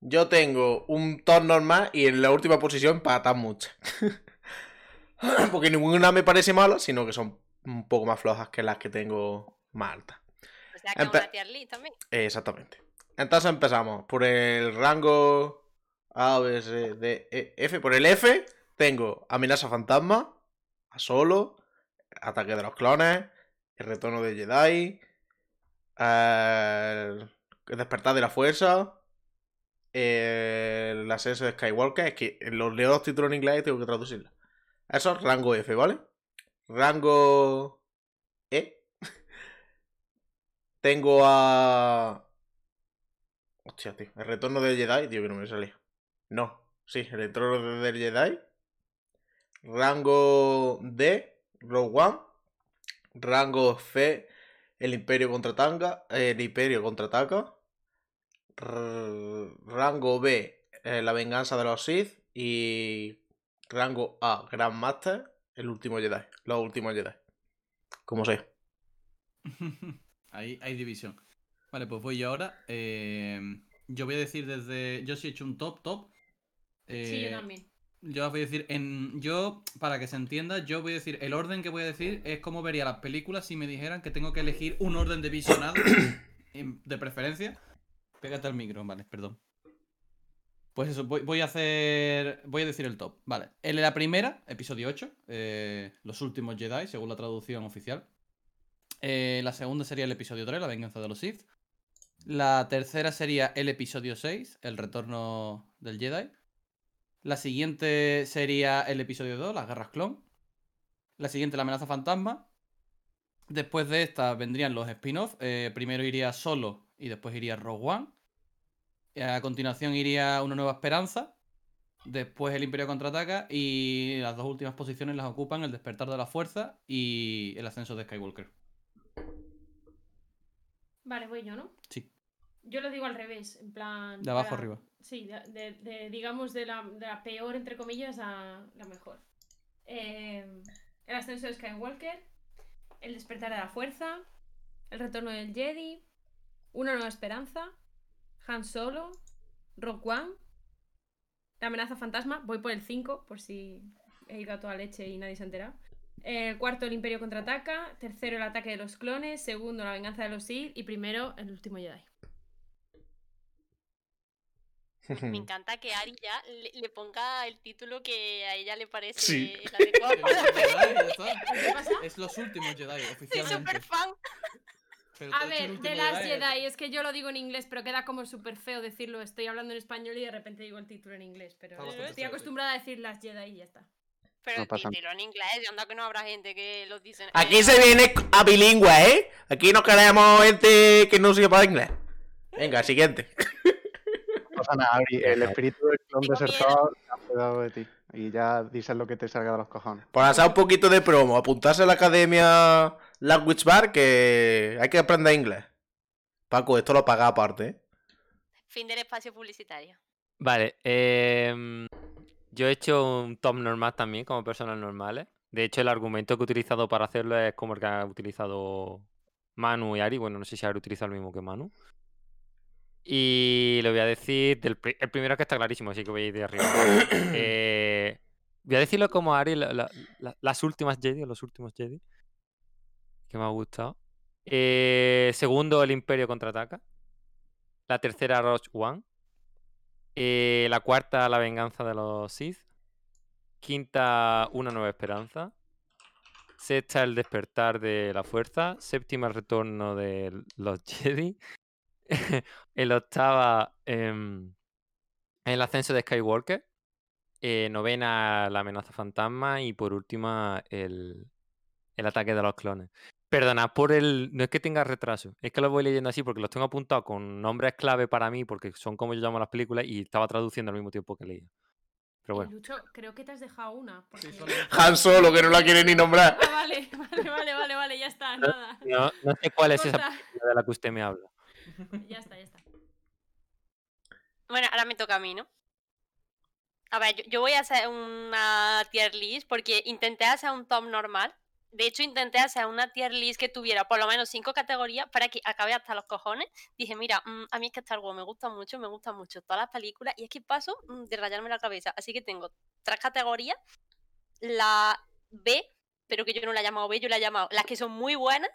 S1: Yo tengo un top normal y en la última posición patas muchas. Porque ninguna me parece mala, sino que son un poco más flojas que las que tengo más altas.
S7: Sea, que una tier list también.
S1: Exactamente. Entonces empezamos por el rango A, B, C, D, E, F. Por el F tengo Amenaza Fantasma, A Solo, Ataque de los Clones, El Retorno de Jedi, El Despertar de la Fuerza, El Ascenso de Skywalker. Es que los leo los títulos en inglés y tengo que traducirlos. Eso es rango F, ¿vale? Rango E. Tengo a. Hostia, tío. El retorno del Jedi, tío, que no me salía. No, sí, el retorno del Jedi. Rango D, Rogue One. Rango C, el Imperio contratanga. El Imperio contraataca. Rango B, eh, la venganza de los Sith. Y rango A, Grand Master, el último Jedi. Los últimos Jedi. Como sea.
S3: Ahí hay división. Vale, pues voy yo ahora. Eh, yo voy a decir desde. Yo sí he hecho un top, top.
S2: Sí, yo
S3: Eh,
S2: también.
S3: Yo voy a decir, en, yo, para que se entienda, yo voy a decir, el orden que voy a decir es como vería las películas si me dijeran que tengo que elegir un orden de visionado, de preferencia. Pégate al micro, vale, perdón. Pues eso, voy, voy a hacer, voy a decir el top, vale. En la primera, episodio 8, eh, Los últimos Jedi, según la traducción oficial. Eh, la segunda sería el episodio 3, La venganza de los Sith. La tercera sería el episodio 6, El retorno del Jedi. La siguiente sería el episodio 2, Las guerras clon. La siguiente, La amenaza fantasma. Después de esta vendrían los spin-off. Eh, primero iría Solo y después iría Rogue One. A continuación iría Una nueva esperanza. Después el Imperio contraataca. Y las dos últimas posiciones las ocupan El despertar de la fuerza y El ascenso de Skywalker.
S2: Vale, voy yo, ¿no?
S3: Sí.
S2: Yo lo digo al revés, en plan.
S3: De abajo
S2: para-
S3: arriba.
S2: Sí, de, de- de, digamos de la, de la peor, entre comillas, a la mejor. Eh, el ascenso de Skywalker, el despertar de la fuerza, el retorno del Jedi, una nueva esperanza, Han Solo, Rock One, la amenaza fantasma, voy por el 5, por si he ido a toda leche y nadie se ha enterado. El cuarto, el Imperio contraataca. Tercero, el ataque de los clones. Segundo, la venganza de los Sith. Y primero, el último Jedi.
S7: Me encanta que Ari ya le, le ponga el título que a ella le parece
S1: Sí.
S7: el adecuado.
S3: Es los últimos Jedi,
S7: Soy
S3: oficialmente.
S7: súper fan.
S3: Pero te
S2: A ver, de las
S3: Jedi,
S2: Jedi, es que yo lo digo en inglés, pero queda como súper feo decirlo. Estoy hablando en español y de repente digo el título en inglés, pero estoy acostumbrada a decir las Jedi y ya está.
S7: Pero
S5: No pasa
S7: dilo en inglés, y anda que no habrá gente que los dicen.
S1: Aquí se viene a bilingüe, ¿eh? Aquí no queremos gente que no sepa inglés. Venga, siguiente.
S5: No pasa nada, el espíritu del clon desertor se ha cuidado de ti. Y ya dices lo que te salga de los cojones.
S1: Por hacer un poquito de promo, apuntarse a la academia Language Bar que hay que aprender inglés. Paco, esto lo paga aparte, ¿eh?
S7: Fin del espacio publicitario.
S4: Vale, em, yo he hecho un top normal también, como personas normales. De hecho, el argumento que he utilizado para hacerlo es como el que ha utilizado Manu y Ari. Bueno, no sé si Ari utiliza el mismo que Manu. Y lo voy a decir, del pri- el primero que está clarísimo, así que voy a ir de arriba. Eh, voy a decirlo como Ari, la- la- la- las últimas Jedi, los últimos Jedi, que me ha gustado. Eh, segundo, el Imperio contraataca. La tercera, Rogue One. Eh, la cuarta, la venganza de los Sith. Quinta, una nueva esperanza. Sexta, el despertar de la fuerza. Séptima, el retorno de los Jedi. el octava, em, el ascenso de Skywalker. Eh, novena, la amenaza fantasma. Y por última, el, el ataque de los clones. Perdonad por el. No es que tenga retraso, es que lo voy leyendo así porque los tengo apuntados con nombres clave para mí, porque son como yo llamo las películas y estaba traduciendo al mismo tiempo que leía. Pero bueno,
S2: Lucho, creo que te has dejado una. porque-
S1: Han Solo, que no la quiere ni nombrar.
S2: Ah, vale, vale, vale, vale, vale, ya está, nada.
S4: no, no sé cuál es esa película de la que usted me habla.
S2: Ya está, ya está.
S7: Bueno, ahora me toca a mí, ¿no? A ver, yo, yo voy a hacer una tier list porque intenté hacer un top normal. De hecho, intenté hacer una tier list que tuviera por lo menos cinco categorías para que acabe hasta los cojones. Dije, mira, mm, a mí es que Star Wars me gusta mucho, me gustan mucho todas las películas y es que paso mm, de rayarme la cabeza. Así que tengo tres categorías. La B, pero que yo no la he llamado B, yo la he llamado las que son muy buenas,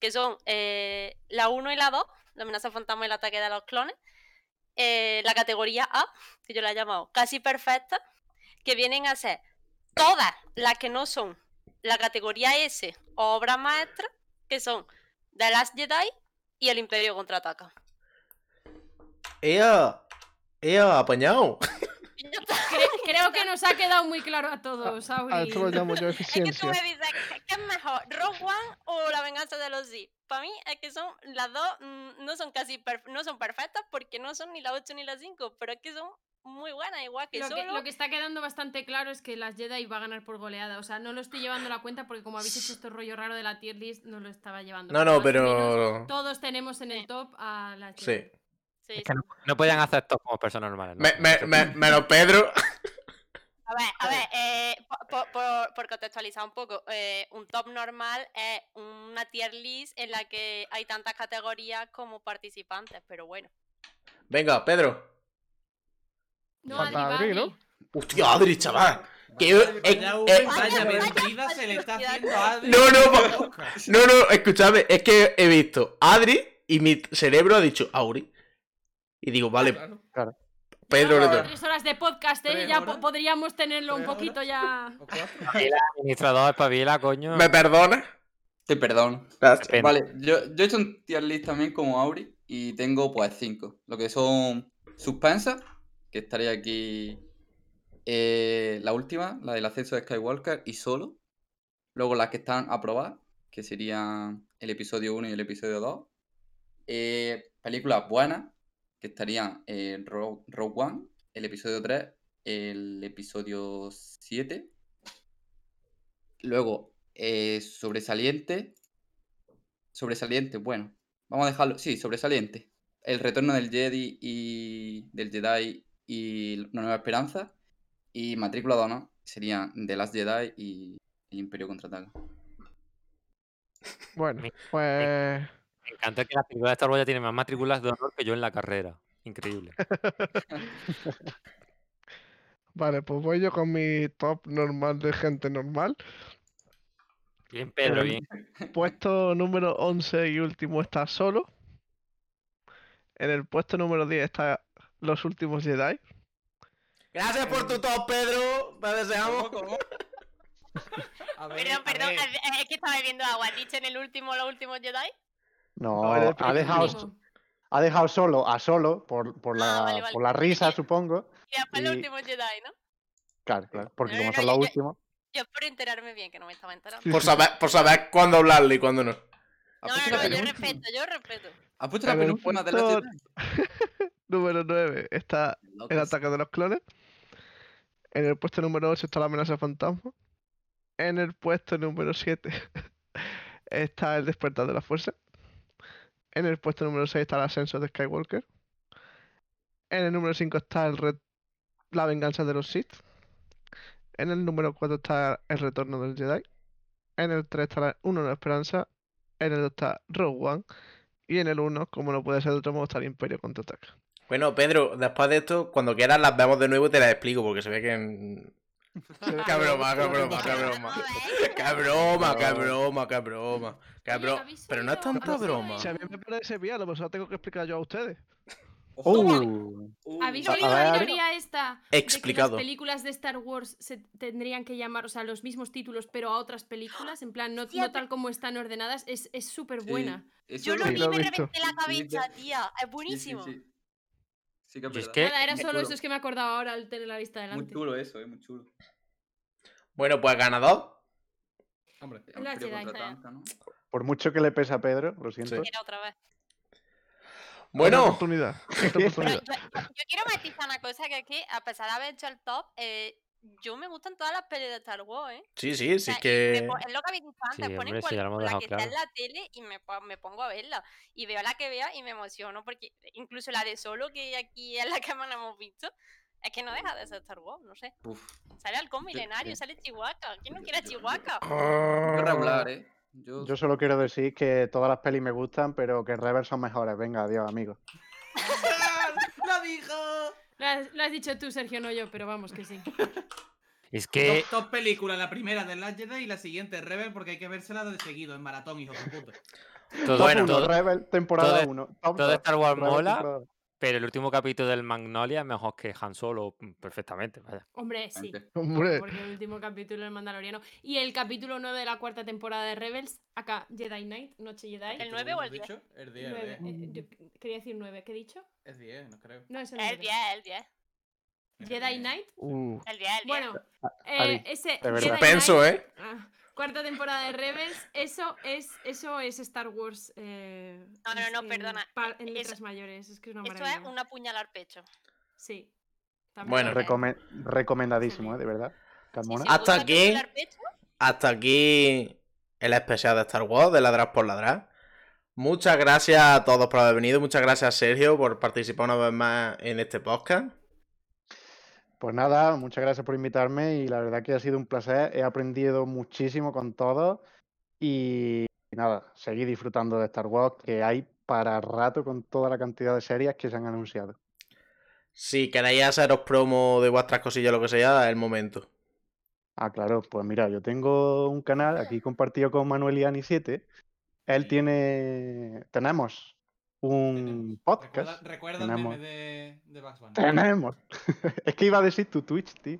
S7: que son eh, la 1 y la 2, la amenaza fantasma y el ataque de los clones. eh, la categoría A, que yo la he llamado casi perfecta, que vienen a ser todas las que no son la categoría S obra maestra, que son The Last Jedi y El Imperio contraataca.
S1: Ea, ea, apañado.
S2: Creo que nos ha quedado muy claro a todos,
S6: A
S2: Auri.
S6: esto lo llamo yo
S7: Es que tú
S6: eficiencia.
S7: me dices, ¿qué- ¿qué es mejor? ¿Rogue One o La venganza de los Sith? Para mí es que son las dos, mm, no son casi no son perfectas porque no son ni la 8 ni la 5, pero es que son muy buenas, igual que
S2: Lo que, lo que está quedando bastante claro es que las Jedi va a ganar por goleada. O sea, no lo estoy llevando a la cuenta porque como habéis hecho este rollo raro de la tier list, no lo estaba llevando.
S1: No, no,
S2: menos
S1: pero.
S2: Todos tenemos en el top a las. Jedi.
S7: Sí,
S4: Es
S7: sí.
S4: que no, no podían hacer esto como personas normales. ¿no?
S1: Me- me- me- menos Pedro.
S7: A ver, a ver, eh, po- po- por, por contextualizar un poco, eh, un top normal es una tier list en la que hay tantas categorías como participantes, pero bueno.
S1: Venga, Pedro.
S2: No,
S6: Falta
S2: Adri,
S6: Adri, ¿no?
S1: Hostia, Adri, chaval. Que yo- eh, eh,
S3: vaya mentira se le está haciendo a Adri.
S1: No, no. No, no, escúchame, es que he visto Adri y mi cerebro ha dicho Auri. Y digo, vale,
S3: Claro.
S1: Pedro
S2: Llevamos
S1: le toca.
S2: tres horas de podcast, ¿eh?
S3: ¿Tres
S2: Ya
S3: horas?
S2: po- podríamos tenerlo un
S3: ¿Tres
S2: poquito
S3: horas?
S2: ya.
S4: Espabila, administrador, espabila, coño.
S1: ¿Me perdonas?
S8: Te perdono.
S1: Gracias.
S8: Vale, yo, yo he hecho un tier list también como Auri y tengo pues cinco. Lo que son Suspensa, que estaría aquí eh, la última, la del ascenso de Skywalker y solo. Luego las que están a probar, que serían el episodio 1 y el episodio 2. Eh, películas buenas, que estarían eh, Rogue, Rogue One, el episodio 3, el episodio 7. Luego, eh, sobresaliente. Sobresaliente, bueno. Vamos a dejarlo. Sí, sobresaliente. El retorno del Jedi y. del Jedi y Una Nueva Esperanza. Y matrícula de honor serían The Last Jedi y El Imperio Contraataca.
S6: Bueno,
S4: Me-
S6: pues
S4: Me encanta que la película de Star Wars ya tiene más matrículas de honor que yo en la carrera. Increíble.
S6: vale, pues voy yo con mi top normal de gente normal.
S4: Bien, Pedro,
S6: Eh,
S4: bien.
S6: Puesto número 11 y último está solo. En el puesto número 10 está Los Últimos Jedi.
S1: Gracias por tu top, Pedro. Te deseamos.
S3: A ver,
S7: Perdón,
S3: a
S7: perdón,
S3: ver.
S7: es que estaba bebiendo agua. ¿Has dicho en el último, los últimos Jedi?
S5: No, ha dejado, ha dejado solo a solo por, por,
S7: Ah,
S5: la,
S7: vale, vale.
S5: por la risa, supongo.
S7: Y después los
S5: Y-
S7: últimos Jedi, ¿no?
S5: Claro, claro. Porque
S7: No,
S5: como
S7: no,
S5: son los
S7: yo-
S5: últimos.
S7: Yo por enterarme bien, que no me estaba enterando.
S1: Por saber, por saber cuándo hablarle y cuándo no.
S7: No,
S8: ¿Has
S7: no, no,
S8: la
S7: yo respeto, yo respeto.
S8: ¿Has puesto la penúltima de Jedi?
S6: número 9 está El. Ataque de los Clones. En el puesto número 8 está La Amenaza Fantasma. En el puesto número 7 está El Despertar de la Fuerza. En el puesto número 6 está El Ascenso de Skywalker. En el número 5 está el Re- La Venganza de los Sith. En el número 4 está El Retorno del Jedi. En el 3 está la- Una Nueva Esperanza. En el 2 está Rogue One. Y en el 1, como no puede ser de otro modo, está el Imperio Contraataca.
S1: Bueno, Pedro, después de esto, cuando quieras las vemos de nuevo y te las explico, porque se ve que. en- Qué broma, qué broma, qué broma. Qué broma, qué broma, qué broma. Qué
S2: Oye,
S1: broma.
S2: ¿habéis
S1: Pero no es tanta
S2: ¿Habéis oído
S1: broma.
S6: Si a mí me parece bien, a lo mejor tengo que explicar yo a ustedes.
S5: Uh,
S2: ¿Habéis oído la teoría esta?
S1: Explicado.
S2: De que las películas de Star Wars se tendrían que llamar, o sea, los mismos títulos, pero a otras películas, en plan, no,
S7: Sí,
S2: no tal como están ordenadas, es es súper buena.
S8: Eso
S7: Yo lo
S6: Sí,
S7: vi
S6: lo
S7: y me reventé la
S8: Sí,
S7: cabeza,
S8: sí.
S7: tía. Es
S8: Sí, sí,
S7: buenísimo.
S8: sí. Sí que es
S4: es que-
S2: Nada, era
S8: muy
S2: solo eso, es que me acordaba ahora al tener la lista
S8: Muy
S2: delante.
S8: chulo eso, eh, muy chulo.
S1: Bueno, pues ganador.
S3: Hombre.
S2: La Jedi.
S8: contraataca, ¿no?
S5: por mucho que le pese a Pedro, lo siento.
S1: Sí.
S7: Otra vez.
S1: Bueno,
S6: oportunidad. Oportunidad.
S7: yo, yo- yo quiero matizar una cosa que aquí, a pesar de haber hecho el top, eh, yo me gustan todas las pelis de Star Wars, ¿eh?
S1: sí, sí,
S7: O
S1: sí
S7: sea, me
S1: que.
S7: es lo que habéis dicho antes,
S4: Sí,
S7: ponen cual- la está en la tele y me, me pongo a verla. Y veo la que vea y me emociono, porque incluso la de solo, que aquí es la que más hemos visto, es que no deja de ser Star Wars, no sé.
S8: Uf.
S7: Sale Halcón Milenario,
S8: yo-
S7: sale Chihuahua. ¿Quién no quiere a Chihuahua?
S8: Yo regular, ¿eh? Yo,
S5: Yo solo quiero decir que todas las pelis me gustan, pero que Rebels son mejores. Venga, adiós, amigos.
S3: ¡Lo dijo!
S2: Lo has, lo has dicho tú, Sergio, no yo, pero vamos que sí.
S4: Es que
S3: Dos, dos películas, la primera de Last Jedi y la siguiente Rebel, porque hay que vérsela de seguido, en maratón, hijo de puta.
S4: todo,
S1: Bueno,
S5: Top uno,
S4: todo-
S5: Rebel, temporada
S4: todo-
S5: todo1.
S4: Star Wars mola, Pero el último capítulo del Magnolia es mejor que Han Solo, mm, perfectamente, vaya.
S2: Hombre, sí.
S6: Hombre,
S2: Porque el último capítulo del Mandaloriano. Y el capítulo 9 de la cuarta temporada de Rebels, acá, Jedi Knight, Noche Jedi.
S7: ¿El 9 o el 10?
S3: dicho? El 10, el
S2: Nueve,
S3: 10.
S2: eh, yo quería decir 9, ¿qué he dicho?
S3: Es 10, no creo.
S2: No, es el
S7: El
S2: 9.
S7: 10, el 10.
S2: Jedi Knight.
S6: uh,
S7: El 10, el 10.
S2: Bueno, eh, ese
S1: Suspenso, ¿eh?
S2: ah, cuarta temporada de Rebels, eso es, eso es Star Wars. eh,
S7: No, no,
S2: en-
S7: no,
S2: en
S7: perdona,
S2: pa- En
S7: eso-
S2: letras mayores, es que es una
S7: Esto
S2: maravilla.
S7: es una puñal al pecho.
S2: Sí. también
S1: Bueno,
S5: recomendadísimo, ¿eh? de verdad. Carmona.
S7: Sí,
S1: Hasta aquí. Hasta aquí el especial de Star Wars, de Ladras por Ladrar. Muchas gracias a todos por haber venido. Muchas gracias, Sergio, por participar una vez más en este podcast.
S5: Pues nada, muchas gracias por invitarme y la verdad que ha sido un placer. He aprendido muchísimo con todos y nada, seguir disfrutando de Star Wars que hay para rato con toda la cantidad de series que se han anunciado.
S1: Si queréis haceros promo de vuestras cosillas, lo que sea, es el momento.
S5: Ah, claro, pues mira, yo tengo un canal aquí compartido con Manuel y Ani 7. Él tiene, tenemos un
S3: Tenemos.
S5: podcast.
S3: Recuerda, recuerda el
S5: Tenemos.
S3: meme de, de Bugs Bunny.
S5: Tenemos. es que iba a decir tu Twitch, tío.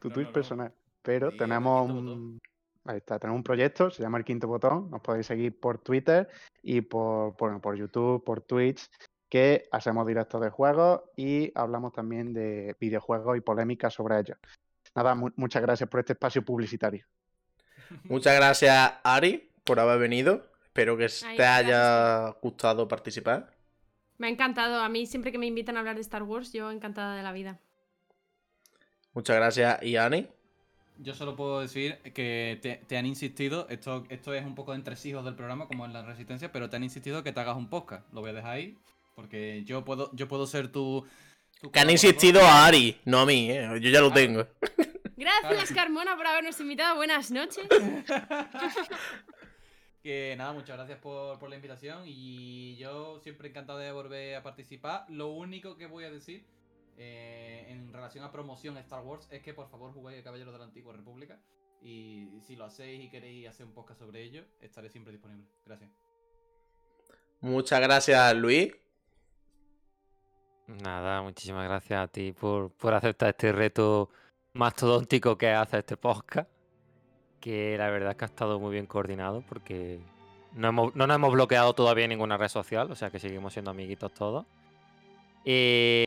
S5: Tu
S3: No,
S5: Twitch
S3: no, no.
S5: personal. Pero
S3: Sí,
S5: tenemos un. Ahí está, tenemos un proyecto, se llama El Quinto Botón. Nos podéis seguir por Twitter y por, bueno, por YouTube, por Twitch, que hacemos directos de juegos y hablamos también de videojuegos y polémicas sobre ellos. Nada, mu- muchas gracias por este espacio publicitario.
S1: Muchas gracias, Ari, por haber venido. Espero que te
S2: gracias,
S1: haya gustado participar.
S2: Me ha encantado. A mí, siempre que me invitan a hablar de Star Wars, yo encantada de la vida.
S1: Muchas gracias, y Ani.
S3: Yo solo puedo decir que te, te han insistido, esto, esto es un poco de entresijos del programa, como en la Resistencia, pero te han insistido que te hagas un podcast. Lo voy a dejar ahí, porque yo puedo, yo puedo ser tu... tu
S1: Que han insistido a Ari, no a mí, ¿eh? Yo ya lo
S3: Claro.
S1: tengo.
S2: Gracias. Carmona, por habernos invitado. Buenas noches.
S3: Que nada, muchas gracias por, por la invitación y yo siempre encantado de volver a participar. Lo único que voy a decir eh, en relación a promoción Star Wars es que por favor juguéis Caballeros de la Antigua República y si lo hacéis y queréis hacer un podcast sobre ello, estaré siempre disponible. Gracias.
S1: Muchas gracias, Luis.
S4: Nada, muchísimas gracias a ti por, por aceptar este reto mastodóntico que hace este podcast. Que la verdad es que ha estado muy bien coordinado porque no, hemos- no nos hemos bloqueado todavía en ninguna red social, o sea que seguimos siendo amiguitos todos. Eh,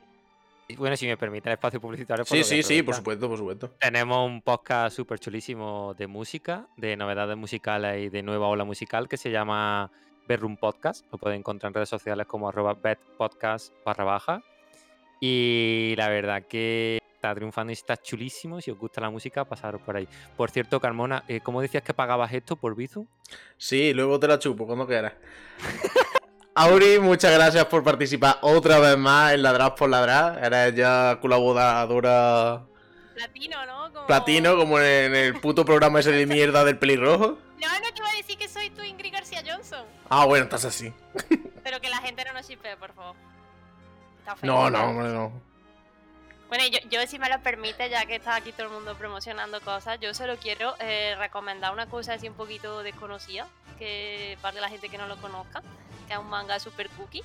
S4: y bueno, si me permite el espacio publicitario. pues
S1: Sí, sí, sí, por supuesto, por supuesto.
S4: Tenemos un podcast súper chulísimo de música, de novedades musicales y de nueva ola musical que se llama Bedroom Podcast. Lo pueden encontrar en redes sociales como arroba barra baja. Y la verdad que está triunfando y está chulísimo. Si os gusta la música, pasaros por ahí. Por cierto, Carmona, eh, ¿cómo decías que pagabas esto por Bizum?
S1: Sí, luego te la chupo cuando quieras. Auri, muchas gracias por participar otra vez más en Ladras por Ladrar. Eres ya colaboradora
S7: Platino, ¿no? Como-
S1: platino, como en el puto programa ese de mierda del pelirrojo.
S7: No, no te iba a decir que soy tu Ingrid García Johnson.
S1: Ah, bueno, estás así.
S7: Pero que la gente no nos shipee, por favor. Está.
S1: No, no, hombre, no.
S7: Bueno, yo, yo si me lo permite, ya que está aquí todo el mundo promocionando cosas, yo solo quiero eh, recomendar una cosa así un poquito desconocida, que para la gente que no lo conozca, que es un manga super cookie,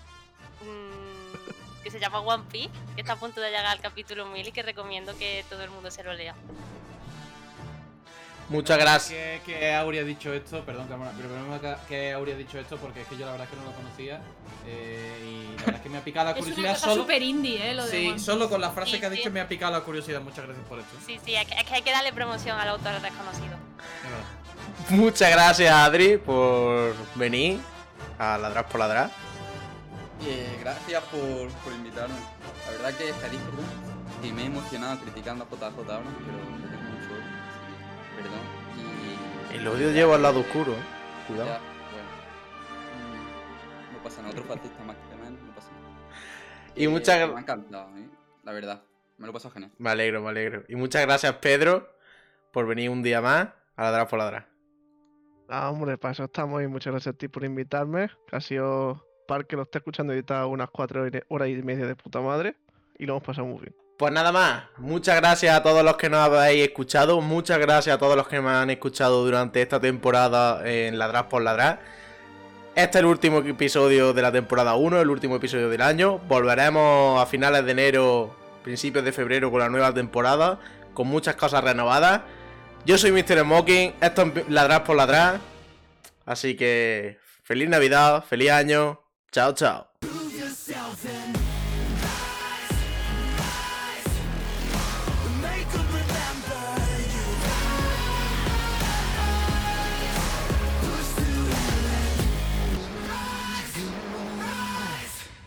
S7: mm, que se llama One Piece, que está a punto de llegar al capítulo 1000 y que recomiendo que todo el mundo se lo lea.
S1: Muchas gracias.
S3: Que, que ha dicho esto, perdón, Carmona, pero menos que, que Auri ha dicho esto porque es que yo la verdad es que no lo conocía eh, y la verdad es que me ha picado la
S2: Es una
S3: curiosidad
S2: cosa
S3: solo.
S2: súper indie, ¿eh? Lo de
S3: Sí,
S2: One
S3: solo con la frase
S7: Sí,
S3: que ha
S7: sí.
S3: dicho me ha picado la curiosidad. Muchas gracias por esto.
S7: Sí, sí, es que, es hay que darle promoción al autor desconocido.
S1: Muchas gracias, Adri, por venir a Ladrar por Ladrar.
S8: Eh, gracias por, por invitarme. La verdad que perdón. Y me he emocionado criticando a JJ ahora, pero Perdón. Y.
S1: El odio lleva al lado oscuro, eh.
S8: Ya,
S1: Cuidado.
S8: bueno. Mm, No pasa nada, otro fascista más que mal, no pasa nada.
S1: Y muchas
S8: Me
S1: gra-
S8: ha encantado, ¿eh? La verdad. Me lo he pasado genial.
S1: Me alegro, me alegro. Y muchas gracias, Pedro, por venir un día más a Ladrar por Ladrar.
S6: Ah, hombre, para eso estamos y muchas gracias a ti por invitarme. Que ha sido, para el que lo esté escuchando, editado unas cuatro horas y media de puta madre. Y lo hemos pasado muy bien.
S1: Pues nada más, muchas gracias a todos los que nos habéis escuchado, muchas gracias a todos los que me han escuchado durante esta temporada en Ladrar por Ladrar. Este es el último episodio de la temporada 1, el último episodio del año. Volveremos a finales de enero, principios de febrero con la nueva temporada, con muchas cosas renovadas. Yo soy Mr. Smoking, esto es Ladrar por Ladrar. Así que feliz Navidad, feliz año. Chao, chao.
S9: and